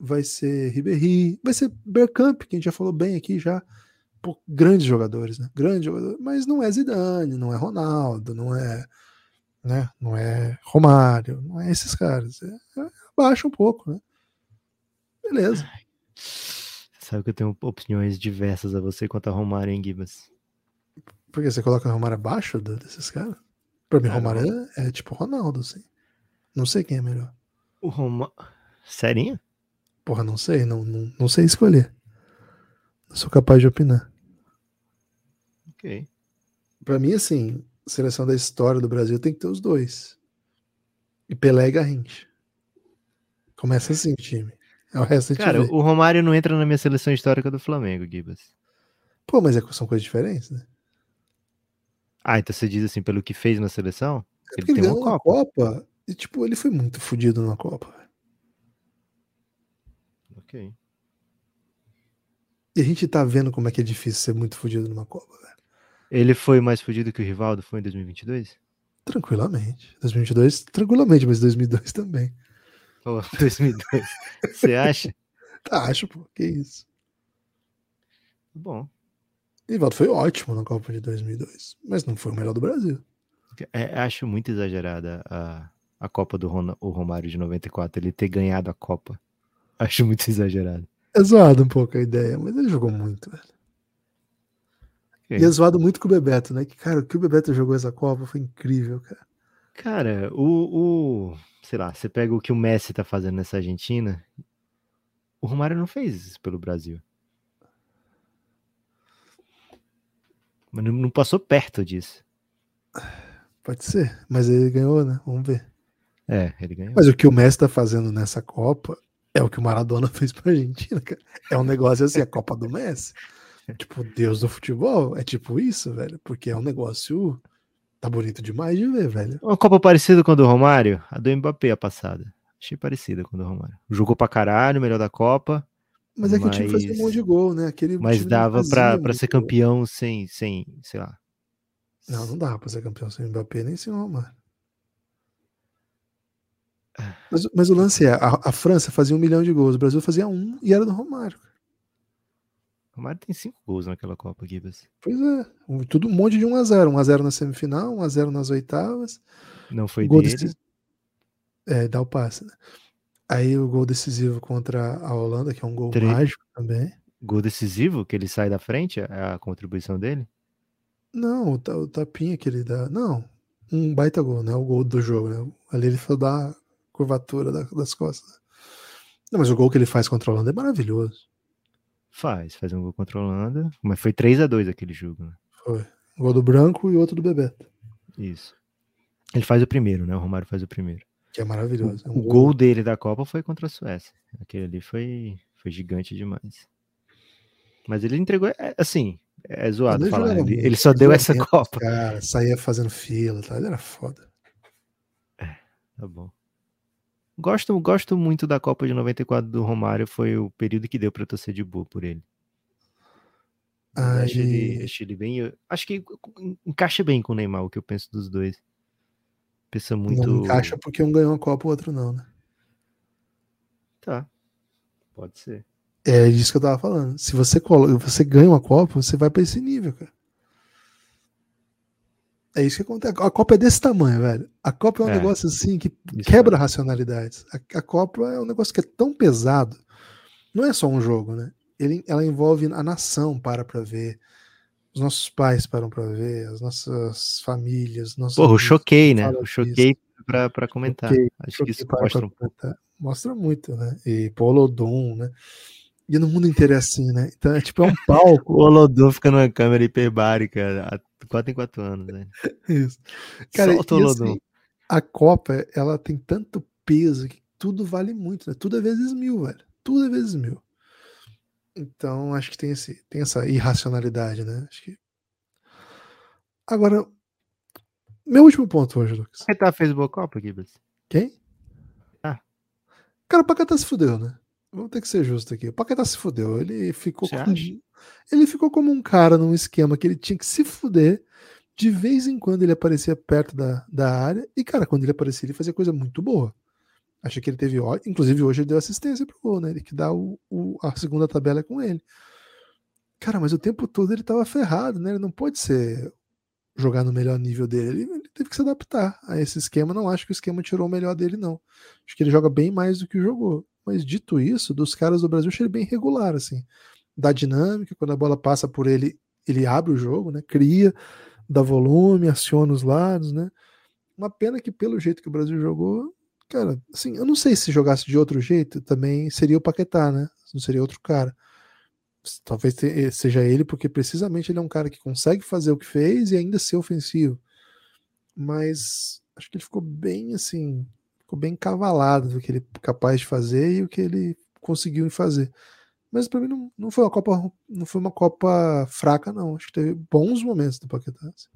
vai ser Ribéry, vai ser Bergkamp, que a gente já falou bem aqui já. Grandes jogadores, né? Jogadores, mas não é Zidane, não é Ronaldo, não é, né? Não é Romário, não é esses caras. É, é, abaixa um pouco, né? Beleza. Sabe que eu tenho opiniões diversas a você quanto a Romário em Gibas. Porque você coloca o Romário abaixo do- desses caras? Pra mim, Romário é, é tipo Ronaldo, assim. Não sei quem é melhor. O Romário. Serinho? Porra, não sei, não, não, não sei escolher. Não sou capaz de opinar. Ok. Pra mim, assim, seleção da história do Brasil tem que ter os dois. E Pelé e Garrincha. Começa assim time. É o resto Cara, o Romário não entra na minha seleção histórica do Flamengo, Gibas. Pô, mas é, são coisas diferentes, né? Ah, então você diz assim, pelo que fez na seleção? É Ele porque ele ganhou uma Copa. Copa. e, tipo, ele foi muito fodido na Copa. Ok. E a gente tá vendo como é que é difícil ser muito fodido numa Copa, velho. Ele foi mais fodido que o Rivaldo foi em 2022? Tranquilamente. 2022, tranquilamente, mas 2002 também. [LAUGHS] Ou 2002? Você acha? [LAUGHS] Tá, acho, pô, que isso. Bom. Rivaldo foi ótimo na Copa de 2002, mas não foi o melhor do Brasil. É, acho muito exagerada a, a Copa do Ron- o Romário de 94, ele ter ganhado a Copa. Acho muito [LAUGHS] exagerado. É zoado um pouco a ideia, mas ele jogou muito, velho. Ok. E é zoado muito com o Bebeto, né? Que, cara, o que o Bebeto jogou essa Copa foi incrível, cara. Cara, o, o. Sei lá, você pega o que o Messi tá fazendo nessa Argentina. O Romário não fez isso pelo Brasil. Mas não, não passou perto disso. Pode ser, mas ele ganhou, né? Vamos ver. É, ele ganhou. Mas o que o Messi tá fazendo nessa Copa é o que o Maradona [LAUGHS] fez pra Argentina, cara. É um negócio assim, a Copa do Messi. Tipo, Deus do futebol. É tipo isso, velho. Porque é um negócio. Tá bonito demais de ver, velho. Uma Copa parecida com a do Romário, a do Mbappé a passada. Achei parecida com a do Romário. Jogou pra caralho, melhor da Copa. Mas é que o time fazia um monte de gol, né? Aquele mas dava fazia pra, pra ser gol. campeão sem, sem, sei lá. Não, não dava pra ser campeão sem Mbappé nem sem o Romário. Mas, mas o lance é, a, a França fazia um milhão de gols, o Brasil fazia um e era do Romário. O Romário tem cinco gols naquela Copa, Gibas. Pois é, um- tudo um monte de 1 a 0 1 a 0 na semifinal, 1 a 0 nas oitavas. Não foi gol dele. decisivo. É, dá o passe, né? Aí o gol decisivo contra a Holanda, que é um gol Tre- mágico também. Gol decisivo, que ele sai da frente, é a contribuição dele. Não, o, o tapinha que ele dá. Não, um baita gol, né? O gol do jogo, né? Ali ele foi dar a curvatura da- das costas. Não, mas o gol que ele faz contra a Holanda é maravilhoso. Faz, faz um gol contra a Holanda. Mas foi 3 a 2 aquele jogo, né? Foi. Um gol do Branco e outro do Bebeto, Isso. Ele faz o primeiro, né? O Romário faz o primeiro. que é maravilhoso. É um O gol dele da Copa foi contra a Suécia. Aquele ali foi, foi gigante demais. Mas ele entregou, é, assim, é zoado falar. Ele, ele só deu essa Copa. Cara, saía fazendo fila, tá? Ele era foda. Tá bom. Gosto, gosto muito da Copa de 94 do Romário. Foi o período que deu pra eu torcer de boa por ele. Aí- Acho ele, acho ele bem. eu Acho que encaixa bem com o Neymar, o que eu penso dos dois. Pensa muito. Não encaixa porque um ganhou a Copa, o outro não, né? Tá. Pode ser. É disso que eu tava falando. Se você, colo... você ganha uma Copa, você vai pra esse nível, cara. É isso que acontece. A Copa é desse tamanho, velho. A Copa é um É. negócio assim que quebra racionalidades. A, a Copa é um negócio que é tão pesado. Não é só um jogo, né? Ele, ela envolve a nação para pra ver. Os nossos pais param pra ver, as nossas famílias. Nossos Porra, eu choquei, né? Eu choquei pra, pra comentar. Choquei, Acho Choquei que isso mostra um pouco. Mostra muito, né? E Polodum, né? E no mundo inteiro é assim, né? Então é tipo, é um palco. [LAUGHS] O Olodum fica numa câmera hiperbárica há 4 em 4 anos, né? Isso. Cara, Solta o Olodum. assim, a Copa, ela tem tanto peso que tudo vale muito, né? Tudo é vezes mil, velho. Tudo é vezes mil. Então, acho que tem, esse, tem essa irracionalidade, né? Acho que. Agora, meu último ponto hoje, Lucas. Paquetá fez boa Copa, Gibas? Quem? Ah. Cara, o Paquetá se fudeu, né? Vamos ter que ser justo aqui. O Paquetá se fudeu. Ele ficou Você como... acha? Ele ficou como um cara num esquema que ele tinha que se fuder. De vez em quando ele aparecia perto da, da área. E, cara, quando ele aparecia, ele fazia coisa muito boa. Achei que ele teve Inclusive, hoje ele deu assistência pro gol, né? Ele que dá o, o- a segunda tabela é com ele. Cara, mas o tempo todo ele tava ferrado, né? Ele não pode ser jogar no melhor nível dele. Ele, ele teve que se adaptar a esse esquema. Não acho que o esquema tirou o melhor dele, não. Acho que ele joga bem mais do que jogou. Mas dito isso, dos caras do Brasil, achei ele bem regular, assim. Dá dinâmica, quando a bola passa por ele, ele abre o jogo, né? Cria, dá volume, aciona os lados, né? Uma pena que pelo jeito que o Brasil jogou, cara, assim, eu não sei se jogasse de outro jeito, também seria o Paquetá, né? Não seria outro cara. Talvez te- seja ele, porque precisamente ele é um cara que consegue fazer o que fez e ainda ser ofensivo. Mas acho que ele ficou bem assim, ficou bem cavalado do que ele é capaz de fazer e o que ele conseguiu fazer. Mas para mim não, não foi uma Copa, não foi uma Copa fraca não. Acho que teve bons momentos do Paquetá. assim.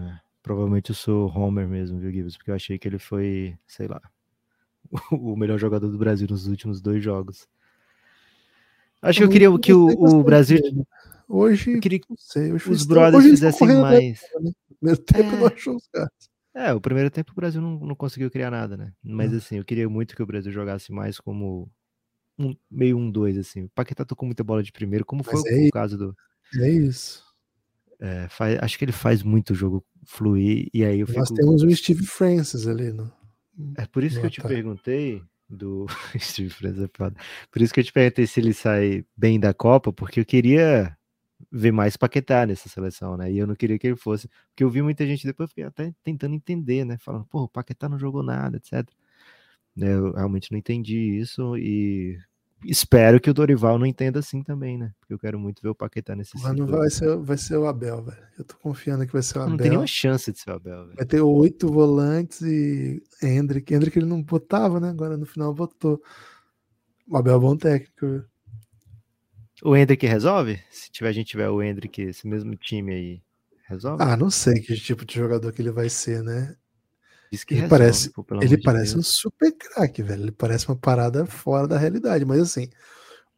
É, provavelmente eu sou Homer mesmo, viu, Gibbs? Porque eu achei que ele foi, sei lá, [LAUGHS] o melhor jogador do Brasil nos últimos dois jogos. Acho que eu queria que o, o Brasil. Hoje, Eu queria que sei, hoje os brothers Hoje fizessem mais. no primeiro tempo É. não achou os caras. É, o primeiro tempo o Brasil não, não conseguiu criar nada, né? Mas Não. assim, eu queria muito que o Brasil jogasse mais como um, meio um dois, assim. O Paquetá tocou muita bola de primeiro, como foi Mas o, é o caso do. É isso. é, faz- acho que ele faz muito o jogo fluir, e aí eu Nós fico. temos o Steve Francis ali. No... É por isso que eu te perguntei do [LAUGHS] Steve Francis é foda. Por isso que eu te perguntei se ele sai bem da Copa, porque eu queria ver mais Paquetá nessa seleção, né? E eu não queria que ele fosse, porque eu vi muita gente depois, fiquei até tentando entender, né? Falando, pô, o Paquetá não jogou nada, etc. Né, eu realmente não entendi isso e espero que o Dorival não entenda assim também, né? Porque eu quero muito ver o Paquetá nesse Mas não vai ser, vai ser o Abel, velho. Eu tô confiando que vai ser o Abel. Não tem nenhuma chance de ser o Abel, velho. Vai ter oito volantes e Hendrick. Hendrick ele não botava, né? Agora no final botou. O Abel é bom técnico. Viu? O Hendrick resolve? Se tiver, a gente tiver o Hendrick, esse mesmo time aí, resolve? Ah, não sei que tipo de jogador que ele vai ser, né? Diz que ele resolve, parece, pô, ele de parece um super craque, velho. Ele parece uma parada fora da realidade. Mas assim,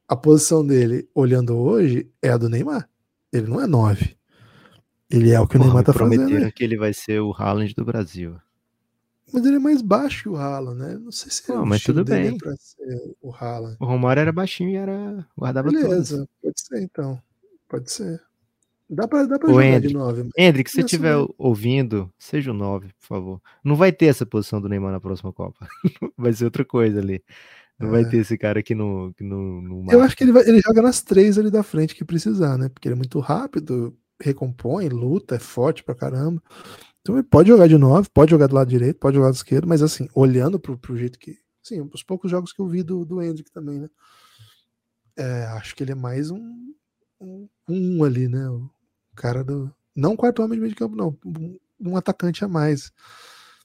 a posição dele, olhando hoje, é a do Neymar. Ele não é nove. Ele é o que o Porra, Neymar me tá fazendo. prometeram que ele vai ser o Haaland do Brasil. Mas ele é mais baixo que o Haaland, né? Não sei se Não, o mas tudo dele bem. é pra ser o Haaland. O Romário era baixinho e era guardava. Beleza, pode ser então. Pode ser. Dá pra, dá pra jogar Hendrick, de nove. mas- Hendrick, se você Isso estiver ouvindo, seja o 9, por favor. Não vai ter essa posição do Neymar na próxima Copa. [LAUGHS] vai ser outra coisa ali. Não vai É. ter esse cara que não, que não, não Eu acho que ele, vai- ele joga nas três ali da frente que precisar, né? Porque ele é muito rápido, recompõe, luta, é forte pra caramba. Então ele pode jogar de nove, pode jogar do lado direito, pode jogar do lado esquerdo, mas assim, olhando pro, pro jeito que. Sim, os poucos jogos que eu vi do, do Hendrick também, né? É, acho que ele é mais um, um, um ali, né? O cara do. Não quarto homem de meio de campo, não. Um, um atacante a mais.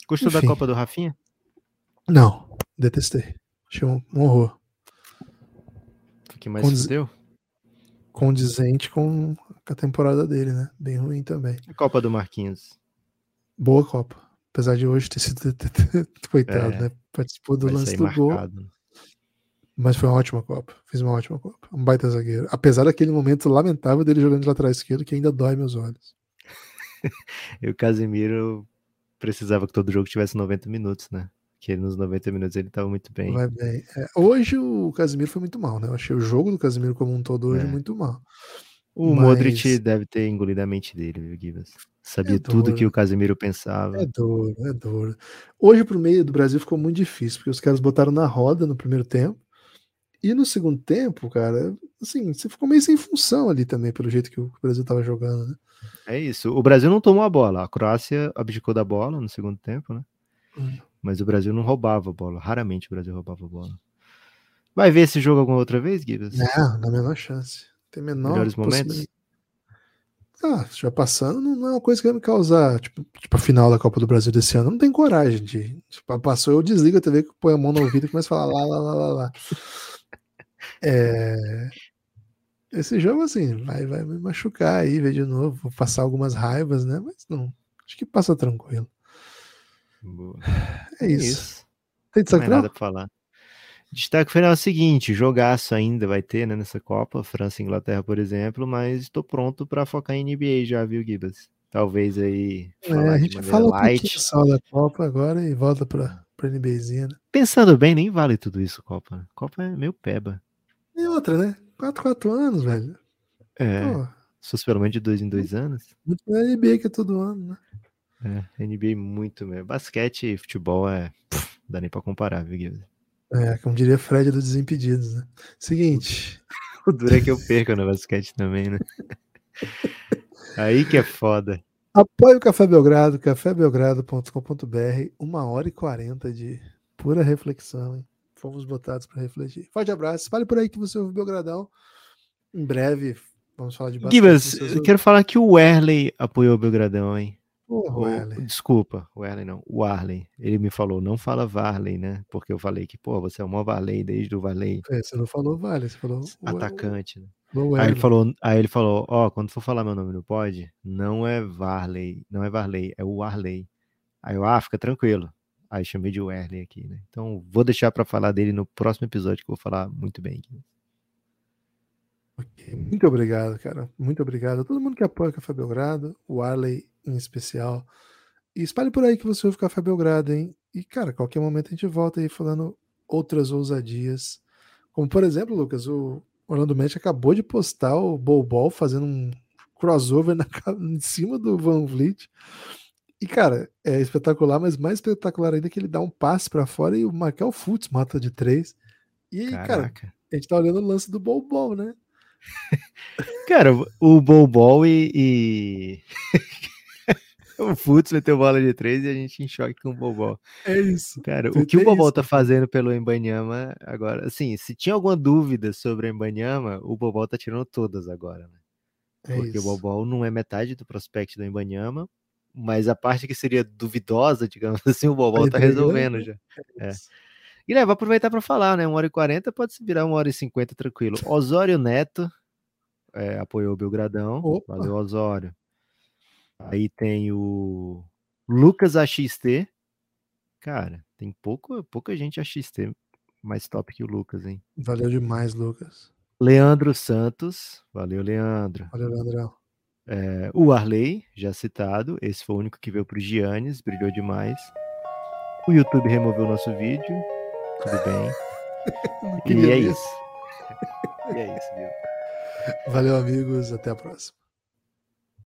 Gostou da. Copa do Rafinha? Não, detestei. Achei um, um horror. O que mais Condiz- fudeu? Condizente com a temporada dele, né? Bem ruim também. A Copa do Marquinhos. Boa Copa. Apesar de hoje ter sido. [LAUGHS] Coitado, É. né? Participou do lance do gol. marcado. Mas foi uma ótima Copa. Fiz uma ótima Copa. Um baita zagueiro. Apesar daquele momento lamentável dele jogando de lateral esquerdo, que ainda dói meus olhos. [LAUGHS] E o Casemiro precisava que todo jogo tivesse 90 minutos, né? Que nos 90 minutos ele tava muito bem. Vai bem. É, hoje o Casimiro foi muito mal, né? Eu achei o jogo do Casimiro como um todo hoje É. muito mal. O Mas- Modric deve ter engolido a mente dele, viu, Gibas? Sabia É tudo que o Casemiro pensava. É duro, é duro. Hoje pro meio do Brasil ficou muito difícil, porque os caras botaram na roda no primeiro tempo. E no segundo tempo, cara, assim, você ficou meio sem função ali também, pelo jeito que o Brasil tava jogando, né? É isso. O Brasil não tomou a bola. A Croácia abdicou da bola no segundo tempo, né? Hum. Mas o Brasil não roubava a bola. Raramente o Brasil roubava a bola. Vai ver esse jogo alguma outra vez, Gibas? Não, na menor chance. Tem menor Melhores momentos? Ah, estiver passando, não, não é uma coisa que vai me causar, tipo, tipo a final da Copa do Brasil desse ano. Não tem coragem de. Tipo, passou, eu desligo a TV, põe a mão no ouvido e começo a falar lá, lá, lá, lá, lá. É, Esse jogo, assim, vai, vai me machucar aí, ver de novo, vou passar algumas raivas, né? Mas não, acho que passa tranquilo. Boa. É isso. Tem Não destaque é final? nada pra falar. Destaque final é o seguinte: jogaço ainda vai ter né, nessa Copa, França e Inglaterra, por exemplo, mas estou pronto para focar em NBA já, viu, Gibas? Talvez aí É, a gente fala um light. pouquinho só da Copa agora e volta pra, pra NBzinha, né? Pensando bem, nem vale tudo isso, Copa. Copa é meio peba. E outra, né? 4, 4 anos, velho. É, Pô, se fosse pelo menos de dois em dois anos. muito mais NBA que é todo ano, né? É, NBA muito mesmo. Basquete e futebol é. pff, não dá nem pra comparar, viu, Gibas? É, como diria Fred dos Desimpedidos, né? Seguinte, [LAUGHS] O duro é que eu perco no basquete também, né? [LAUGHS] Aí que é foda. apoie o Café Belgrado, cafébelgrado.com.br, uma hora e quarenta de pura reflexão, hein? Fomos botados para refletir. Forte abraço, espalhe por aí que você ouve o Belgradão. Em breve, vamos falar de basquete. Gibas, eu quero falar que o Werley apoiou o Belgradão, hein? Porra, O- Wesley. desculpa, o Erley não, o Arley. Ele me falou, não fala Varley, né? Porque eu falei que, pô, você é o maior Varley desde o Varley É, Você não falou Vale, você falou o- atacante. né? Aí ele falou, aí ele falou, ó, quando for falar meu nome no pod, não é Varley, não é Varley, é o Arley. Aí eu, ah, fica tranquilo. Aí chamei de Werley aqui, né? Então vou deixar pra falar dele no próximo episódio que eu vou falar muito bem. Ok, Muito obrigado, cara. Muito obrigado a todo mundo que apoia o Café Belgrado, o Arley em especial. E espalhe por aí que você ouve Café Belgrado, hein? E, cara, qualquer momento a gente volta aí falando outras ousadias. Como, por exemplo, Lucas, o Orlando Magic acabou de postar o Bol Bol fazendo um crossover [LAUGHS] na, em cima do Van Vliet. E, cara, é espetacular, mas mais espetacular ainda é que ele dá um passe pra fora e o Markel Fultz mata de três. E aí, cara, Caraca. a gente tá olhando o lance do Bol Bol, né? [LAUGHS] Cara, o Bobol e. e... [LAUGHS] [LAUGHS] o Futs meteu bola de três e a gente em choque com o Bobol. É isso. Cara, o que o Bobol tá fazendo pelo Embanyama agora, assim, se tinha alguma dúvida sobre o Embanyama, o Bobol tá tirando todas agora, né? É Porque isso. o Bobol não é metade do prospect do Embanyama, mas a parte que seria duvidosa, digamos [LAUGHS] assim, o Bobol tá resolvendo já. É. Guilherme, vou aproveitar para falar, né? 1 hora e 40 pode se virar 1 hora e 50 tranquilo. Osório Neto é, apoiou o Belgradão. Opa. Valeu, Osório. Aí tem o Lucas AXT. Cara, tem pouco, pouca gente AXT mais top que o Lucas, hein? Valeu demais, Lucas. Leandro Santos. Valeu, Leandro. Valeu, Leandrão. É, o Arley, já citado. Esse foi o único que veio pro Giannis, brilhou demais. O YouTube removeu o nosso vídeo. Tudo bem. [LAUGHS] E é isso. E é isso, viu? Valeu, amigos. Até a próxima.